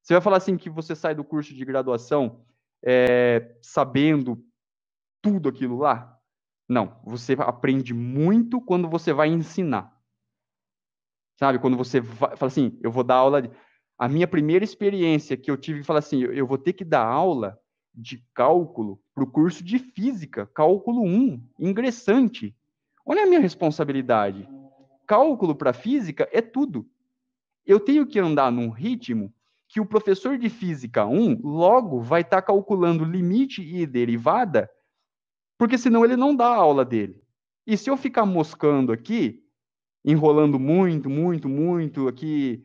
Você vai falar assim que você sai do curso de graduação é, sabendo tudo aquilo lá? Não, você aprende muito quando você vai ensinar. Sabe, quando você vai, fala assim, eu vou dar aula de... A minha primeira experiência que eu tive, falar assim, eu vou ter que dar aula de cálculo para o curso de física, cálculo 1, ingressante. Olha a minha responsabilidade. Cálculo para física é tudo. Eu tenho que andar num ritmo que o professor de física 1 logo vai estar tá calculando limite e derivada, porque senão ele não dá a aula dele. E se eu ficar moscando aqui, enrolando muito, muito, muito aqui,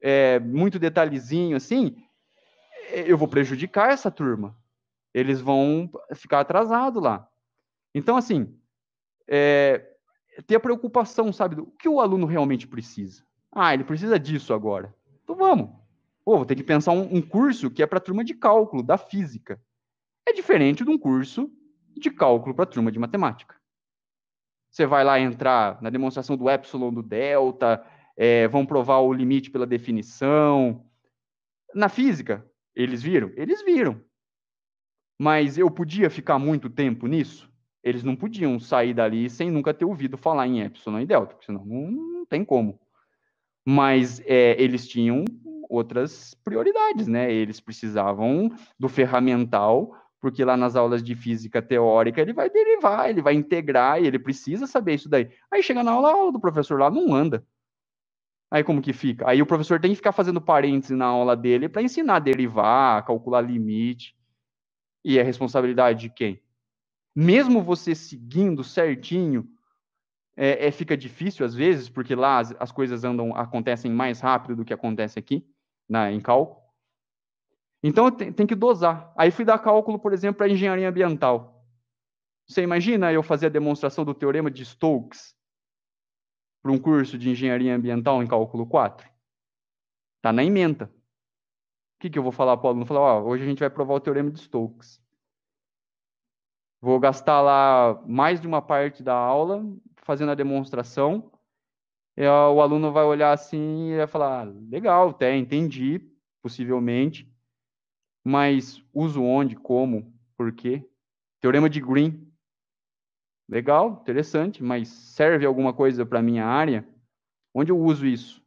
é, muito detalhezinho assim, eu vou prejudicar essa turma. Eles vão ficar atrasados lá. Então, assim, é, ter a preocupação, sabe, do que o aluno realmente precisa. Ah, ele precisa disso agora. Então vamos. Pô, vou ter que pensar um, um curso que é para turma de cálculo, da física. É diferente de um curso de cálculo para turma de matemática. Você vai lá entrar na demonstração do epsilon, do delta, é, vão provar o limite pela definição. Na física, eles viram? Eles viram. Mas eu podia ficar muito tempo nisso? Eles não podiam sair dali sem nunca ter ouvido falar em epsilon e delta, porque senão não, não tem como. Mas é, eles tinham outras prioridades, né? Eles precisavam do ferramental, porque lá nas aulas de física teórica ele vai derivar, ele vai integrar e ele precisa saber isso daí. Aí chega na aula, a aula do professor lá não anda. Aí como que fica? Aí o professor tem que ficar fazendo parênteses na aula dele para ensinar a derivar, calcular limite. E é responsabilidade de quem? Mesmo você seguindo certinho, é, é, fica difícil às vezes, porque lá as, as coisas andam, acontecem mais rápido do que acontece aqui na, em cálculo. Então tem, tem que dosar. Aí fui dar cálculo, por exemplo, para engenharia ambiental. Você imagina eu fazer a demonstração do teorema de Stokes para um curso de engenharia ambiental em cálculo 4? Está na emenda. O que, que eu vou falar para o aluno? Falar, ó, hoje a gente vai provar o teorema de Stokes. Vou gastar lá mais de uma parte da aula fazendo a demonstração o aluno vai olhar assim e vai falar: legal, até entendi, possivelmente, mas uso onde, como, por quê? Teorema de Green. Legal, interessante, mas serve alguma coisa para minha área? Onde eu uso isso?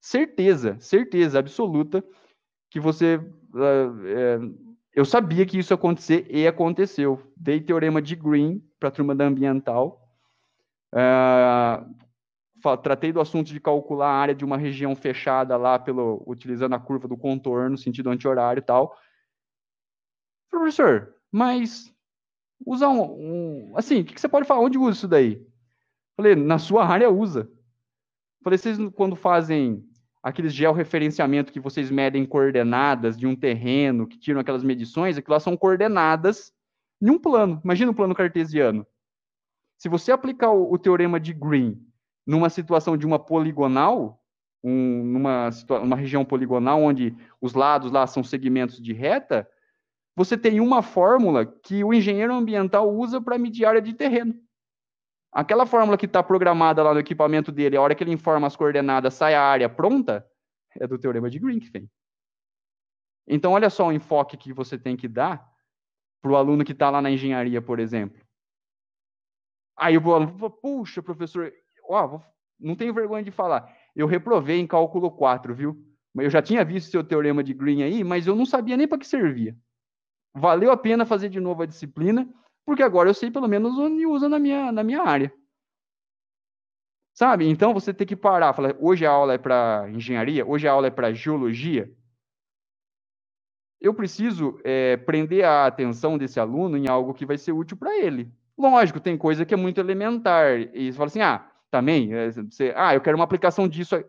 Certeza, certeza absoluta que você. Uh, é, eu sabia que isso ia acontecer e aconteceu. Dei teorema de Green para a turma da ambiental. Uh, tratei do assunto de calcular a área de uma região fechada lá pelo utilizando a curva do contorno, sentido anti-horário e tal. Professor, mas usar um, um, assim, o que, que você pode falar? Onde usa isso daí? Falei, na sua área usa. Falei, vocês quando fazem aqueles georreferenciamento que vocês medem coordenadas de um terreno, que tiram aquelas medições, aquilo lá são coordenadas em um plano. Imagina um plano cartesiano. Se você aplicar o, o teorema de Green numa situação de uma poligonal, um, numa uma região poligonal onde os lados lá são segmentos de reta, você tem uma fórmula que o engenheiro ambiental usa para medir área de terreno. Aquela fórmula que está programada lá no equipamento dele, a hora que ele informa as coordenadas, sai a área pronta, é do teorema de Green que vem. Então, olha só o enfoque que você tem que dar para o aluno que está lá na engenharia, por exemplo. Aí o aluno fala, puxa, professor, ó, não tenho vergonha de falar. Eu reprovei em cálculo 4, viu? Eu já tinha visto seu teorema de Green aí, mas eu não sabia nem para que servia. Valeu a pena fazer de novo a disciplina, porque agora eu sei pelo menos onde usa na minha, na minha área. Sabe? Então você tem que parar, falar, hoje a aula é para engenharia, hoje a aula é para geologia. Eu preciso é, prender a atenção desse aluno em algo que vai ser útil para ele. Lógico, tem coisa que é muito elementar. E você fala assim, ah, também, é, você, ah, eu quero uma aplicação disso.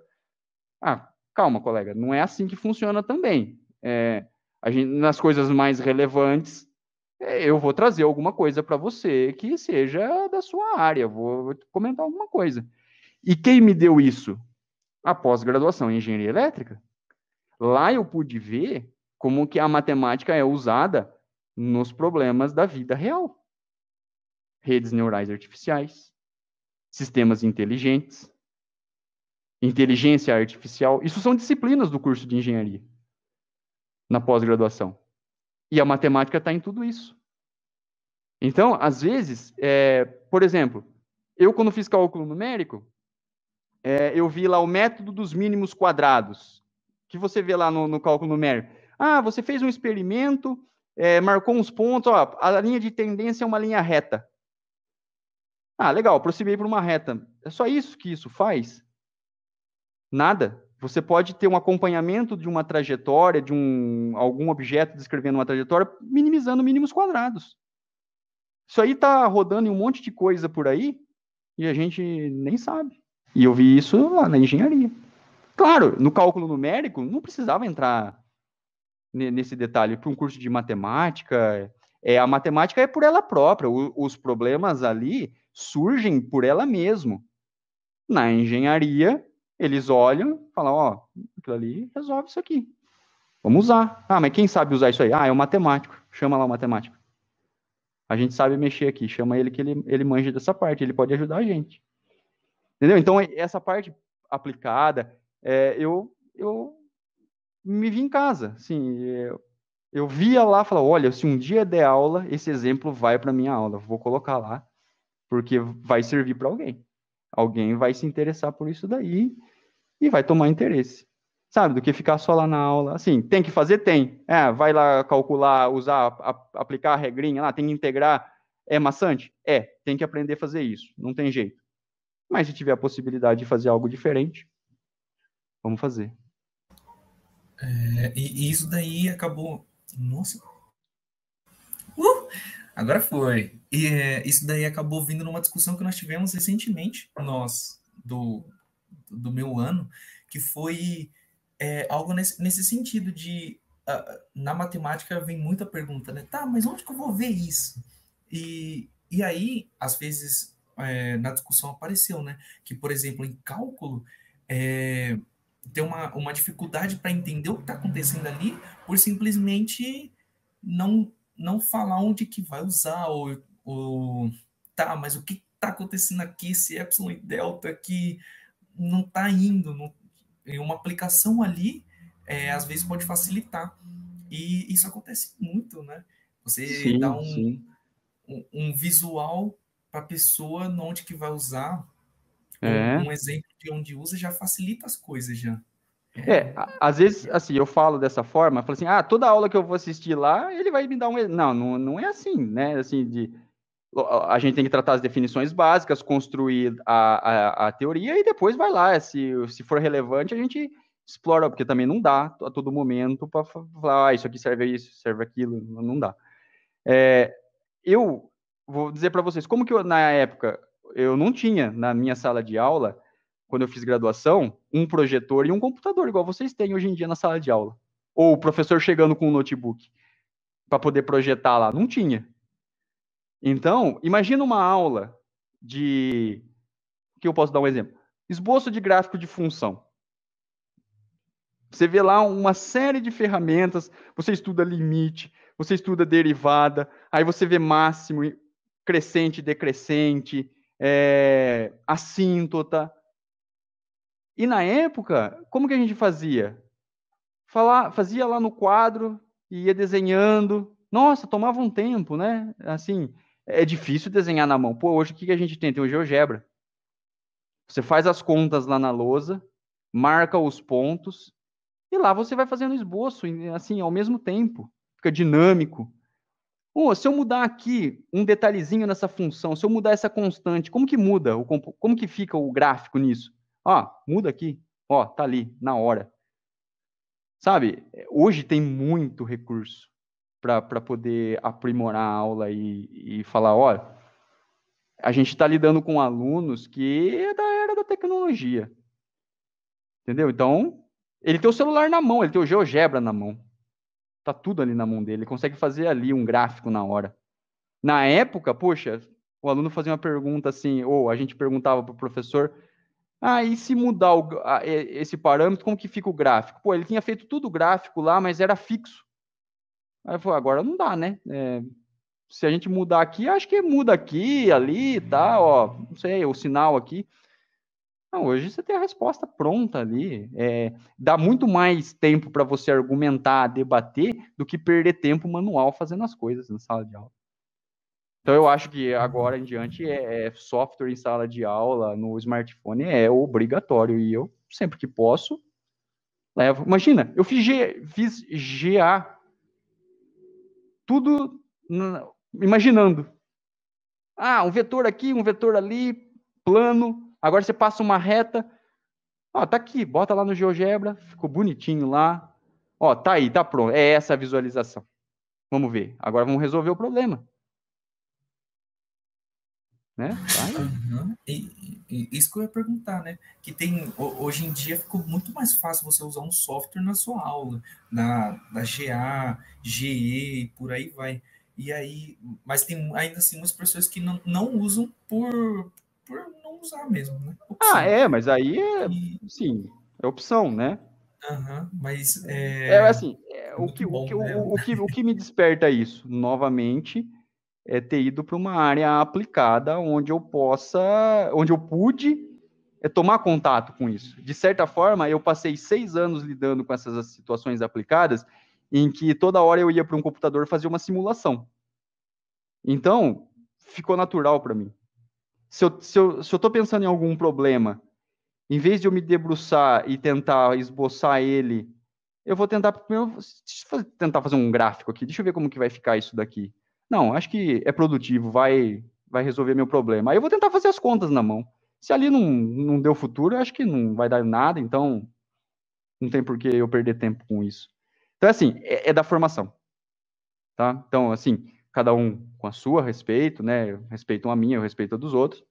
Ah, calma, colega, não é assim que funciona também. É, gente, nas coisas mais relevantes, é, eu vou trazer alguma coisa para você que seja da sua área, vou comentar alguma coisa. E quem me deu isso? A pós-graduação em engenharia elétrica. Lá eu pude ver como que a matemática é usada nos problemas da vida real. Redes neurais artificiais, sistemas inteligentes, inteligência artificial, isso são disciplinas do curso de engenharia na pós-graduação. E a matemática está em tudo isso. Então, às vezes, é, por exemplo, eu quando fiz cálculo numérico, é, eu vi lá o método dos mínimos quadrados, que você vê lá no, no cálculo numérico. Ah, você fez um experimento, é, marcou uns pontos, ó, a linha de tendência é uma linha reta. Ah, legal, aproximei para uma reta. É só isso que isso faz? Nada. Você pode ter um acompanhamento de uma trajetória, de um, algum objeto descrevendo uma trajetória, minimizando mínimos quadrados. Isso aí está rodando em um monte de coisa por aí e a gente nem sabe. E eu vi isso lá na engenharia. Claro, no cálculo numérico, não precisava entrar nesse detalhe. Para um curso de matemática, é, a matemática é por ela própria. O, os problemas ali surgem por ela mesmo. Na engenharia, eles olham e falam: ó, aquilo ali resolve isso aqui. Vamos usar. Ah, mas quem sabe usar isso aí? Ah, é o matemático. Chama lá o matemático. A gente sabe mexer aqui. Chama ele que ele, ele manja dessa parte. Ele pode ajudar a gente. Entendeu? Então, essa parte aplicada, é, eu, eu me vi em casa. Assim, eu, eu via lá, falava, olha, se um dia der aula, esse exemplo vai para minha aula. Vou colocar lá, porque vai servir para alguém. Alguém vai se interessar por isso daí e vai tomar interesse. Sabe, do que ficar só lá na aula. Assim, tem que fazer? Tem. É, vai lá calcular, usar, a, aplicar a regrinha lá, tem que integrar. É maçante? É, tem que aprender a fazer isso. Não tem jeito. Mas se tiver a possibilidade de fazer algo diferente, vamos fazer. É, e, e, isso daí acabou. Nossa! Agora foi. E é, isso daí acabou vindo numa discussão que nós tivemos recentemente, nós, do, do meu ano, que foi é, algo nesse, nesse sentido de. Uh, na matemática vem muita pergunta, né? Tá, mas onde que eu vou ver isso? E, e aí, às vezes, é, na discussão apareceu, né? Que, por exemplo, em cálculo, é, tem uma, uma dificuldade para entender o que está acontecendo ali por simplesmente não, não falar onde que vai usar, ou, ou tá, mas o que está acontecendo aqui, esse epsilon e delta que não está indo, não, uma aplicação ali, é, às vezes pode facilitar. E isso acontece muito, né? Você sim, dá um, um, um, visual para a pessoa onde que vai usar. É. Um, um, exemplo de onde usa já facilita as coisas já. É, às vezes, assim, eu falo dessa forma, falo assim, ah, toda aula que eu vou assistir lá, ele vai me dar um... Não, não, não é assim, né? Assim, de... A gente tem que tratar as definições básicas, construir a, a, a teoria e depois vai lá. Se, se for relevante, a gente explora, porque também não dá a todo momento para falar, ah, isso aqui serve isso, serve aquilo, não dá. É, eu vou dizer para vocês, como que eu, na época, eu não tinha na minha sala de aula, quando eu fiz graduação, um projetor e um computador, igual vocês têm hoje em dia na sala de aula. Ou o professor chegando com um notebook para poder projetar lá. Não tinha. Então, imagina uma aula de. que eu posso dar um exemplo? Esboço de gráfico de função. Você vê lá uma série de ferramentas, você estuda limite, você estuda derivada, aí você vê máximo, crescente, decrescente, é, assíntota. E na época, como que a gente fazia? Falar, fazia lá no quadro, ia desenhando. Nossa, tomava um tempo, né? Assim, é difícil desenhar na mão. Pô, hoje o que a gente tem? Tem o GeoGebra. Você faz as contas lá na lousa, marca os pontos, e lá você vai fazendo esboço, assim, ao mesmo tempo. Fica dinâmico. Oh, se eu mudar aqui um detalhezinho nessa função, se eu mudar essa constante, como que muda? Como que fica o gráfico nisso? Ó, muda aqui. Ó, tá ali, na hora. Sabe, hoje tem muito recurso para poder aprimorar a aula e, e falar, ó, a gente está lidando com alunos que é da era da tecnologia. Entendeu? Então, ele tem o celular na mão, ele tem o GeoGebra na mão. Tá tudo ali na mão dele. Ele consegue fazer ali um gráfico na hora. Na época, poxa, o aluno fazia uma pergunta assim, ou a gente perguntava para o professor, ah, e se mudar o, a, esse parâmetro, como que fica o gráfico? Pô, ele tinha feito tudo gráfico lá, mas era fixo. Aí falou, agora não dá, né? É, se a gente mudar aqui, acho que muda aqui, ali, tá, ó, não sei, o sinal aqui. Não, hoje você tem a resposta pronta ali. É, dá muito mais tempo para você argumentar, debater, do que perder tempo manual fazendo as coisas na sala de aula. Então eu acho que agora em diante é, é software em sala de aula no smartphone é obrigatório e eu sempre que posso levo. Imagina, eu fiz, G, fiz GA tudo imaginando. Ah, um vetor aqui, um vetor ali, plano, Agora você passa uma reta. Ó, tá aqui, bota lá no GeoGebra, ficou bonitinho lá. Ó, tá aí, tá pronto. É essa a visualização. Vamos ver. Agora vamos resolver o problema. Né? Uhum. E, e, isso que eu ia perguntar, né? Que tem hoje em dia ficou muito mais fácil você usar um software na sua aula, na, na GA, GE, por aí vai. E aí, mas tem ainda assim umas pessoas que não, não usam por, por usar mesmo, né? Opção. Ah, é, mas aí é, sim, é opção, né? Uhum, mas é, é assim, é, o, que, bom, o, que, né? o, o, que, o que me desperta isso, novamente, é ter ido para uma área aplicada onde eu possa, onde eu pude é, tomar contato com isso. De certa forma, eu passei seis anos lidando com essas situações aplicadas, em que toda hora eu ia para um computador fazer uma simulação. Então, ficou natural para mim se eu, se, eu, se eu pensando em algum problema, em vez de eu me debruçar e tentar esboçar ele, eu vou tentar primeiro tentar fazer um gráfico aqui. Deixa eu ver como que vai ficar isso daqui. Não, acho que é produtivo, vai vai resolver meu problema. Aí eu vou tentar fazer as contas na mão. Se ali não, não deu futuro, acho que não vai dar nada, então não tem por que eu perder tempo com isso. Então, assim, é, é da formação. Tá? Então, assim, cada um com a sua respeito, né? Respeitam a minha, eu respeito a dos outros.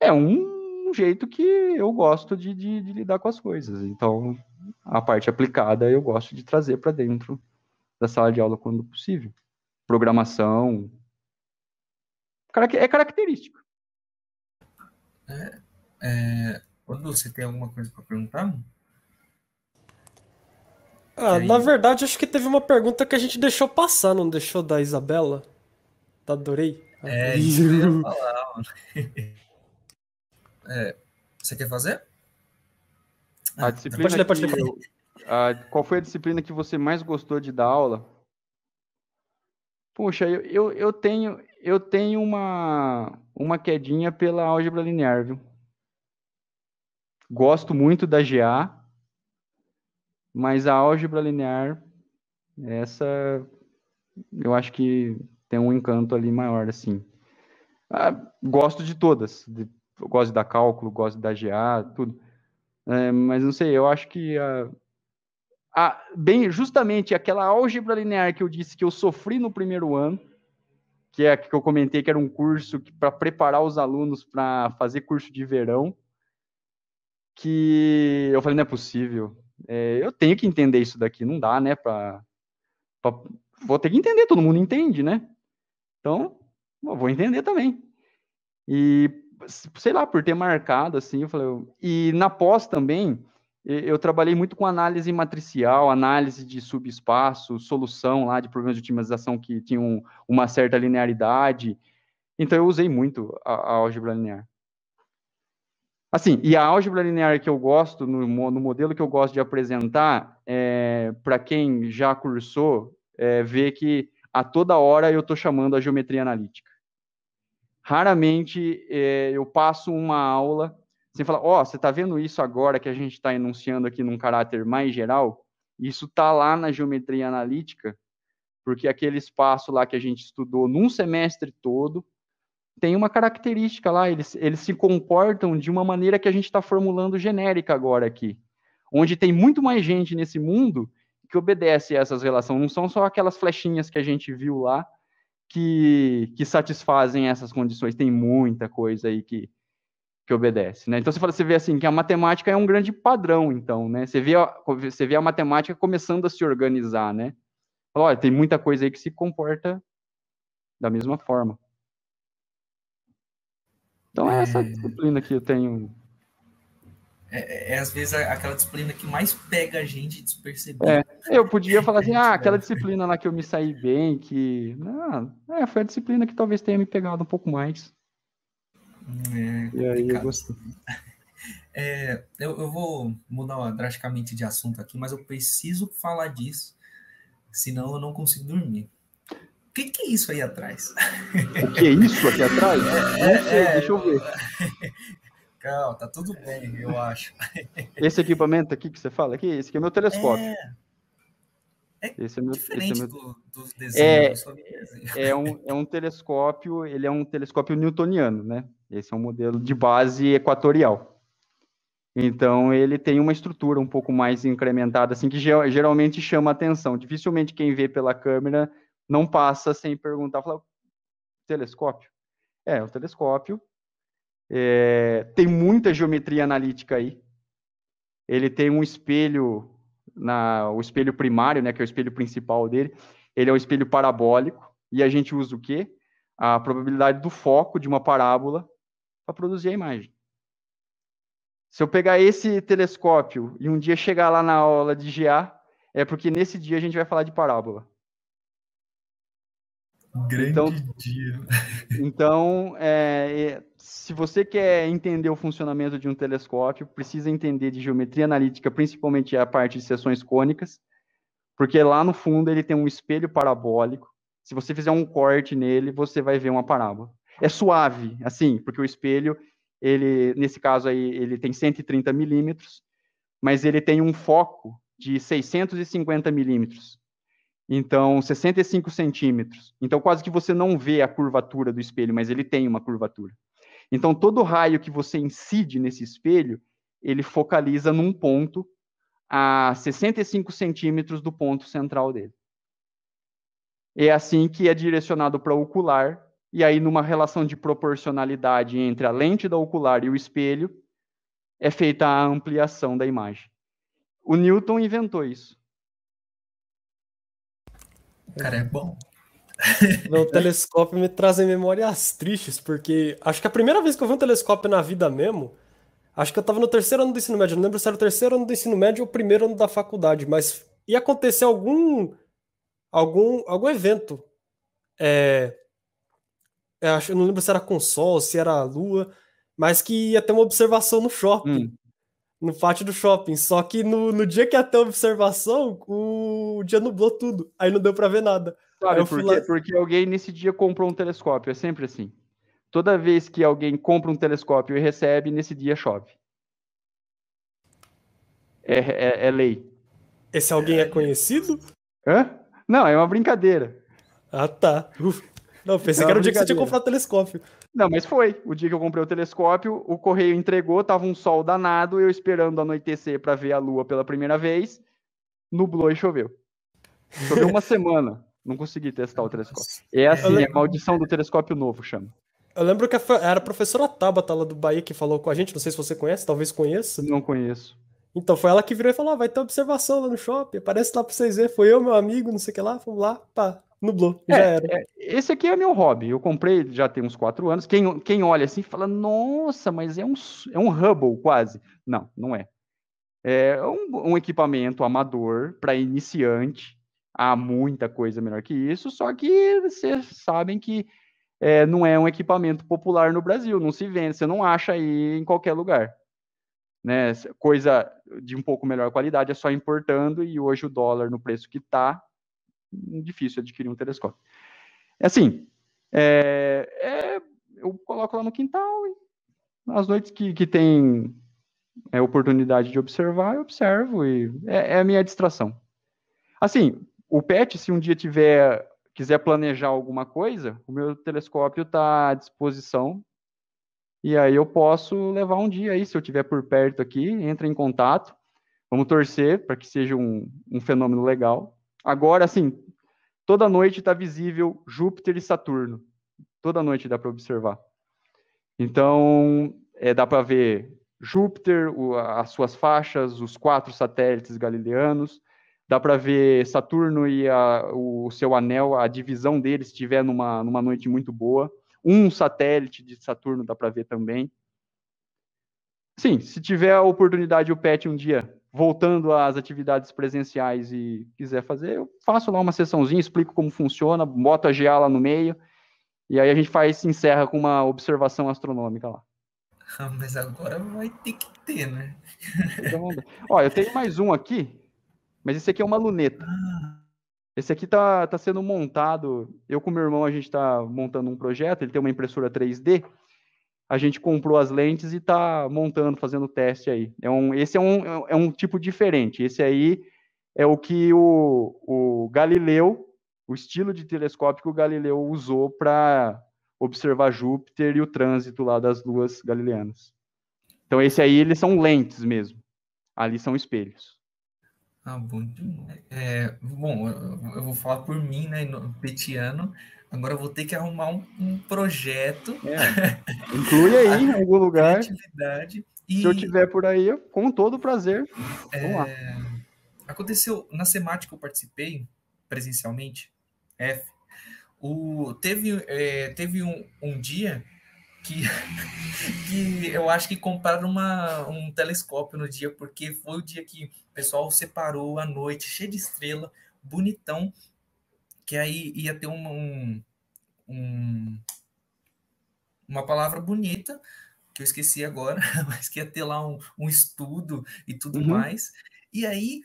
É um jeito que eu gosto de, de, de lidar com as coisas. Então, a parte aplicada eu gosto de trazer para dentro da sala de aula quando possível. Programação é característico. É, é, quando você tem alguma coisa para perguntar? Ah, na verdade, acho que teve uma pergunta que a gente deixou passar, não deixou da Isabela? Adorei. É, isso que eu ia falar, mano. É, você quer fazer? A ah, disciplina pode ler, pode ler. A, qual foi a disciplina que você mais gostou de dar aula? Puxa, eu, eu, eu tenho eu tenho uma uma quedinha pela álgebra linear, viu? Gosto muito da GA, mas a álgebra linear, essa eu acho que tem um encanto ali maior, assim. Ah, gosto de todas. De, gosto da cálculo, gosto da GA, tudo. É, mas não sei, eu acho que a, a, bem, justamente aquela álgebra linear que eu disse que eu sofri no primeiro ano, que é que eu comentei que era um curso para preparar os alunos para fazer curso de verão, que eu falei, não é possível. É, eu tenho que entender isso daqui, não dá, né? Pra, pra, vou ter que entender, todo mundo entende, né? Então, eu vou entender também. E, sei lá, por ter marcado, assim, eu falei... E na pós também, eu trabalhei muito com análise matricial, análise de subespaço, solução lá de problemas de otimização que tinham uma certa linearidade. Então, eu usei muito a, a álgebra linear. Assim, e a álgebra linear que eu gosto, no, no modelo que eu gosto de apresentar, é, para quem já cursou, é, vê que a toda hora eu estou chamando a geometria analítica. Raramente é, eu passo uma aula sem falar, ó, oh, você está vendo isso agora que a gente está enunciando aqui num caráter mais geral? Isso está lá na geometria analítica, porque aquele espaço lá que a gente estudou num semestre todo tem uma característica lá, eles, eles se comportam de uma maneira que a gente está formulando genérica agora aqui, onde tem muito mais gente nesse mundo que obedece a essas relações, não são só aquelas flechinhas que a gente viu lá que, que satisfazem essas condições, tem muita coisa aí que, que obedece, né? Então você fala, você vê assim que a matemática é um grande padrão, então, né? Você vê a, você vê a matemática começando a se organizar, né? Olha, tem muita coisa aí que se comporta da mesma forma. Então é essa é. disciplina que eu tenho. É, é, é às vezes aquela disciplina que mais pega a gente despercebido. É, eu podia falar assim, ah, aquela disciplina lá que eu me saí bem, que. Não, é, foi a disciplina que talvez tenha me pegado um pouco mais. É, e aí eu gostei. É, eu, eu, vou mudar drasticamente de assunto aqui, mas eu preciso falar disso, senão eu não consigo dormir. O que, que é isso aí atrás? O que é isso aqui atrás? É, sei, é, deixa eu ver. Calma, tá tudo bem, eu acho. Esse equipamento aqui que você fala aqui, esse aqui é meu telescópio. É, é esse é meu, diferente esse é meu... Do, dos desenhos. É, é, um, é um telescópio, ele é um telescópio newtoniano, né? Esse é um modelo de base equatorial. Então, ele tem uma estrutura um pouco mais incrementada, assim, que geralmente chama atenção. Dificilmente quem vê pela câmera não passa sem perguntar, fala, telescópio? É, o telescópio. É, tem muita geometria analítica aí. Ele tem um espelho, na, o espelho primário, né, que é o espelho principal dele. Ele é um espelho parabólico. E a gente usa o quê? A probabilidade do foco de uma parábola para produzir a imagem. Se eu pegar esse telescópio e um dia chegar lá na aula de GA, é porque nesse dia a gente vai falar de parábola. Grande então, dia. Então, é, se você quer entender o funcionamento de um telescópio, precisa entender de geometria analítica, principalmente a parte de seções cônicas, porque lá no fundo ele tem um espelho parabólico. Se você fizer um corte nele, você vai ver uma parábola é suave, assim, porque o espelho, ele, nesse caso aí, ele tem 130 milímetros, mas ele tem um foco de 650 milímetros. Então, 65 centímetros. Então, quase que você não vê a curvatura do espelho, mas ele tem uma curvatura. Então, todo raio que você incide nesse espelho, ele focaliza num ponto a 65 centímetros do ponto central dele. É assim que é direcionado para o ocular e aí, numa relação de proporcionalidade entre a lente da ocular e o espelho, é feita a ampliação da imagem. O Newton inventou isso. Cara, é bom. Meu telescópio me traz memórias tristes, porque acho que a primeira vez que eu vi um telescópio na vida mesmo, acho que eu estava no terceiro ano do ensino médio. Não lembro se era o terceiro ano do ensino médio ou o primeiro ano da faculdade, mas ia acontecer algum algum algum evento é, eu, acho, eu não lembro se era com sol, se era lua, mas que ia ter uma observação no shopping. Hum. No pátio do shopping. Só que no, no dia que ia ter a observação, o dia nublou tudo. Aí não deu pra ver nada. Sabe por quê? Lá... Porque alguém nesse dia comprou um telescópio. É sempre assim. Toda vez que alguém compra um telescópio e recebe, nesse dia chove. É, é, é lei. Esse alguém é conhecido? Hã? Não, é uma brincadeira. Ah, tá. Uf. Não, pensei que era o dia que você tinha comprado o telescópio. Não, mas foi. O dia que eu comprei o telescópio, o correio entregou, tava um sol danado, eu esperando anoitecer para ver a lua pela primeira vez, nublou e choveu. Choveu uma semana. Não consegui testar o telescópio. É assim, é a maldição do telescópio novo, chama. Eu lembro que era a professora Tabata lá do Bahia que falou com a gente, não sei se você conhece, talvez conheça. Não conheço. Então foi ela que virou e falou: ah, vai ter observação lá no shopping, aparece lá pra vocês verem. Foi eu, meu amigo, não sei o que lá, fomos lá, pá, nublou, é, já era. É, esse aqui é meu hobby. Eu comprei já tem uns quatro anos. Quem, quem olha assim fala, nossa, mas é um, é um Hubble quase. Não, não é. É um, um equipamento amador para iniciante. Há muita coisa melhor que isso, só que vocês sabem que é, não é um equipamento popular no Brasil, não se vende, você não acha aí em qualquer lugar. Né? Coisa de um pouco melhor qualidade é só importando, e hoje o dólar no preço que está, difícil adquirir um telescópio. É assim, é, é, eu coloco lá no quintal e nas noites que, que tem é, oportunidade de observar, eu observo e é, é, a minha distração. Assim, o PET, se um dia tiver quiser planejar alguma coisa, o meu telescópio está à disposição. E aí eu posso levar um dia aí, se eu estiver por perto aqui, entra em contato. Vamos torcer para que seja um, um fenômeno legal. Agora, assim, toda noite está visível Júpiter e Saturno. Toda noite dá para observar. Então, é, dá para ver Júpiter, o, as suas faixas, os quatro satélites galileanos. Dá para ver Saturno e a, o seu anel, a divisão deles, se estiver numa, numa noite muito boa. Um satélite de Saturno dá para ver também. Sim, se tiver a oportunidade o PET um dia voltando às atividades presenciais e quiser fazer, eu faço lá uma sessãozinha, explico como funciona, boto a GA lá no meio, e aí a gente faz, encerra com uma observação astronômica lá. Ah, mas agora vai ter que ter, né? Ó, eu tenho mais um aqui, mas esse aqui é uma luneta. Ah. Esse aqui tá, tá sendo montado, eu com meu irmão, a gente tá montando um projeto, ele tem uma impressora 3D, a gente comprou as lentes e está montando, fazendo teste aí. É um, esse é um, é um tipo diferente. Esse aí é o que o, o Galileu, o estilo de telescópio que o Galileu usou para observar Júpiter e o trânsito lá das luas galileanas. Então, esse aí, eles são lentes mesmo. Ali são espelhos. Ah, bom. É, bom, eu vou falar por mim, né, petiano. Agora eu vou ter que arrumar um, um projeto. É. Inclui aí em algum lugar. E... Se eu tiver por aí, com todo prazer. É... Aconteceu na Semática que eu participei presencialmente, F. O, teve é, teve um, um dia que, que eu acho que compraram uma, um telescópio no dia, porque foi o dia que o pessoal separou a noite, cheio de estrela, bonitão, que aí ia ter um, um, uma palavra bonita, que eu esqueci agora, mas que ia ter lá um, um estudo e tudo uhum. mais. E aí,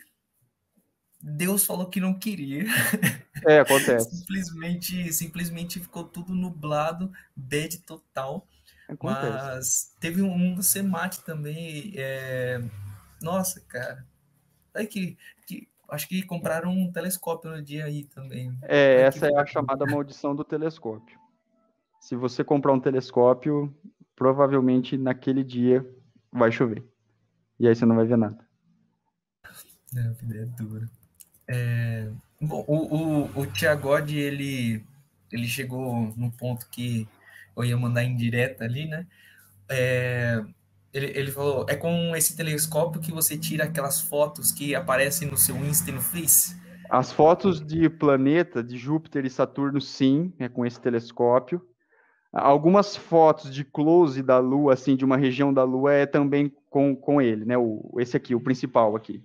Deus falou que não queria. É, acontece. simplesmente, simplesmente ficou tudo nublado, bad total. Acontece. Mas teve um, do Semate também. É... Nossa, cara. Aí que, que Acho que compraram um telescópio no dia aí também. É, essa é a chamada maldição do telescópio. Se você comprar um telescópio, provavelmente naquele dia vai chover. E aí você não vai ver nada. É, a vida é dura. É, bom, o, o, o Tiagode, ele, ele chegou no ponto que eu ia mandar em direta ali, né? É, ele, ele falou, é com esse telescópio que você tira aquelas fotos que aparecem no seu Insta e no Face? As fotos de planeta, de Júpiter e Saturno, sim, é com esse telescópio. Algumas fotos de close da Lua, assim, de uma região da Lua, é também com, com ele, né? O, esse aqui, o principal aqui.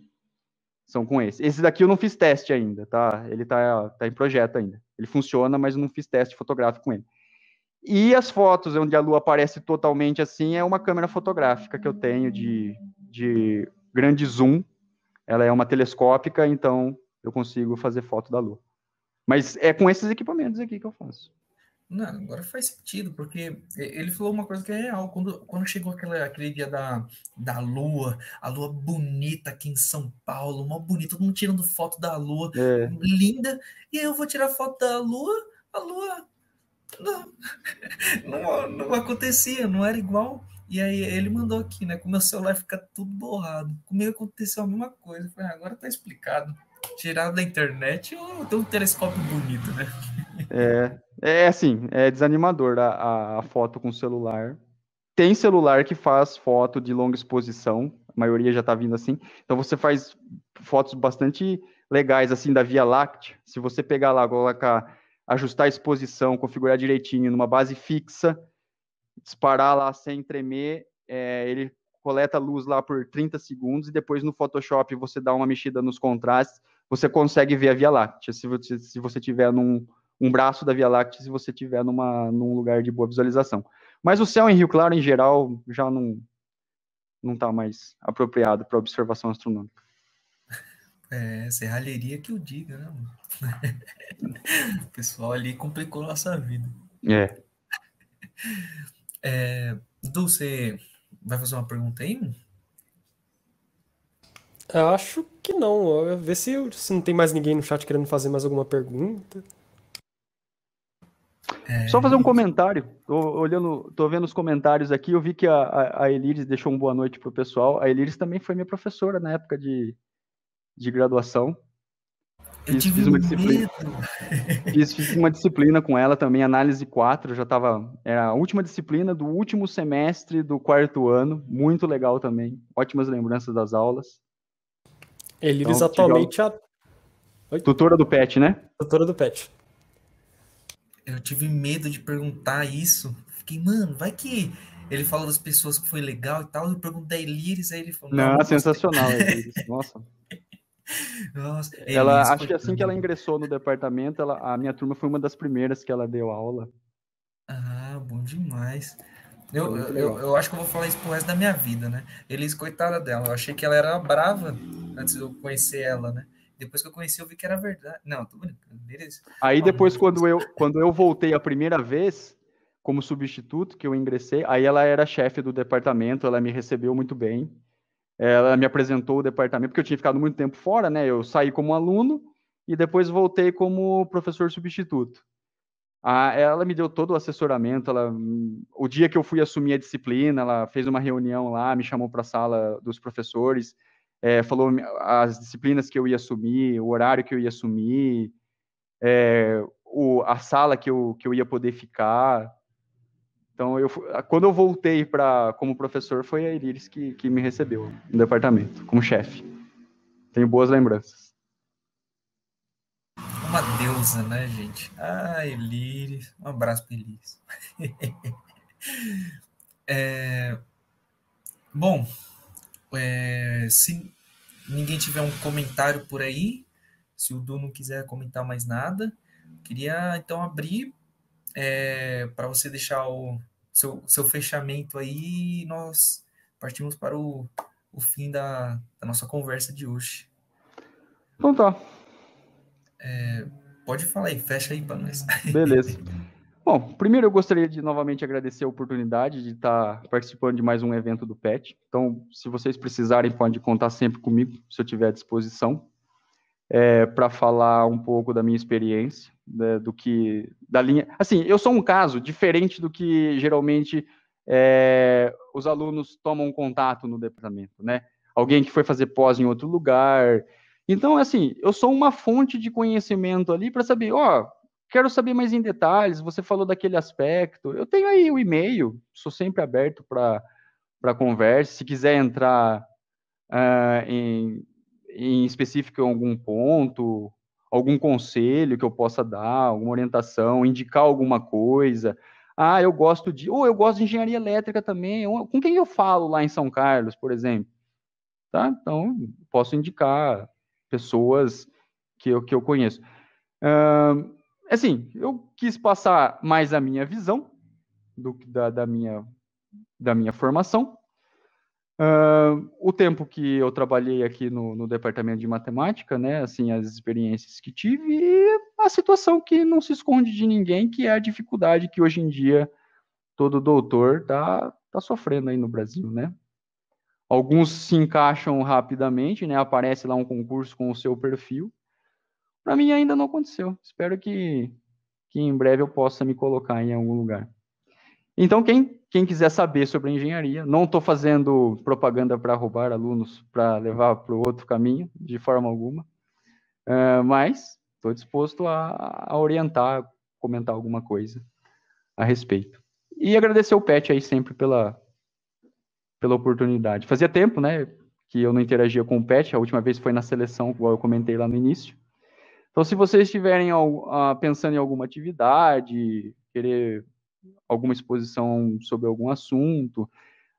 São com esse. Esse daqui eu não fiz teste ainda, tá? Ele tá, tá em projeto ainda. Ele funciona, mas eu não fiz teste fotográfico com ele. E as fotos onde a lua aparece totalmente assim é uma câmera fotográfica que eu tenho de, de grande zoom. Ela é uma telescópica, então eu consigo fazer foto da lua. Mas é com esses equipamentos aqui que eu faço. Não, agora faz sentido, porque ele falou uma coisa que é real. Quando, quando chegou aquele, aquele dia da, da lua, a lua bonita aqui em São Paulo, uma bonita, todo mundo tirando foto da lua, é. linda, e aí eu vou tirar foto da lua, a lua não, não, não acontecia, não era igual. E aí ele mandou aqui, né? Com meu celular fica tudo borrado. Comigo aconteceu a mesma coisa. falei, ah, agora tá explicado. Tirado da internet, eu tenho um telescópio bonito, né? É, é assim, é desanimador a, a foto com celular. Tem celular que faz foto de longa exposição, a maioria já tá vindo assim. Então você faz fotos bastante legais assim da Via Láctea. Se você pegar lá, colocar ajustar a exposição, configurar direitinho numa base fixa, disparar lá sem tremer, é, ele coleta luz lá por 30 segundos e depois no Photoshop você dá uma mexida nos contrastes, você consegue ver a Via Láctea, se você, se você tiver num um braço da Via Láctea, se você tiver numa, num lugar de boa visualização. Mas o céu em Rio Claro, em geral, já não não está mais apropriado para observação astronômica. É, serralheria que eu diga, né? o pessoal ali complicou nossa vida. É. é Du, você vai fazer uma pergunta aí? Eu acho que não. Vê se, se não tem mais ninguém no chat querendo fazer mais alguma pergunta. É... Só fazer um comentário. Tô olhando, tô vendo os comentários aqui. Eu vi que a, a, a Eliris deixou um boa noite pro pessoal. A Eliris também foi minha professora na época de, de graduação. Eu fiz, fiz uma disciplina. Fiz, fiz, uma disciplina com ela também, análise 4, já estava. Era a última disciplina do último semestre do quarto ano. Muito legal também. Ótimas lembranças das aulas. Eliris então, atualmente a... Tutora do PET, né? Tutora do PET. Eu tive medo de perguntar isso. Fiquei, mano, vai que ele falou das pessoas que foi legal e tal. Eu perguntei a Eliris, aí ele falou. Não, não sensacional, Eliris. Nossa. Nossa, ela, acho que assim que ela ingressou no departamento, ela, a minha turma foi uma das primeiras que ela deu aula. Ah, bom demais. Eu, eu, eu, acho que eu vou falar isso pro resto da minha vida, né? Elis, coitada dela. Eu achei que ela era brava antes de eu conhecer ela, né? Depois que eu conheci, eu vi que era verdade. Não, tô brincando. Beleza. Aí depois, quando eu, quando eu voltei a primeira vez, como substituto, que eu ingressei, aí ela era chefe do departamento, ela me recebeu muito bem. Ela me apresentou o departamento, porque eu tinha ficado muito tempo fora, né? Eu saí como aluno e depois voltei como professor substituto. Ah, ela me deu todo o assessoramento. Ela, o dia que eu fui assumir a disciplina, ela fez uma reunião lá, me chamou para a sala dos professores, é, falou as disciplinas que eu ia assumir, o horário que eu ia assumir, é, o, a sala que eu, que eu ia poder ficar. Então, eu, quando eu voltei para como professor, foi a Iris que, que me recebeu no departamento, como chefe. Tenho boas lembranças. Uma deusa, né, gente? Ah, Eliris. Um abraço para Eliris. é... Bom, é... se ninguém tiver um comentário por aí, se o Du não quiser comentar mais nada, queria então abrir é, para você deixar o, seu, seu fechamento aí, nós partimos para o, o fim da, da nossa conversa de hoje. Então tá. É, pode falar aí, fecha aí para nós. Beleza. Bom, primeiro eu gostaria de novamente agradecer a oportunidade de estar participando de mais um evento do PET. Então, se vocês precisarem, pode contar sempre comigo, se eu tiver à disposição, é, para falar um pouco da minha experiência né, do que da linha. Assim, eu sou um caso diferente do que geralmente é, os alunos tomam contato no departamento, né? Alguém que foi fazer pós em outro lugar. Então, assim, eu sou uma fonte de conhecimento ali para saber, ó, quero saber mais em detalhes. Você falou daquele aspecto. Eu tenho aí o e-mail, sou sempre aberto para para conversa. Se quiser entrar uh, em, em específico em algum ponto, algum conselho que eu possa dar, alguma orientação, indicar alguma coisa. Ah, eu gosto de, ou eu gosto de engenharia elétrica também. Com quem eu falo lá em São Carlos, por exemplo? Tá? Então, posso indicar pessoas que eu, que eu conheço. Uh, assim, eu quis passar mais a minha visão do, da, da, minha, da minha formação, Uh, o tempo que eu trabalhei aqui no, no, departamento de matemática, né, assim, as experiências que tive e a situação que não se esconde de ninguém, que é a dificuldade que hoje em dia todo doutor tá, tá sofrendo aí no Brasil, né. Alguns se encaixam rapidamente, né, aparece lá um concurso com o seu perfil. Para mim ainda não aconteceu. Espero que, que em breve eu possa me colocar em algum lugar. Então, quem, quem quiser saber sobre engenharia, não estou fazendo propaganda para roubar alunos, para levar para o outro caminho, de forma alguma, uh, mas estou disposto a, a, orientar, comentar alguma coisa a respeito. E agradecer o Pet aí sempre pela, pela oportunidade. Fazia tempo, né, que eu não interagia com o Pet, a última vez foi na seleção, igual eu comentei lá no início. Então, se vocês estiverem uh, pensando em alguma atividade, querer alguma exposição sobre algum assunto.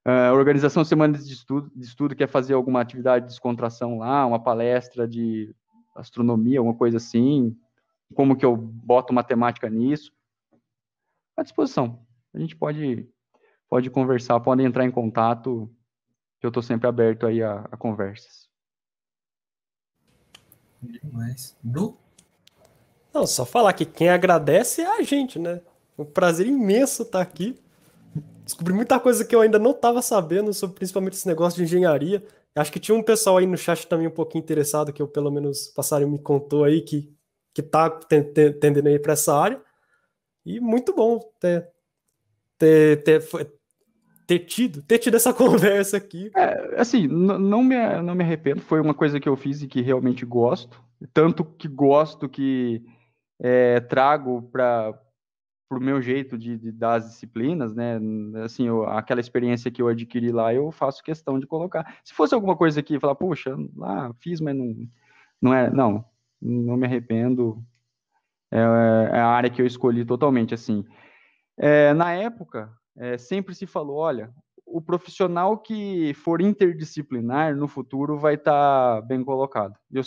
Uh, organização Semana de Estudo, de Estudo quer fazer alguma atividade de descontração lá, uma palestra de astronomia, alguma coisa assim. Como que eu boto matemática nisso? À disposição. A gente pode, pode conversar, podem entrar em contato, que eu estou sempre aberto aí a, a conversas. Demais. Du? Não, só falar que quem agradece é a gente, né? Um prazer imenso estar aqui. Descobri muita coisa que eu ainda não estava sabendo sobre principalmente esse negócio de engenharia. Acho que tinha um pessoal aí no chat também um pouquinho interessado, que eu pelo menos passaram me contou aí que, que tá tendendo a ir para essa área. E muito bom ter, ter, ter, ter tido, ter tido essa conversa aqui. É, assim, não me, não me arrependo, foi uma coisa que eu fiz e que realmente gosto. Tanto que gosto que é, trago para o meu jeito de, de, dar as disciplinas, né? Assim, eu, aquela experiência que eu adquiri lá, eu faço questão de colocar. Se fosse alguma coisa aqui, falar, puxa, lá fiz, mas não, não é, não, não me arrependo. É, é a área que eu escolhi totalmente, assim. É, na época, é, sempre se falou, olha, o profissional que for interdisciplinar no futuro vai estar tá bem colocado. Eu,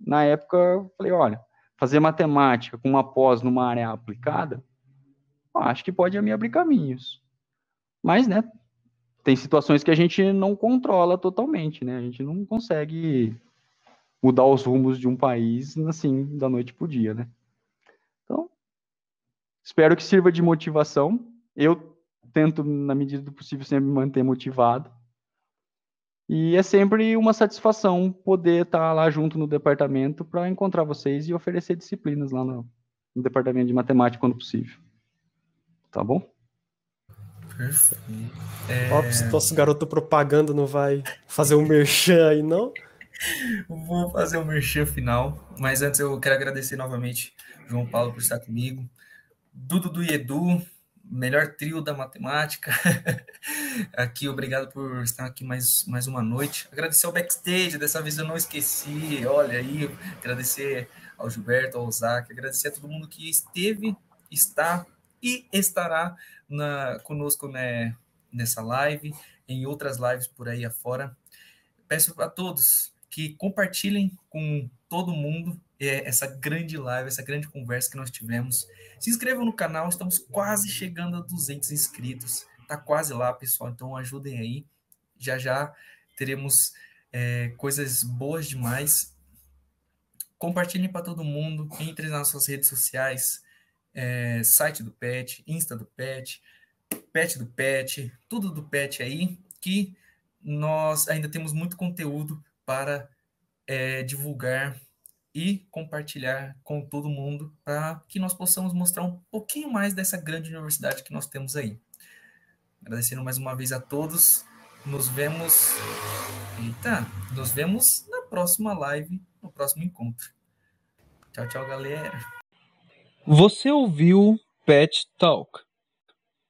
na época, eu falei, olha, fazer matemática com uma pós numa área aplicada, acho que pode me abrir caminhos. Mas, né, tem situações que a gente não controla totalmente, né? A gente não consegue mudar os rumos de um país assim da noite para o dia, né? Então, espero que sirva de motivação. Eu tento, na medida do possível, sempre me manter motivado. E é sempre uma satisfação poder estar lá junto no departamento para encontrar vocês e oferecer disciplinas lá no, no, departamento de matemática quando possível. Tá bom? Perfeito. É... Ops, nosso garoto propaganda não vai fazer um merchan aí, não? Vou fazer o um merchan final, mas antes eu quero agradecer novamente João Paulo por estar comigo, Dudu do Edu, melhor trio da matemática. aqui, obrigado por estar aqui mais, mais uma noite. Agradecer ao backstage, dessa vez eu não esqueci. Olha aí, agradecer ao Gilberto, ao Zac, agradecer a todo mundo que esteve, está e estará na, conosco né, nessa live, em outras lives por aí afora. Peço a todos que compartilhem com todo mundo é, essa grande live, essa grande conversa que nós tivemos. Se inscrevam no canal, estamos quase chegando a 200 inscritos. Tá quase lá, pessoal, então ajudem aí. Já já teremos é, coisas boas demais. Compartilhem para todo mundo, entre nas nossas redes sociais, é, site do Pet, Insta do Pet, Pet do Pet, tudo do Pet aí, que nós ainda temos muito conteúdo para é, divulgar e compartilhar com todo mundo para que nós possamos mostrar um pouquinho mais dessa grande universidade que nós temos aí. Agradecendo mais uma vez a todos. Nos vemos. Eita, nos vemos na próxima live, no próximo encontro. Tchau, tchau, galera. Você ouviu Pet Talk